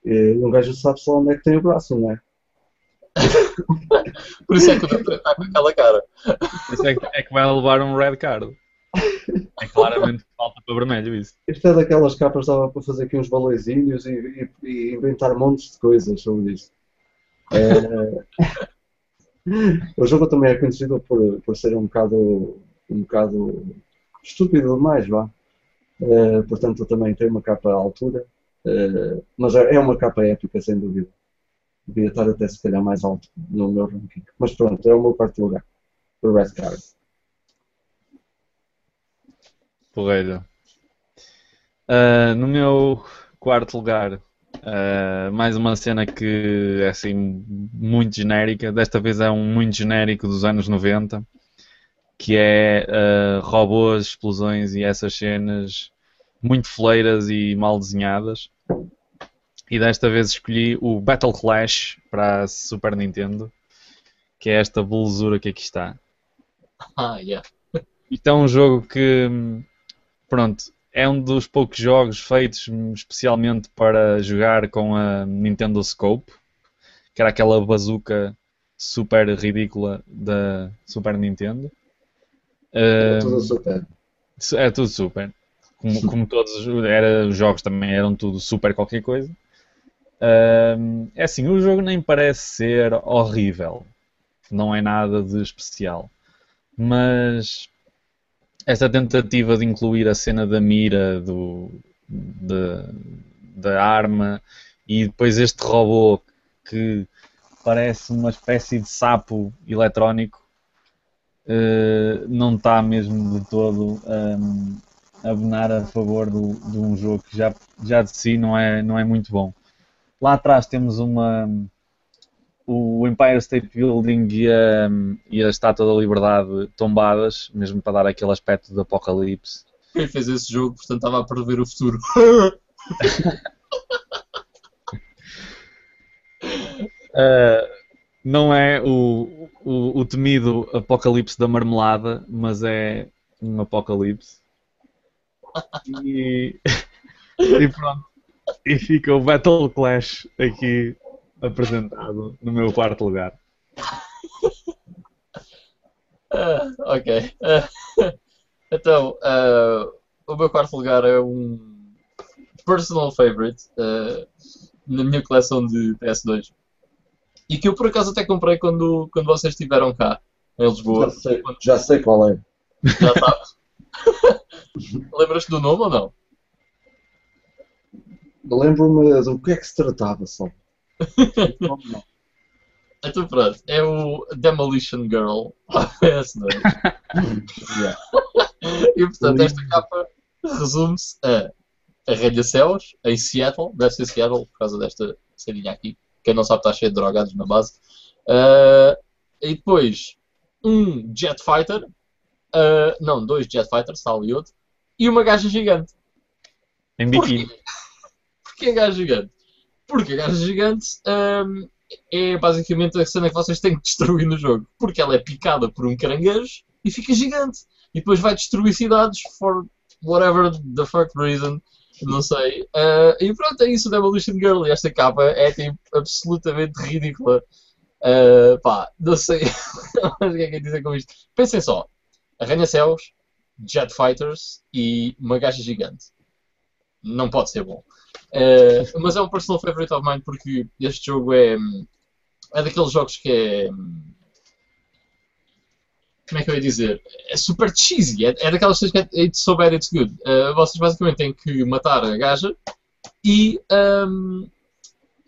Speaker 2: E um gajo sabe só onde é que tem o braço, não é?
Speaker 1: Por isso é que o Doutor está com aquela cara.
Speaker 3: Isso é que, é que vai levar um red card. É claramente falta para vermelho isso.
Speaker 2: Isto é daquelas capas que dava para fazer aqui uns balõezinhos e, e- e inventar montes de coisas sobre isto. Eh, *laughs* o jogo também é conhecido por, por ser um bocado, um bocado estúpido demais, vá. Eh, portanto, também tem uma capa à altura. Eh, mas é é uma capa épica, sem dúvida. Devia estar até se calhar mais alto no meu ranking. Mas pronto, é o meu quarto lugar. O Red Card.
Speaker 3: Porreiro. Ah, no meu quarto lugar, ah, mais uma cena que é assim muito genérica. Desta vez é um muito genérico dos anos 90, que é ah, robôs, explosões e essas cenas muito fleiras e mal desenhadas. E desta vez escolhi o Battle Clash para a Super Nintendo, que é esta belezura que aqui está.
Speaker 1: Ah, yeah.
Speaker 3: Isto é um jogo que, pronto, é um dos poucos jogos feitos especialmente para jogar com a Nintendo Scope, que era aquela bazuca super ridícula da Super Nintendo.
Speaker 2: É tudo super.
Speaker 3: é tudo super. Como, *laughs* como todos os- era, os jogos também eram tudo super qualquer coisa. É assim, o jogo nem parece ser horrível. Não é nada de especial. Mas esta tentativa de incluir a cena da mira, do, de- da arma e depois este robô que parece uma espécie de sapo eletrónico eh, não está mesmo de todo hum, a abonar a favor do- de um jogo que já, já de si não é, não é muito bom. Lá atrás temos uma o Empire State Building e a, e a Estátua da Liberdade tombadas, mesmo para dar aquele aspecto de apocalipse.
Speaker 1: Quem fez esse jogo, portanto, estava a prever o futuro.
Speaker 3: Uh, *laughs* não é o, o, o temido apocalipse da marmelada, mas é um apocalipse. E, *laughs* e pronto. E fica o Battle Clash aqui apresentado no meu quarto lugar.
Speaker 1: Ah, ok. Ah, *laughs* então, ah, o meu quarto lugar é um personal favorite na minha coleção de PS2 e que eu por acaso até comprei quando, quando vocês estiveram cá em Lisboa.
Speaker 2: Já sei, já sei qual é.
Speaker 1: Já sabes? *laughs* Lembras-te do nome ou não?
Speaker 2: Lembro-me do que é que se tratava só. *laughs*
Speaker 1: Então pronto, é o Demolition Girl *laughs* PS2.
Speaker 2: Yeah. *laughs*
Speaker 1: E portanto, esta capa resume-se a arranha-céus em Seattle, deve ser Seattle por causa desta ceninha aqui. Quem não sabe está cheio de drogados na base. Ah, e depois um Jet Fighter, ah, não, dois Jet Fighters, tal e outro, e uma gaja gigante.
Speaker 3: Em biquíni.
Speaker 1: Porquê gajo gigante? Porque a gaja gigante hum, é basicamente a cena que vocês têm que destruir no jogo. Porque ela é picada por um caranguejo e fica gigante. E depois vai destruir cidades for whatever the fuck reason. Não sei. Uh, e pronto, é isso, Demolition Girl. E esta capa é tipo absolutamente ridícula. Uh, pá, não sei *laughs* o que é que é dizer com isto. Pensem só: arranha-céus, jet fighters e uma gaja gigante. Não pode ser bom. Uh, mas é um personal favorite of mine porque este jogo é, é daqueles jogos que é. Como é que eu ia dizer? É super cheesy. É, é daquelas coisas que é it's so bad it's good. Uh, vocês basicamente têm que matar a gaja e. Um,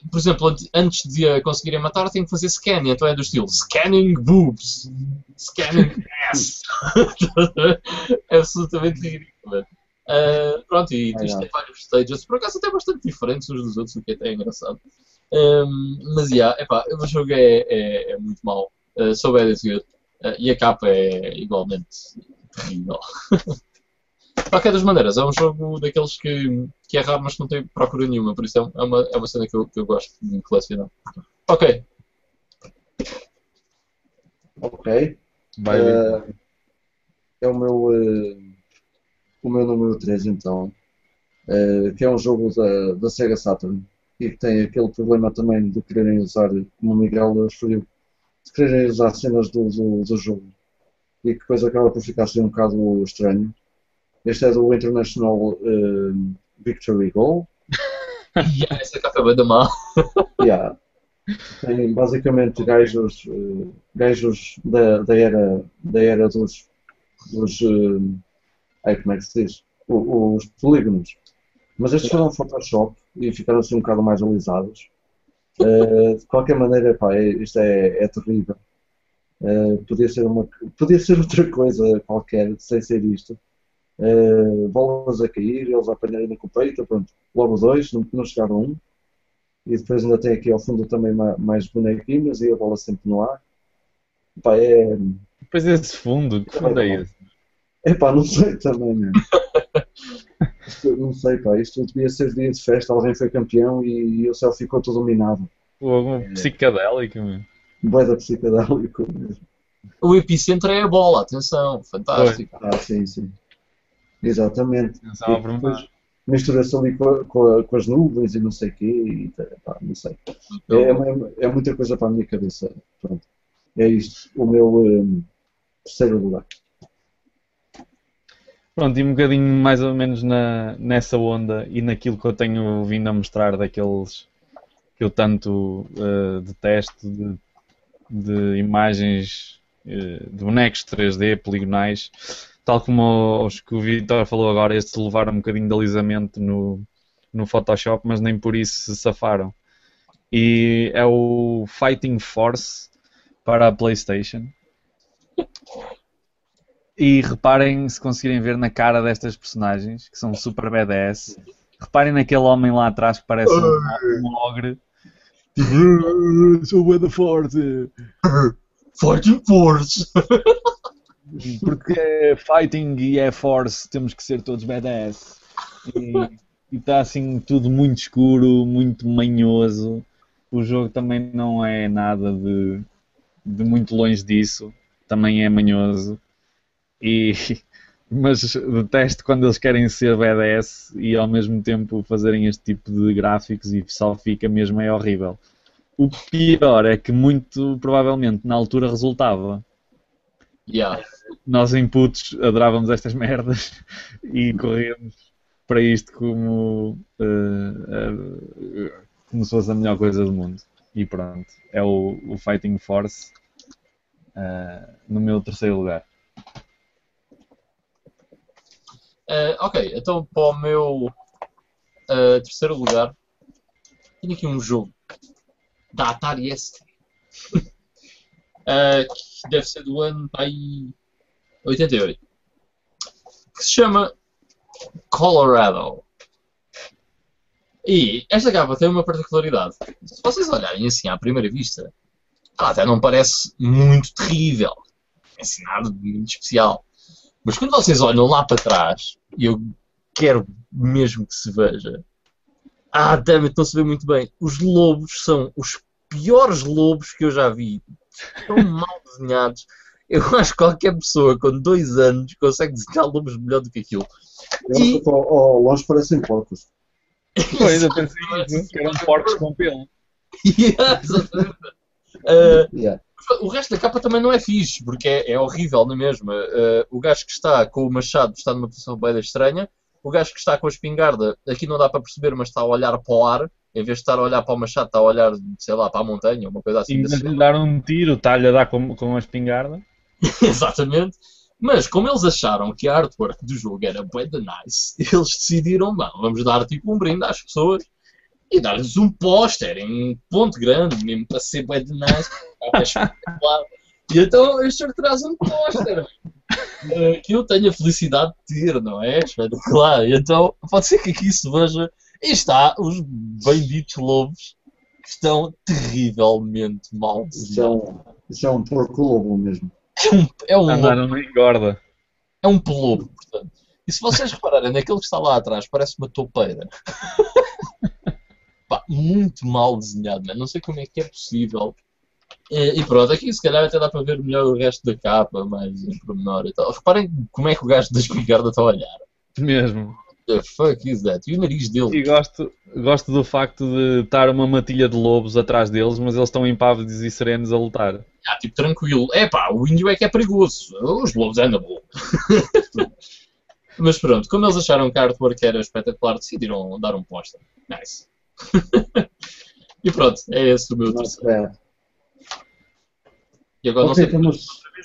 Speaker 1: por exemplo, antes de a conseguirem matar, têm que fazer scanning. Então é do estilo scanning boobs, scanning ass. *laughs* é absolutamente ridículo. Uh, pronto, e isto tem vários stages, por acaso até bastante diferentes uns dos outros, o que é até engraçado. Um, mas, yeah, epá, o jogo é, é, é muito mau. Uh, so bad good. Uh, e a capa é igualmente terrível. *laughs* De qualquer das maneiras, é um jogo daqueles que, que é raro, mas que não tem procura nenhuma, por isso é, é uma, é uma cena que eu, que eu gosto de colecionar. Ok.
Speaker 2: Ok. Vai, uh, é o meu. Uh, o meu número 3 então, uh, que é um jogo da, da Sega Saturn e que tem aquele problema também de quererem usar, como o Miguel referiu, de quererem usar cenas do, do, do jogo e que depois acaba por ficar assim um bocado estranho. Este é do International uh, Victory Goal. *laughs*
Speaker 1: capa é da mal. *laughs*
Speaker 2: yeah. Tem basicamente gajos, uh, gajos da, da, era, da era dos, dos uh, Aí como é que se diz? O, os polígonos. Mas estes foram Photoshop e ficaram assim um bocado mais alisados. Uh, de qualquer maneira, pá, é, isto é, é terrível. Uh, podia, ser uma, podia ser outra coisa qualquer, sem ser isto. Uh, bolas a cair, eles a apanharem com o peito, pronto. Logo dois, não, não chegaram um. E depois ainda tem aqui ao fundo também mais bonequinhos e a bola sempre no ar. Pá, é...
Speaker 3: Depois esse fundo, que fundo é esse?
Speaker 2: Epá, não sei também, né? não sei, pá, isto devia ser dia de festa, alguém foi campeão e, e o céu ficou todo dominado.
Speaker 3: Algum é. psicadélico,
Speaker 2: mesmo. Boeda psicadélico mesmo.
Speaker 1: O epicentro é a bola, atenção, fantástico.
Speaker 2: Ah, sim, sim. Exatamente. Mistura-se ali com, com, com, as nuvens e não sei o quê, e, pá, não sei. É, é, é, muita coisa para a minha cabeça. Pronto. É isto, o meu um, terceiro lugar.
Speaker 3: Pronto, e um bocadinho mais ou menos na, nessa onda e naquilo que eu tenho vindo a mostrar daqueles que eu tanto uh, detesto, de, de imagens uh, de bonecos 3D, poligonais, tal como os que o Vitor falou agora, estes levaram um bocadinho de alisamento no, no Photoshop, mas nem por isso se safaram. E é o Fighting Force para a PlayStation. E reparem, se conseguirem ver na cara destas personagens, que são super badass, reparem naquele homem lá atrás que parece um, um ogre. Tipo, *laughs* sou bué da forte.
Speaker 1: Fighting Force!
Speaker 3: Porque é fighting e é force, temos que ser todos badass. E está assim tudo muito escuro, muito manhoso. O jogo também não é nada de, de muito longe disso. Também é manhoso. E, mas detesto quando eles querem ser BDS e ao mesmo tempo fazerem este tipo de gráficos e só fica mesmo é horrível. O pior é que muito provavelmente na altura resultava.
Speaker 1: Yeah.
Speaker 3: Nós inputs adorávamos estas merdas *laughs* e corríamos para isto como, uh, uh, como se fosse a melhor coisa do mundo. E pronto, é o, o Fighting Force uh, no meu terceiro lugar.
Speaker 1: Uh, ok, então para o meu uh, terceiro lugar, tenho aqui um jogo da Atari ST. uh, *laughs* que deve ser do ano aí, 88. Que se chama Colorado. E esta capa tem uma particularidade. Se vocês olharem assim à primeira vista, ela até não parece muito terrível. Não é assim nada de muito especial. Mas quando vocês olham lá para trás, e eu quero mesmo que se veja, Ah, damn, it, não se vê muito bem. Os lobos são os piores lobos que eu já vi. Tão *laughs* mal desenhados. Eu acho que qualquer pessoa com dois anos consegue desenhar lobos melhor do que aquilo.
Speaker 2: Eu acho que ao, ao longe parecem porcos. *laughs*
Speaker 3: Pois, eu pensei isso, que eram porcos com pelo. *laughs*
Speaker 1: Yeah. Ah,
Speaker 2: Yeah.
Speaker 1: O resto da capa também não é fixe, porque é, é horrível na mesma. Ah, o gajo que está com o machado está numa posição bem estranha. O gajo que está com a espingarda, aqui não dá para perceber, mas está a olhar para o ar. Em vez de estar a olhar para o machado, está a olhar, sei lá, para a montanha, uma coisa assim.
Speaker 3: E de lhe dar um tiro, está-lhe a dar com, com a espingarda. *laughs*
Speaker 1: Exatamente. Mas como eles acharam que a artwork do jogo era de nice, eles decidiram, não, vamos dar tipo um brinde às pessoas e dar-lhes um póster em ponto grande, mesmo para ser bué de nice. é espetacular. e então este senhor traz um póster eh, que eu tenho a felicidade de ter, não é? Espetacular. E então pode ser que aqui se veja. E está, os benditos lobos que estão terrivelmente mal
Speaker 2: Isso é
Speaker 1: desenhados.
Speaker 2: um, isso é um porco lobo mesmo.
Speaker 1: É um, é um lobo
Speaker 3: engorda.
Speaker 1: É um pelobo, portanto. E se vocês repararem, naquele que está lá atrás parece uma toupeira. *laughs* Pá, muito mal desenhado, não sei como é que é possível. E, e pronto, aqui se calhar até dá para ver melhor o resto da capa, mais em pormenor e tal. Reparem como é que o gajo da espingarda está a olhar.
Speaker 3: Mesmo.
Speaker 1: The fuck is that? E o nariz dele?
Speaker 3: E gosto, gosto do facto de estar uma matilha de lobos atrás deles, mas eles estão impávidos e serenos a lutar.
Speaker 1: Ah, tipo, tranquilo. É pá, o índio é que é perigoso. Os lobos é na boa. Mas pronto, como eles acharam que a artwork era espetacular, decidiram dar um póster. Nice. *laughs* e pronto, é esse o meu terceiro.
Speaker 2: bad.
Speaker 1: E agora não
Speaker 2: Ok,
Speaker 1: sei
Speaker 2: estamos,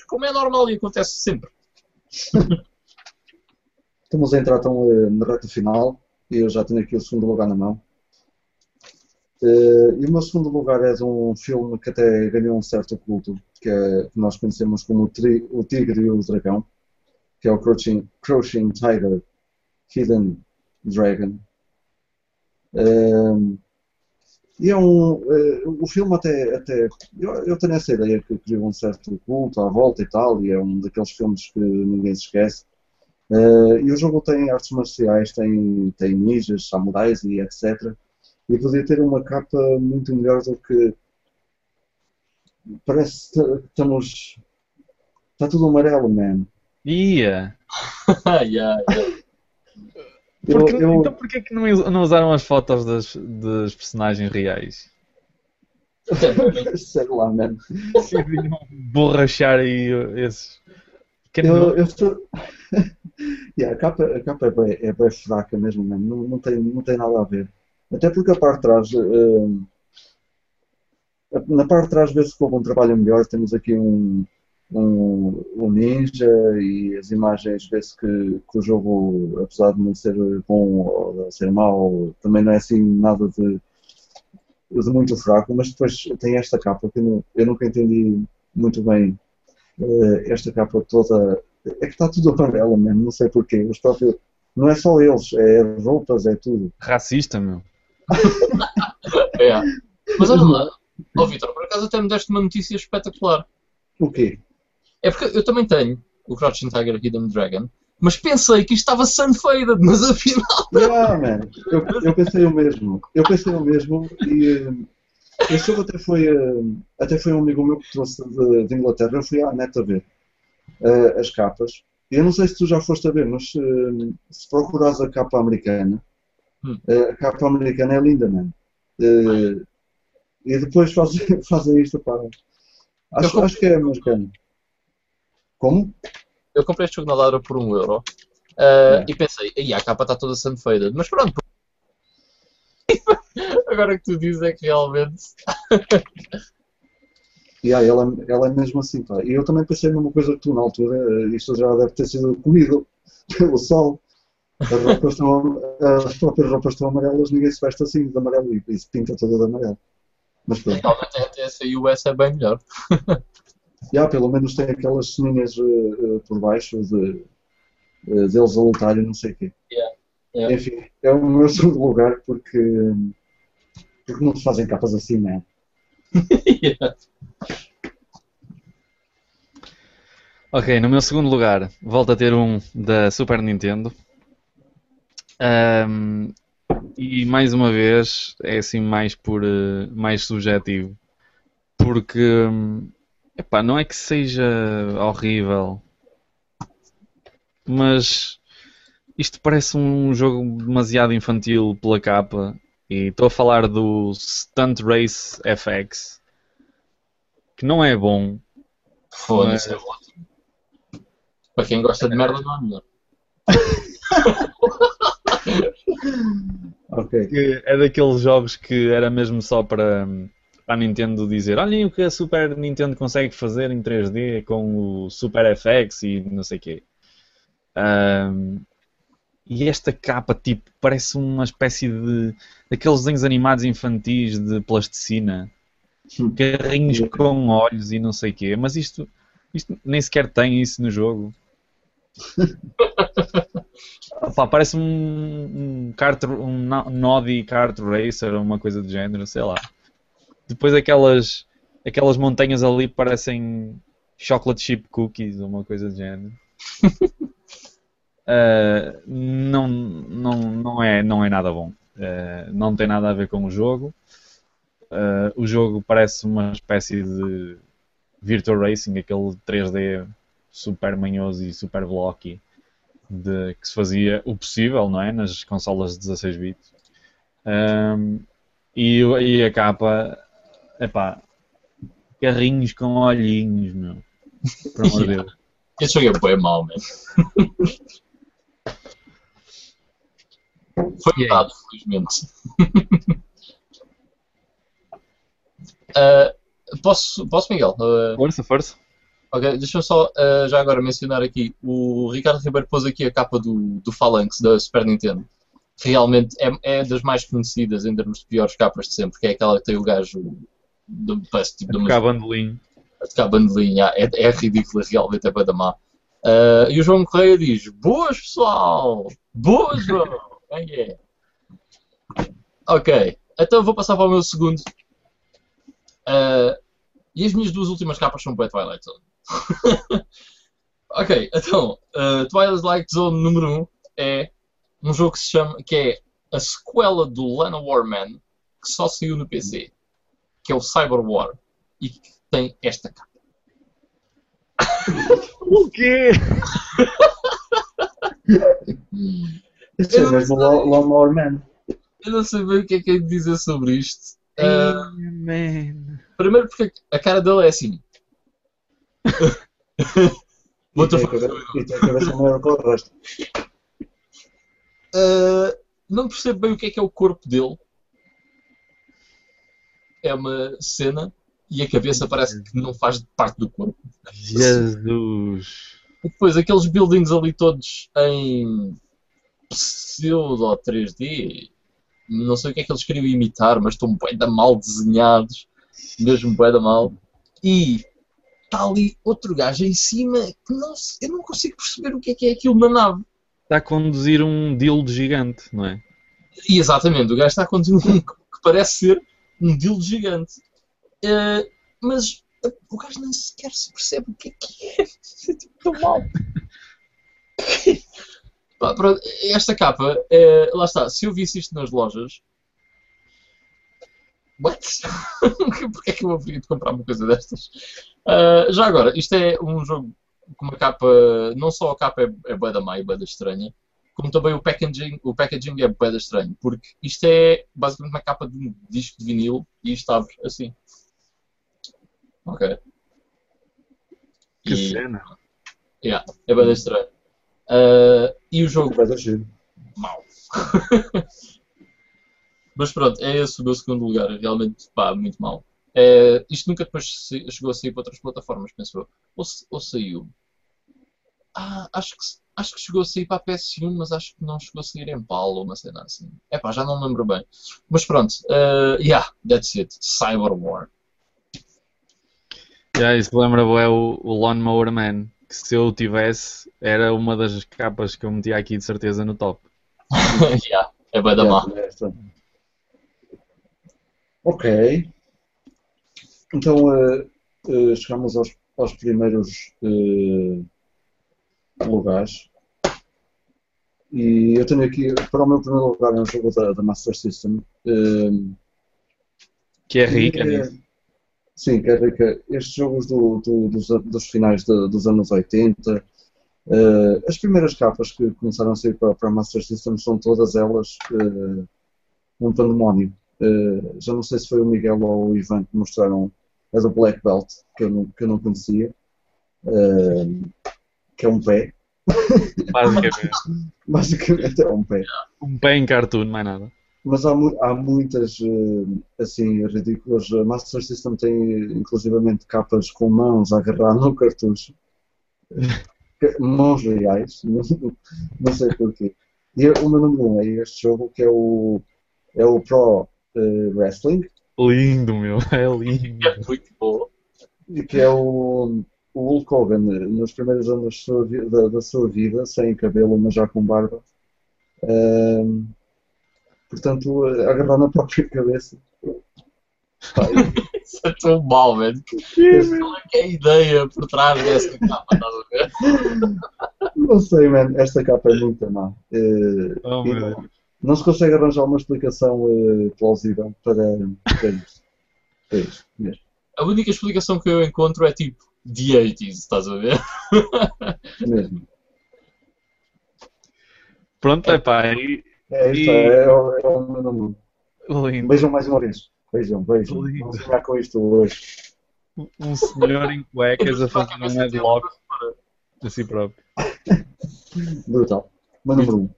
Speaker 1: como é normal e acontece sempre. *laughs*
Speaker 2: estamos a entrar então eh, na reta final e eu já tenho aqui o segundo lugar na mão. Eh, e o meu segundo lugar é de um filme que até ganhou um certo culto, que, é, que nós conhecemos como o, Tri- o Tigre e o Dragão, que é o Crouching, Crouching Tiger, Hidden Dragon. E é um. eh, o filme até. até eu, eu tenho essa ideia que criou um certo culto à volta e tal, e é um daqueles filmes que ninguém se esquece. Eh, e o jogo tem artes marciais, tem, tem ninjas, samurais e etc. E podia ter uma capa muito melhor do que. Parece que estamos. Está tudo amarelo, man.
Speaker 3: Ia!
Speaker 1: Ah, *laughs* yeah, yeah. *laughs*
Speaker 2: Eu,
Speaker 3: Porque-
Speaker 2: eu-
Speaker 3: Então porquê que não, não usaram as fotos das, dos personagens reais? *laughs*
Speaker 2: sei lá, man.
Speaker 3: Decidiram borrachar aí esses.
Speaker 2: Eu,
Speaker 3: não-
Speaker 2: eu estou. *laughs* Yeah, a capa, a capa é, bem, é bem fraca mesmo, man. Não, não, tem, não tem nada a ver. Até porque a parte de trás. eh, na parte de trás vê-se que houve um trabalho melhor. Temos aqui um, um, um ninja e as imagens vê-se que, que o jogo, apesar de não ser bom ou de ser mau, também não é assim nada de, de muito fraco. Mas depois tem esta capa que eu, eu nunca entendi muito bem. eh, esta capa toda. É que está tudo amarelo mesmo, não sei porquê. Os próprios, não é só eles, é as roupas, é tudo.
Speaker 3: Racista, meu. *laughs*
Speaker 1: É. Mas olha lá, ó Vitor, por acaso até me deste uma notícia espetacular.
Speaker 2: O quê?
Speaker 1: É porque eu também tenho o Crouching Tiger Hidden Dragon, mas pensei que isto estava sun-faded, *laughs* mas afinal.
Speaker 2: Yeah, man. Eu, eu pensei o mesmo. Eu pensei o mesmo e eh, esse jogo até foi, eh, até foi um amigo meu que trouxe de, de Inglaterra. Eu fui à net a ver eh, as capas. Eu não sei se tu já foste a ver, mas eh, se procurares a capa americana,
Speaker 1: Hum.
Speaker 2: eh, a capa americana é linda, man. Eh, e depois fazem, *laughs* fazem isto, pá. Acho, acho que é americano. Como?
Speaker 1: Eu comprei este jogo na Ladra por um euro ah,
Speaker 2: É.
Speaker 1: e pensei, aí a capa está toda sun-faded, mas pronto. *laughs* Agora que tu dizes é que realmente. *laughs*
Speaker 2: E aí, ela, ela é mesmo assim, pá. E eu também pensei numa coisa que tu, na altura, eh, isto já deve ter sido comido *laughs* pelo sol. As, roupas estão, as próprias roupas estão amarelas, ninguém se veste assim de amarelo e, e se pinta toda de amarelo. Mas pronto,
Speaker 1: Realmente até essa US é bem melhor.
Speaker 2: Já, pelo menos tem aquelas ceninhas eh, eh, por baixo de, eh, deles a lutar e não sei o quê.
Speaker 1: Yeah.
Speaker 2: Enfim, é o meu *laughs* segundo lugar porque, porque não se fazem capas assim, né? *laughs*
Speaker 3: Ok, no meu segundo lugar, volto a ter um da Super Nintendo. Ahm, E mais uma vez é assim mais por mais subjetivo. Porque hum, epá, não é que seja horrível, mas isto parece um jogo demasiado infantil pela capa. E estou a falar do Stunt Race FX, que não é bom.
Speaker 1: Foda-se, é ótimo. Para quem gosta de merda, não é melhor. *laughs*
Speaker 2: Ok.
Speaker 3: que é daqueles jogos que era mesmo só para para a Nintendo dizer olhem o que a Super Nintendo consegue fazer em 3D com o Super FX e não sei o quê. Ahm, e esta capa tipo parece uma espécie de daqueles desenhos animados infantis de plasticina carrinhos com olhos e não sei o quê, mas isto, isto nem sequer tem isso no jogo. *laughs* Opa, parece um, um, kart, um no- Noddy Kart Racer ou uma coisa do género, sei lá. Depois aquelas, aquelas montanhas ali parecem chocolate chip cookies ou uma coisa do género. Uh, *laughs* não, não, não, é, não é nada bom. Uh, não tem nada a ver com o jogo. Uh, o jogo parece uma espécie de Virtual Racing, aquele 3D super manhoso e super blocky de, que se fazia o possível, não é? Nas consolas de 16 bits. Um, e, e a capa, epá, carrinhos com olhinhos, meu. Por amor de *laughs* Deus.
Speaker 1: Esse jogo é bem mau, mesmo. Foi
Speaker 3: aí?
Speaker 1: dado, felizmente. Ah, *laughs* posso, posso, Miguel? Ah,
Speaker 3: Força, força.
Speaker 1: ok, deixa-me só ah, já agora mencionar aqui. O Ricardo Ribeiro pôs aqui a capa do, do Phalanx da Super Nintendo. Realmente é, é das mais conhecidas em termos de piores capas de sempre, que é aquela que tem o gajo parece tipo de uma
Speaker 3: Cá bandolim.
Speaker 1: a tocar bandolinha, é, é ridícula, realmente é para da má. Ah, e o João Correia diz: Boas pessoal! Boas, João! *laughs* É, é. Ok, então vou passar para o meu segundo. Ah, e as minhas duas últimas capas são para Twilight Zone. *laughs* ok, então, ah, Twilight Zone número 1 um é um jogo que se chama, que é a sequela do Lana Warman, que só saiu no PC, que é o Cyber War, e que tem esta capa. *laughs*
Speaker 3: O quê?
Speaker 2: Este é
Speaker 1: Eu não
Speaker 2: mesmo Lawnmower Man.
Speaker 1: Eu não sei bem o que é que é de dizer sobre isto. Ah,
Speaker 3: man.
Speaker 1: primeiro porque a cara dele é assim. *laughs*
Speaker 2: E e o resto.
Speaker 1: Ah, não percebo bem o que é que é o corpo dele. É uma cena e a cabeça parece que não faz parte do corpo.
Speaker 3: Jesus.
Speaker 1: E depois aqueles buildings ali todos em pseudo 3D. Não sei o que é que eles queriam imitar, mas estão bem da mal desenhados. Mesmo bem da mal. E está ali outro gajo em cima que não, eu não consigo perceber o que é que é aquilo na nave.
Speaker 3: Está a conduzir um dildo gigante, não é?
Speaker 1: E exatamente, o gajo está a conduzir um *laughs* que parece ser um dildo gigante. Eh, mas eh, o gajo nem sequer se percebe o que é que é. *laughs* É tipo tão mal. *laughs* Pá, pronto, esta capa, eh, lá está, se eu visse isto nas lojas. What? *laughs* Porquê é que eu haveria de comprar uma coisa destas? Ah, já agora, isto é um jogo com uma capa. Não só a capa é, é bué da má e bué da estranha, como também o packaging, o packaging é da estranho, porque isto é basicamente uma capa de um disco de vinil e isto abre assim. Ok.
Speaker 3: Que
Speaker 1: E-
Speaker 3: cena.
Speaker 1: yeah, é da estranho. Ah, e o jogo
Speaker 2: Vai dar giro.
Speaker 1: mau. *laughs* Mas pronto, é esse o meu segundo lugar. Realmente, pá, muito mau. É, isto nunca depois chegou a sair para outras plataformas, pensou. Ou, ou saiu? Ah, acho que, acho que chegou a sair para a PS1, mas acho que não chegou a sair em PAL ou uma cena assim. É pá, já não me lembro bem. Mas pronto, uh, yeah, that's it. Cyber War.
Speaker 3: Já, isso lembra é o, o Lawnmower Man. Que se eu tivesse, era uma das capas que eu metia aqui de certeza no top. *laughs*
Speaker 1: yeah, é bem da má.
Speaker 2: É, esta. Ok. Então eh, eh, chegamos aos, aos primeiros eh, lugares. E eu tenho aqui, para o meu primeiro lugar, é um jogo da, da Master System. ehm,
Speaker 3: Que é rica
Speaker 2: É,
Speaker 3: nisso.
Speaker 2: Sim, quer dizer que estes jogos do- do- dos, dos finais de- dos anos 80, eh, as primeiras capas que começaram a sair para, para a Master System são todas elas eh, um pandemónio. Eh, já não sei se foi o Miguel ou o Ivan que mostraram a do Black Belt, que eu não, que eu não conhecia, eh, que é um pé,
Speaker 3: Basicamente. *laughs*
Speaker 2: basicamente é um pé.
Speaker 3: Um pé em cartoon, mais nada.
Speaker 2: Mas há, mu- há muitas, eh, assim, ridículas. A Master System tem, inclusivamente, capas com mãos a agarrar no cartucho. Mãos reais, *laughs* não, sei porquê. E o meu número um é este jogo, que é o, é o Pro eh, Wrestling,
Speaker 3: Lindo, meu. *laughs* É lindo.
Speaker 1: É muito bom.
Speaker 2: e que é o, o Hulk Hogan, eh, nos primeiros anos da sua, vi- da, da sua vida, sem cabelo, mas já com barba. Ehm, portanto, eh, agarrar na própria *laughs* cabeça.
Speaker 1: Isso é tão mau, velho. *laughs* Qual é que é a ideia por trás dessa capa, estás a ver?
Speaker 2: Não sei, mano, esta capa é muito má. Eh,
Speaker 3: Oh,
Speaker 2: não, não se consegue arranjar uma explicação eh, plausível para, para isto. Para isto mesmo.
Speaker 1: A única explicação que eu encontro é tipo The 80s, estás a ver?
Speaker 2: mesmo.
Speaker 3: Pronto, é pá. e-
Speaker 2: É isto,
Speaker 3: E-
Speaker 2: é, o- é o meu número.
Speaker 3: Lindo.
Speaker 2: Beijam mais uma vez. Beijam, beijam.
Speaker 3: Lindo.
Speaker 2: Vamos ficar com isto hoje.
Speaker 3: Um senhor em cuecas a fazer um headlock a si próprio.
Speaker 2: Brutal. Meu número 1. Um.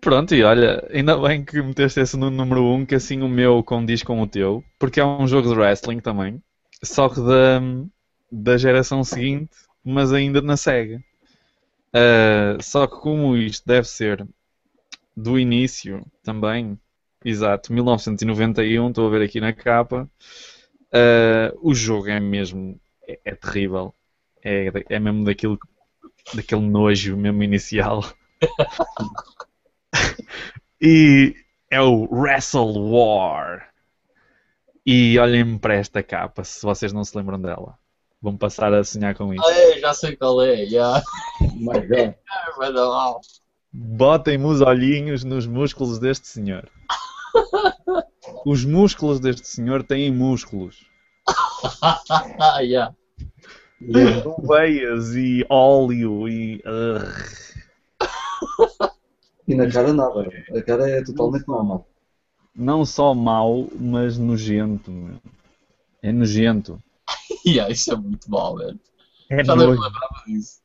Speaker 3: Pronto, e olha, ainda bem que meteste esse no número 1, um, que assim o meu condiz com o teu, porque é um jogo de wrestling também, só que da, da geração seguinte, mas ainda na SEGA. Ah, só que como isto deve ser do início também, exato, 1991, estou a ver aqui na capa, ah, o jogo é mesmo, é, é terrível, é, é mesmo daquilo, daquele nojo mesmo inicial. *laughs* E é o Wrestle War. E olhem para esta capa, se vocês não se lembram dela. Vão passar a sonhar com isso.
Speaker 1: Ah, é, já sei qual é, já.
Speaker 2: My God. *laughs*
Speaker 3: Botem-me os olhinhos nos músculos deste senhor. *laughs* Os músculos deste senhor têm músculos.
Speaker 1: Ah, *laughs* já.
Speaker 3: Com veias e óleo e. Ugh.
Speaker 2: E na cara nada. A cara é totalmente normal.
Speaker 3: Não só mau, mas nojento. meu. É nojento. *laughs*
Speaker 1: Yeah, isso é muito mal, velho.
Speaker 3: É
Speaker 1: Já
Speaker 3: nojo.
Speaker 1: lembrava disso.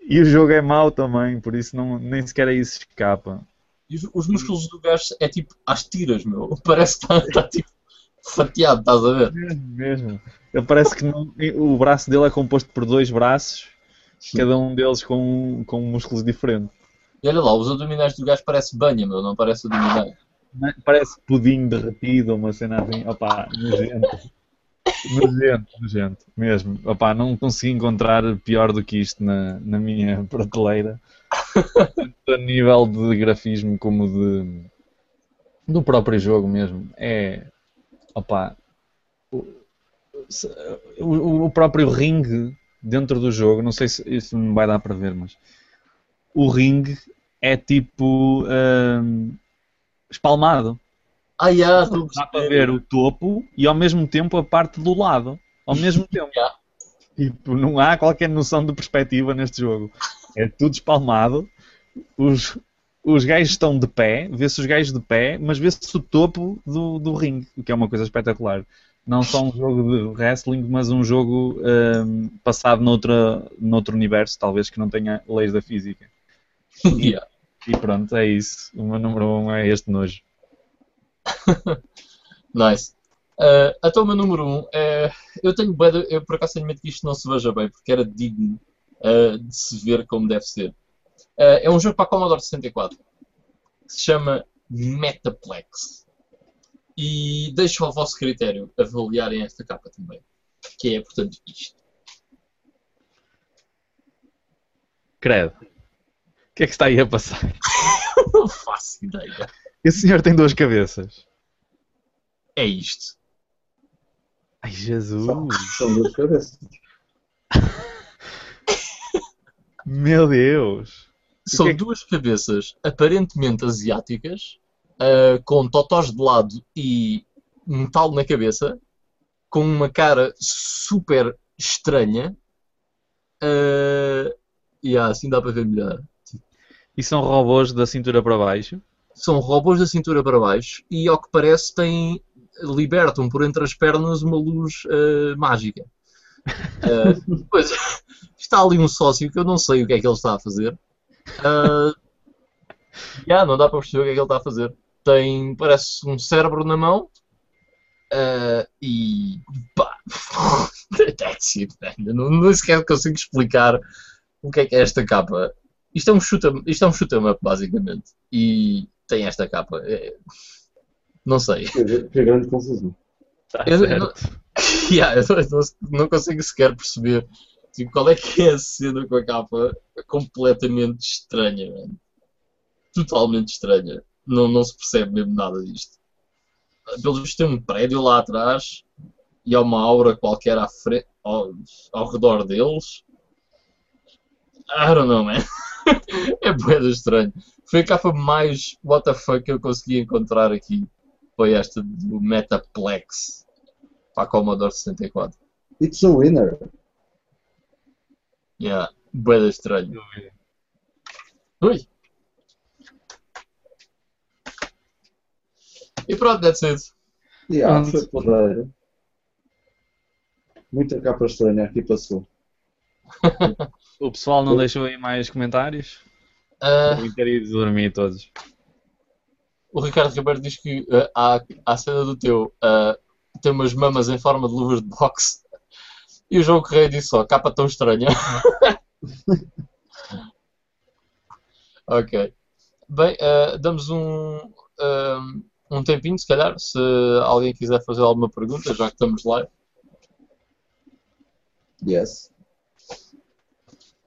Speaker 3: E o jogo é mau também, por isso não, nem sequer aí se escapa.
Speaker 1: E os, os músculos do gajo é tipo às tiras, meu. *laughs* Parece que está tá, tipo fatiado, estás a ver?
Speaker 3: Mesmo, mesmo. Ele parece que não- o braço dele é composto por dois braços, cada um deles com, com músculos diferentes.
Speaker 1: E olha lá, os abdominais do gajo parece banha, meu, não parece abdominais.
Speaker 3: Não é? Parece pudim derretido, uma cena assim. Opá, nojento. Nojento, nojento, mesmo. Opá, não consegui encontrar pior do que isto na, na minha *laughs* prateleira. Tanto a nível de grafismo como de do próprio jogo mesmo. É. Opá. O, o, o próprio ringue dentro do jogo, não sei se isso me vai dar para ver, mas o ringue é tipo hum, espalmado.
Speaker 1: Ah, já, estou
Speaker 3: Dá para ver o topo e ao mesmo tempo a parte do lado. Ao mesmo *laughs* tempo.
Speaker 1: Já.
Speaker 3: Tipo, não há qualquer noção de perspectiva neste jogo. É tudo espalmado. Os, os gajos estão de pé, vê-se os gajos de pé, mas vê-se o topo do, do ringue, o que é uma coisa espetacular. Não só um jogo de wrestling, mas um jogo hum, passado noutra, noutro universo, talvez que não tenha leis da física. *laughs*
Speaker 1: Yeah.
Speaker 3: E pronto, é isso. O meu número um é este nojo. *laughs*
Speaker 1: Nice. Uh, então o meu número 1 um é. Eu tenho de- eu por acaso tenho medo que isto não se veja bem, porque era digno uh, de se ver como deve ser. Uh, é um jogo para a Commodore 64 que se chama Metaplex. E deixo ao vosso critério avaliarem esta capa também. Que é, portanto, isto.
Speaker 3: Credo. O que é que está aí a passar? *laughs*
Speaker 1: Não faço ideia.
Speaker 3: Esse senhor tem duas cabeças.
Speaker 1: É isto.
Speaker 3: Ai, Jesus.
Speaker 2: São, são duas cabeças. *laughs*
Speaker 3: Meu Deus!
Speaker 1: São
Speaker 3: que é que-
Speaker 1: duas cabeças aparentemente asiáticas, ah, com totós de lado e metal na cabeça, com uma cara super estranha. ah, e ah, assim dá para ver melhor.
Speaker 3: E são robôs da cintura para baixo.
Speaker 1: São robôs da cintura para baixo e, ao que parece, têm, libertam por entre as pernas uma luz ah, mágica. *laughs* Ah, depois, está ali um sócio que eu não sei o que é que ele está a fazer. Ah, yeah, não dá para perceber o que é que ele está a fazer. Tem, parece um cérebro na mão ah, e pá, *laughs* that's it, man. Não, não sequer consigo explicar o que é que é esta capa. Isto é um shoot 'em- isto é um shoot up, basicamente. E tem esta capa. É- não sei.
Speaker 2: Que, grande confusão.
Speaker 3: Tá
Speaker 1: Eu- eu
Speaker 3: certo. *laughs*
Speaker 1: Yeah, eu não, não consigo sequer perceber tipo, qual é que é a cena com a capa completamente estranha, man. Totalmente estranha. Não, não se percebe mesmo nada disto. Pelo visto tem um prédio lá atrás e há uma aura qualquer à frente, ao, ao redor deles. I don't know, man. *laughs* *laughs* é boeda estranho. Foi a capa mais fuck que eu consegui encontrar aqui. Foi esta do Metaplex para a Commodore 64.
Speaker 2: It's a winner.
Speaker 1: Yeah, boeda estranho. Ui! E pronto, that's it.
Speaker 2: Yeah, foi porreiro. Muita capa estranha aqui passou. *laughs*
Speaker 3: O pessoal não deixou aí mais comentários?
Speaker 1: Ah,
Speaker 3: Vou ter ido dormir todos.
Speaker 1: o Ricardo Ribeiro diz que há, há a cena do teu ah, tem umas mamas em forma de luvas de boxe. E o João Correia disse só, capa tão estranha. *laughs* ok. Bem, ah, damos um, ah, um tempinho, se calhar, se alguém quiser fazer alguma pergunta, já que estamos live.
Speaker 2: Yes.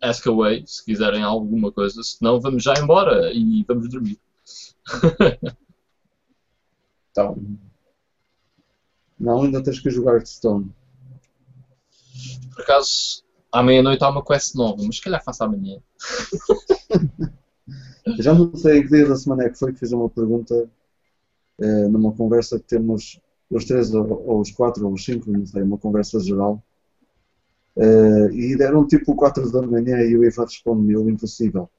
Speaker 1: Ask away se quiserem alguma coisa, senão vamos já embora e vamos dormir. *laughs*
Speaker 2: Então. Não, ainda tens que jogar Hearthstone.
Speaker 1: Por acaso, à meia-noite há uma quest nova, mas se calhar faço amanhã. *laughs*
Speaker 2: Já não sei que dia da semana é que foi que fiz uma pergunta eh, numa conversa que temos os três ou, ou os quatro ou os cinco, não sei, uma conversa geral. Eh, e deram tipo 4 da manhã e o Ivan responde-me, o impossível.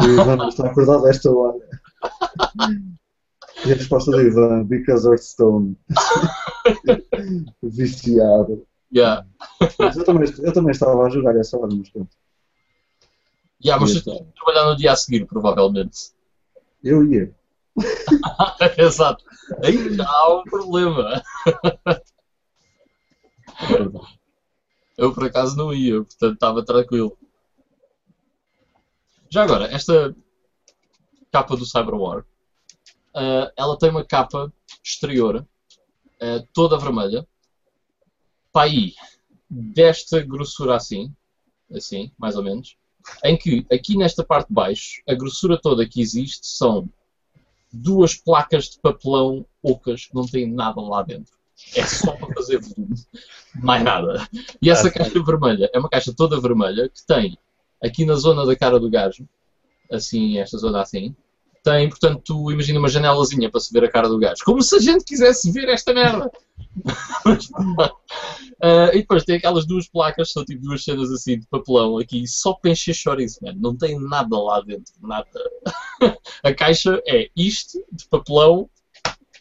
Speaker 2: E o Ivan está acordado a esta hora. E a resposta do Ivan, because Hearthstone. *laughs* Viciado.
Speaker 1: Yeah.
Speaker 2: Mas eu também, eu também estava a jogar essa hora, mas pronto.
Speaker 1: Yeah, mas tu de trabalhar no dia a seguir, provavelmente.
Speaker 2: Eu ia. *laughs*
Speaker 1: Exato. Aí já há um problema.
Speaker 2: é.
Speaker 1: Eu por acaso não ia, portanto estava tranquilo. Já agora, esta capa do Cyberwar, ah, ela tem uma capa exterior ah, toda vermelha, para aí, desta grossura assim, assim, mais ou menos, em que aqui nesta parte de baixo, a grossura toda que existe são duas placas de papelão ocas que não têm nada lá dentro. É só para fazer volume, mais nada. E essa
Speaker 3: Ah,
Speaker 1: caixa vermelha é uma caixa toda vermelha que tem aqui na zona da cara do gajo, assim, esta zona assim, tem, portanto, tu imagina uma janelazinha para se ver a cara do gajo. Como se a gente quisesse ver esta merda! *laughs* Ah, e depois tem aquelas duas placas, são tipo duas cenas assim de papelão aqui, só para encher chouriço, mano. Não tem nada lá dentro, nada. *laughs* a caixa é isto de papelão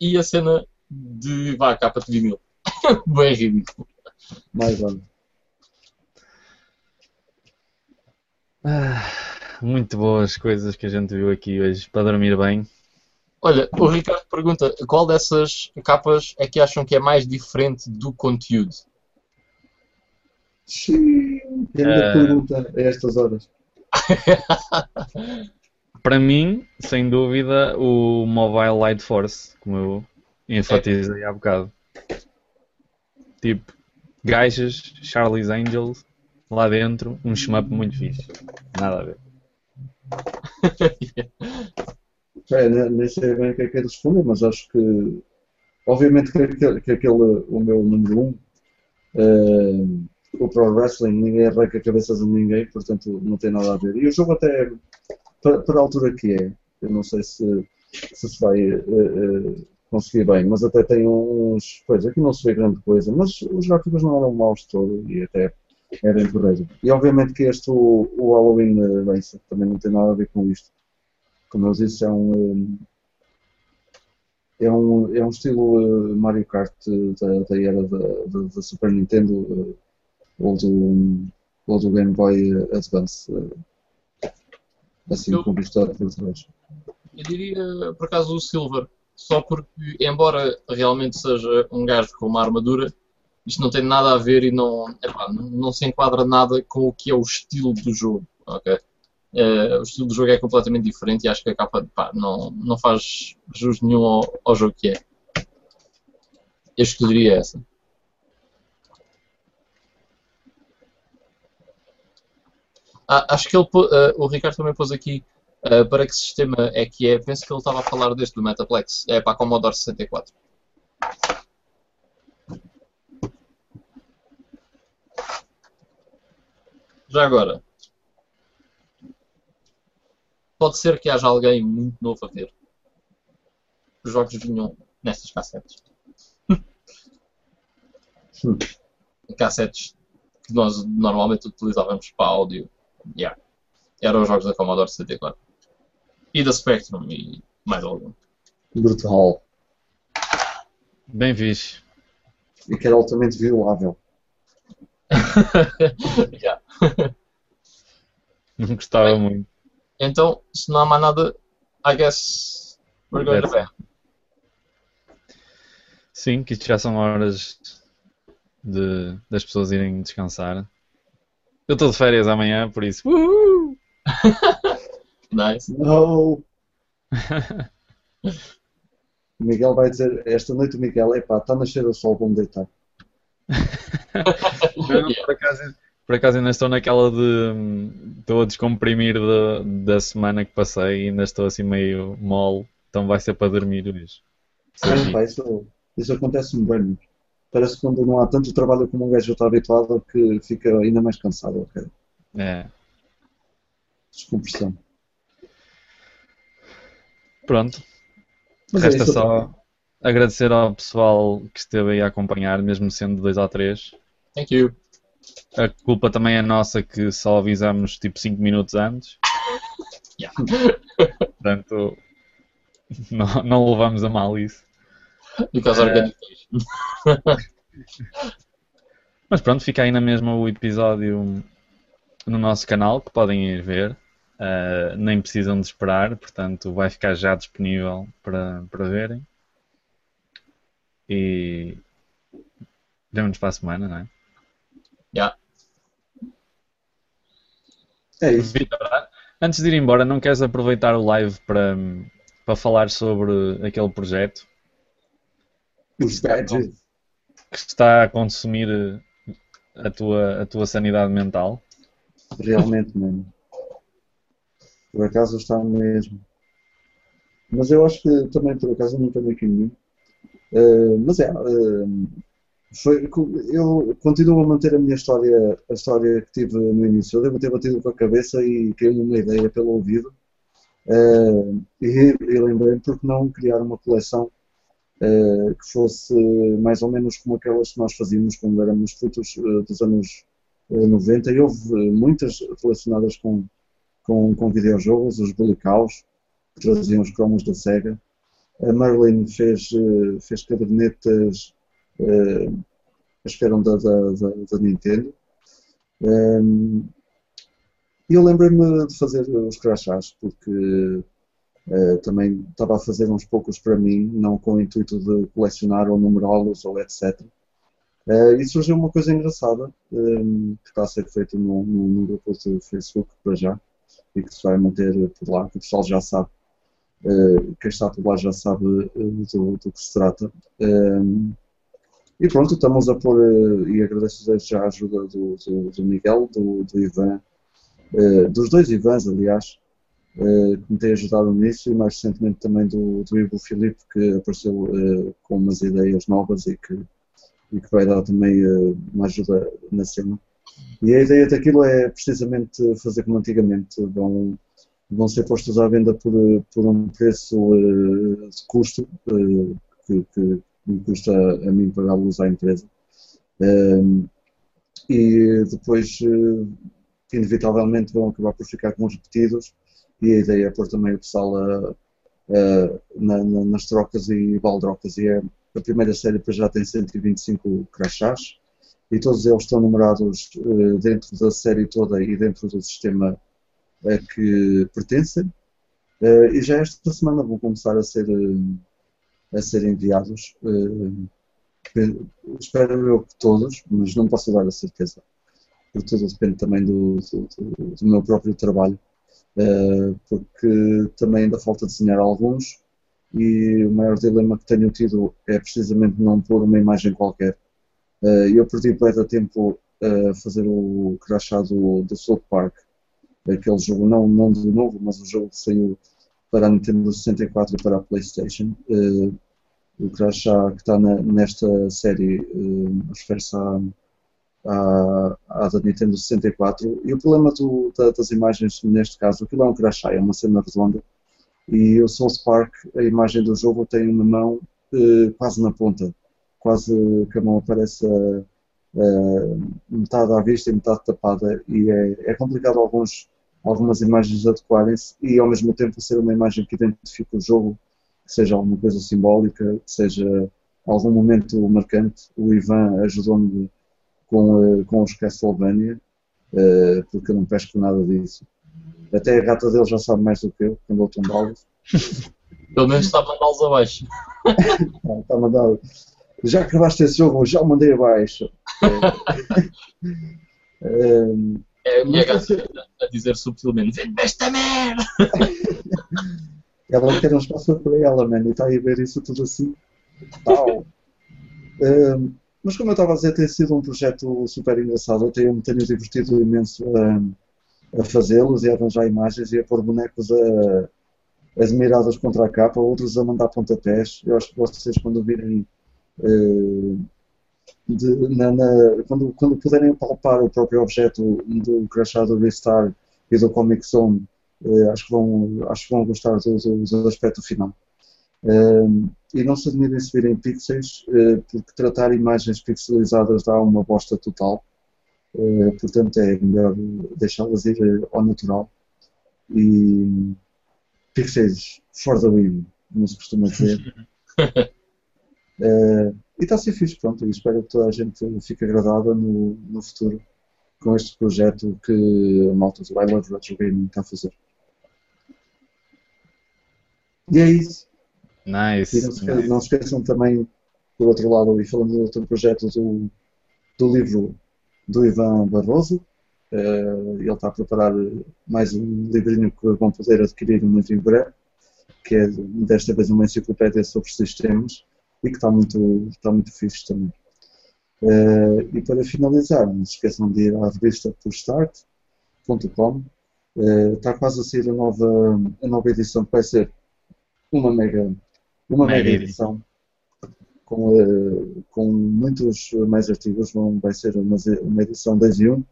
Speaker 1: e a cena de vá, capa de vinil. *laughs* Bem ridículo.
Speaker 2: Mais ano.
Speaker 3: Ah, muito boas coisas que a gente viu aqui hoje para dormir bem.
Speaker 1: Olha, o Ricardo pergunta qual dessas capas é que acham que é mais diferente do conteúdo?
Speaker 2: Xiii, Quem ainda
Speaker 3: Eh.
Speaker 2: pergunta a estas horas? *laughs*
Speaker 3: Para mim, sem dúvida, o Mobile Light Force, como eu enfatizei há bocado. Tipo, gajas, Charlie's Angels, lá dentro, um shmup muito fixe. Nada a ver. *laughs*
Speaker 2: É, ne- nem sei bem o que é que é de responder, mas acho que obviamente que aquele, que aquele o meu número um, eh, o Pro Wrestling, ninguém arranca cabeças a ninguém, portanto não tem nada a ver. E o jogo até, para, para a altura que é, eu não sei se se, se vai uh, uh, conseguir bem, mas até tem uns. Pois, aqui não se vê grande coisa, mas os gráficos não eram maus de todo e até é bem porreiro. E obviamente que este, o, o Halloween Racer, também não tem nada a ver com isto. Como eu disse, é um. É um, é um estilo Mario Kart da, da era da, da, da Super Nintendo ou do, ou do Game Boy Advance, assim
Speaker 1: Eu-
Speaker 2: com vista trás.
Speaker 1: Eu diria, por acaso, o Silver. Só porque, embora realmente seja um gajo com uma armadura, isto não tem nada a ver e não, epá, não, se enquadra nada com o que é o estilo do jogo. ok? Eh, o estilo do jogo é completamente diferente e acho que a capa não, não faz jus nenhum ao, ao jogo que é. Eu escolheria essa. Ah, acho que ele, eh, o Ricardo também pôs aqui Uh, para que sistema é que é? Penso que ele estava a falar desde o Metaplex. É para a Commodore 64. Já agora, pode ser que haja alguém muito novo a ver. Os jogos vinham nestas cassetes.
Speaker 2: Hum. *laughs*
Speaker 1: cassetes que nós normalmente utilizávamos para áudio. Yeah. Eram os jogos da Commodore 64. E da Spectrum e mais algum.
Speaker 2: Brutal.
Speaker 3: Bem fixe.
Speaker 2: E que era altamente violável. *laughs*
Speaker 1: Yeah.
Speaker 3: Não gostava muito.
Speaker 1: Então, se não há mais nada, I guess we're going to bed.
Speaker 3: Sim, que isto já são horas de, das pessoas irem descansar. Eu estou de férias amanhã, por isso. Uhul! *laughs*
Speaker 1: Nice.
Speaker 2: Não! O Miguel vai dizer, esta noite o Miguel, epá, está a nascer o sol, vou-me deitar. *laughs*
Speaker 3: Por, acaso, por acaso ainda estou naquela de. hum, Estou a descomprimir da, da semana que passei e ainda estou assim meio mole, então vai ser para dormir hoje.
Speaker 2: Sim, pá, isso, isso acontece-me bem. Parece que quando não há tanto trabalho como um gajo está habituado que fica ainda mais cansado, ok?
Speaker 3: É.
Speaker 2: Descompressão.
Speaker 3: Pronto.
Speaker 2: Mas é
Speaker 3: Resta
Speaker 2: isso,
Speaker 3: só agradecer ao pessoal que esteve aí a acompanhar, mesmo sendo dois ou três.
Speaker 1: Thank you.
Speaker 3: A culpa também é nossa que só avisamos tipo 5 minutos antes.
Speaker 1: Yeah. *laughs*
Speaker 3: Portanto, não, não levamos a mal isso.
Speaker 1: Because
Speaker 3: É.
Speaker 1: organization.
Speaker 3: Mas pronto, fica aí na mesma o episódio no nosso canal que podem ir ver. Uh, nem precisam de esperar, portanto vai ficar já disponível para, para verem. E vemos para a semana, não é?
Speaker 1: Yeah.
Speaker 2: É isso.
Speaker 3: Vitor, antes de ir embora, não queres aproveitar o live para, para falar sobre aquele projeto
Speaker 2: Os
Speaker 3: que está a consumir a tua, a tua sanidade mental?
Speaker 2: Realmente mesmo. Por acaso está mesmo. Mas eu acho que também por acaso não tenho aqui nenhum. Eh, mas é, eh, foi, eu continuo a manter a minha história, a história que tive no início. Eu devo ter batido com a cabeça e caiu uma ideia pelo ouvido. Eh, e, e lembrei-me porque não criar uma coleção eh, que fosse mais ou menos como aquelas que nós fazíamos quando éramos frutos eh, dos anos eh, 90 e houve muitas relacionadas com, com, com videojogos, os Bully Cows, que traziam os cromos da SEGA. A Merlin fez, eh, fez cadernetas, eh, acho que eram da, da, da, da Nintendo. Ehm, E eu lembrei-me de fazer os crachás, porque eh, também estava a fazer uns poucos para mim, não com o intuito de colecionar ou numerá-los ou etc. Eh, e surgiu uma coisa engraçada ehm, que está a ser feito num, num, num grupo de Facebook para já e que se vai manter por lá, que o pessoal já sabe. eh, quem está por lá já sabe eh, do, do que se trata. Ehm, e pronto, estamos a pôr, eh, e agradeço desde já a ajuda do, do, do Miguel, do, do Ivan, dos dois Ivans, aliás, que me têm ajudado nisso, e mais recentemente também do, do Ivo Filipe, que apareceu com umas ideias novas e que, e que vai dar também uma ajuda na cena. E a ideia daquilo é precisamente fazer como antigamente. Vão, vão ser postos à venda por, por um preço uh, de custo uh, que, que, me custa a mim luz à empresa. Um, e depois, uh, inevitavelmente, vão acabar por ficar com os repetidos. E a ideia é pôr também o pessoal a, a, na, na, nas trocas e baldrocas. E é, a primeira série já tem 125 crachás e todos eles estão numerados uh, dentro da série toda e dentro do sistema a que pertencem. Uh, e já esta semana vão começar a ser, uh, a ser enviados. espero eu que todos, mas não posso dar a certeza, porque tudo depende também do, do, do meu próprio trabalho, porque também ainda falta desenhar alguns e o maior dilema que tenho tido é precisamente não pôr uma imagem qualquer Uh, eu perdi bué tempo a fazer o crachá do, do South Park, aquele jogo, não, não do novo, mas o jogo que saiu para a Nintendo 64 e para a Playstation. Uh, o crachá que está nesta série uh, refere-se à, à, à, da Nintendo 64. E o problema do, da, das imagens, neste caso, aquilo é um crachá, é uma cena redonda. E o South Park, a imagem do jogo tem uma mão uh, quase na ponta quase que a mão aparece uh, metade à vista e metade tapada e é, é complicado alguns, algumas imagens adequarem-se e ao mesmo tempo ser uma imagem que identifique o jogo, que seja alguma coisa simbólica, que seja algum momento marcante. O Ivan ajudou-me com, uh, com os Castlevania, uh, porque eu não pesco nada disso. Até a gata dele já sabe mais do que eu, quando eu tombá-los.
Speaker 1: Pelo menos está a mandá-los abaixo. *laughs*
Speaker 2: está a mandá-los já acabaste esse jogo, já o mandei abaixo. *laughs*
Speaker 1: É, é a minha gata a dizer subtilmente: vende esta merda! *laughs*
Speaker 2: ela quer um espaço para ela, mano, e está aí a ver isso tudo assim. Tal. Um, mas como eu estava a dizer, tem sido um projeto super engraçado. Eu tenho, me tenho divertido imenso a, a fazê-los e a arranjar imagens e a pôr bonecos a, as miradas contra a capa, outros a mandar pontapés. Eu acho que vocês, quando virem de, na, na, quando, quando puderem palpar o próprio objeto do crachá do Vistar e do Comic Zone, eh, acho, que vão, acho que vão gostar do, do, do aspecto final. Uh, e não se admirem se virem pixels, porque tratar imagens pixelizadas dá uma bosta total. Portanto, é melhor deixá-las ir ao natural. E pixels for the win, como se costuma dizer. *laughs* Uh, e está a ser fixe, pronto, e espero que toda a gente fique agradada no, no futuro com este projeto que a malta do I Love Retro Gaming está a fazer. E é isso.
Speaker 3: Nice.
Speaker 2: E não se, não se esqueçam também, por outro lado, e falando do outro projeto, do, do livro do Ivan Barroso. Uh, ele está a preparar mais um livrinho que vão poder adquirir muito em breve, que é desta vez uma enciclopédia sobre sistemas e que está muito, está muito fixe também. Uh, e para finalizar, não se esqueçam de ir à revista pushstart.com. Uh, eh, está quase a sair a nova, a nova edição, que vai ser uma mega, uma mega, mega edição. Com, uh, com muitos mais artigos, vão, vai ser uma, uma edição 2 e 1.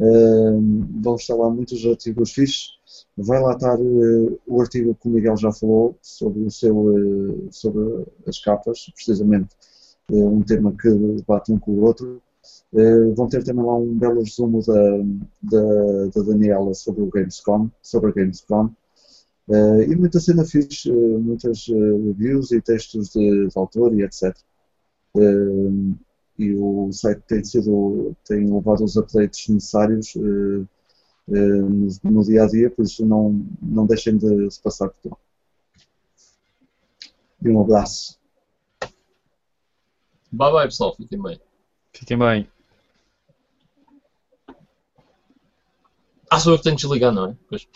Speaker 2: Uh, vão estar lá muitos artigos fixos. Vai lá estar uh, o artigo que o Miguel já falou sobre, o seu, uh, sobre as capas, precisamente um tema que bate um com o outro. vão ter também lá um belo resumo da, da, da Daniela sobre o Gamescom, sobre a Gamescom. e muita cena fixe, muitas reviews e textos de, de autor e etc e o site tem sido tem levado os updates necessários uh, uh, no, no, dia a dia, por isso não, não deixem de se passar por lá. E um abraço.
Speaker 1: Bye bye pessoal, fiquem bem.
Speaker 3: Fiquem bem.
Speaker 1: Ah, sou eu que tenho desligar, não é? Pois.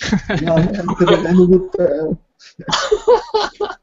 Speaker 2: Não, não, não, não, não, não, não, não,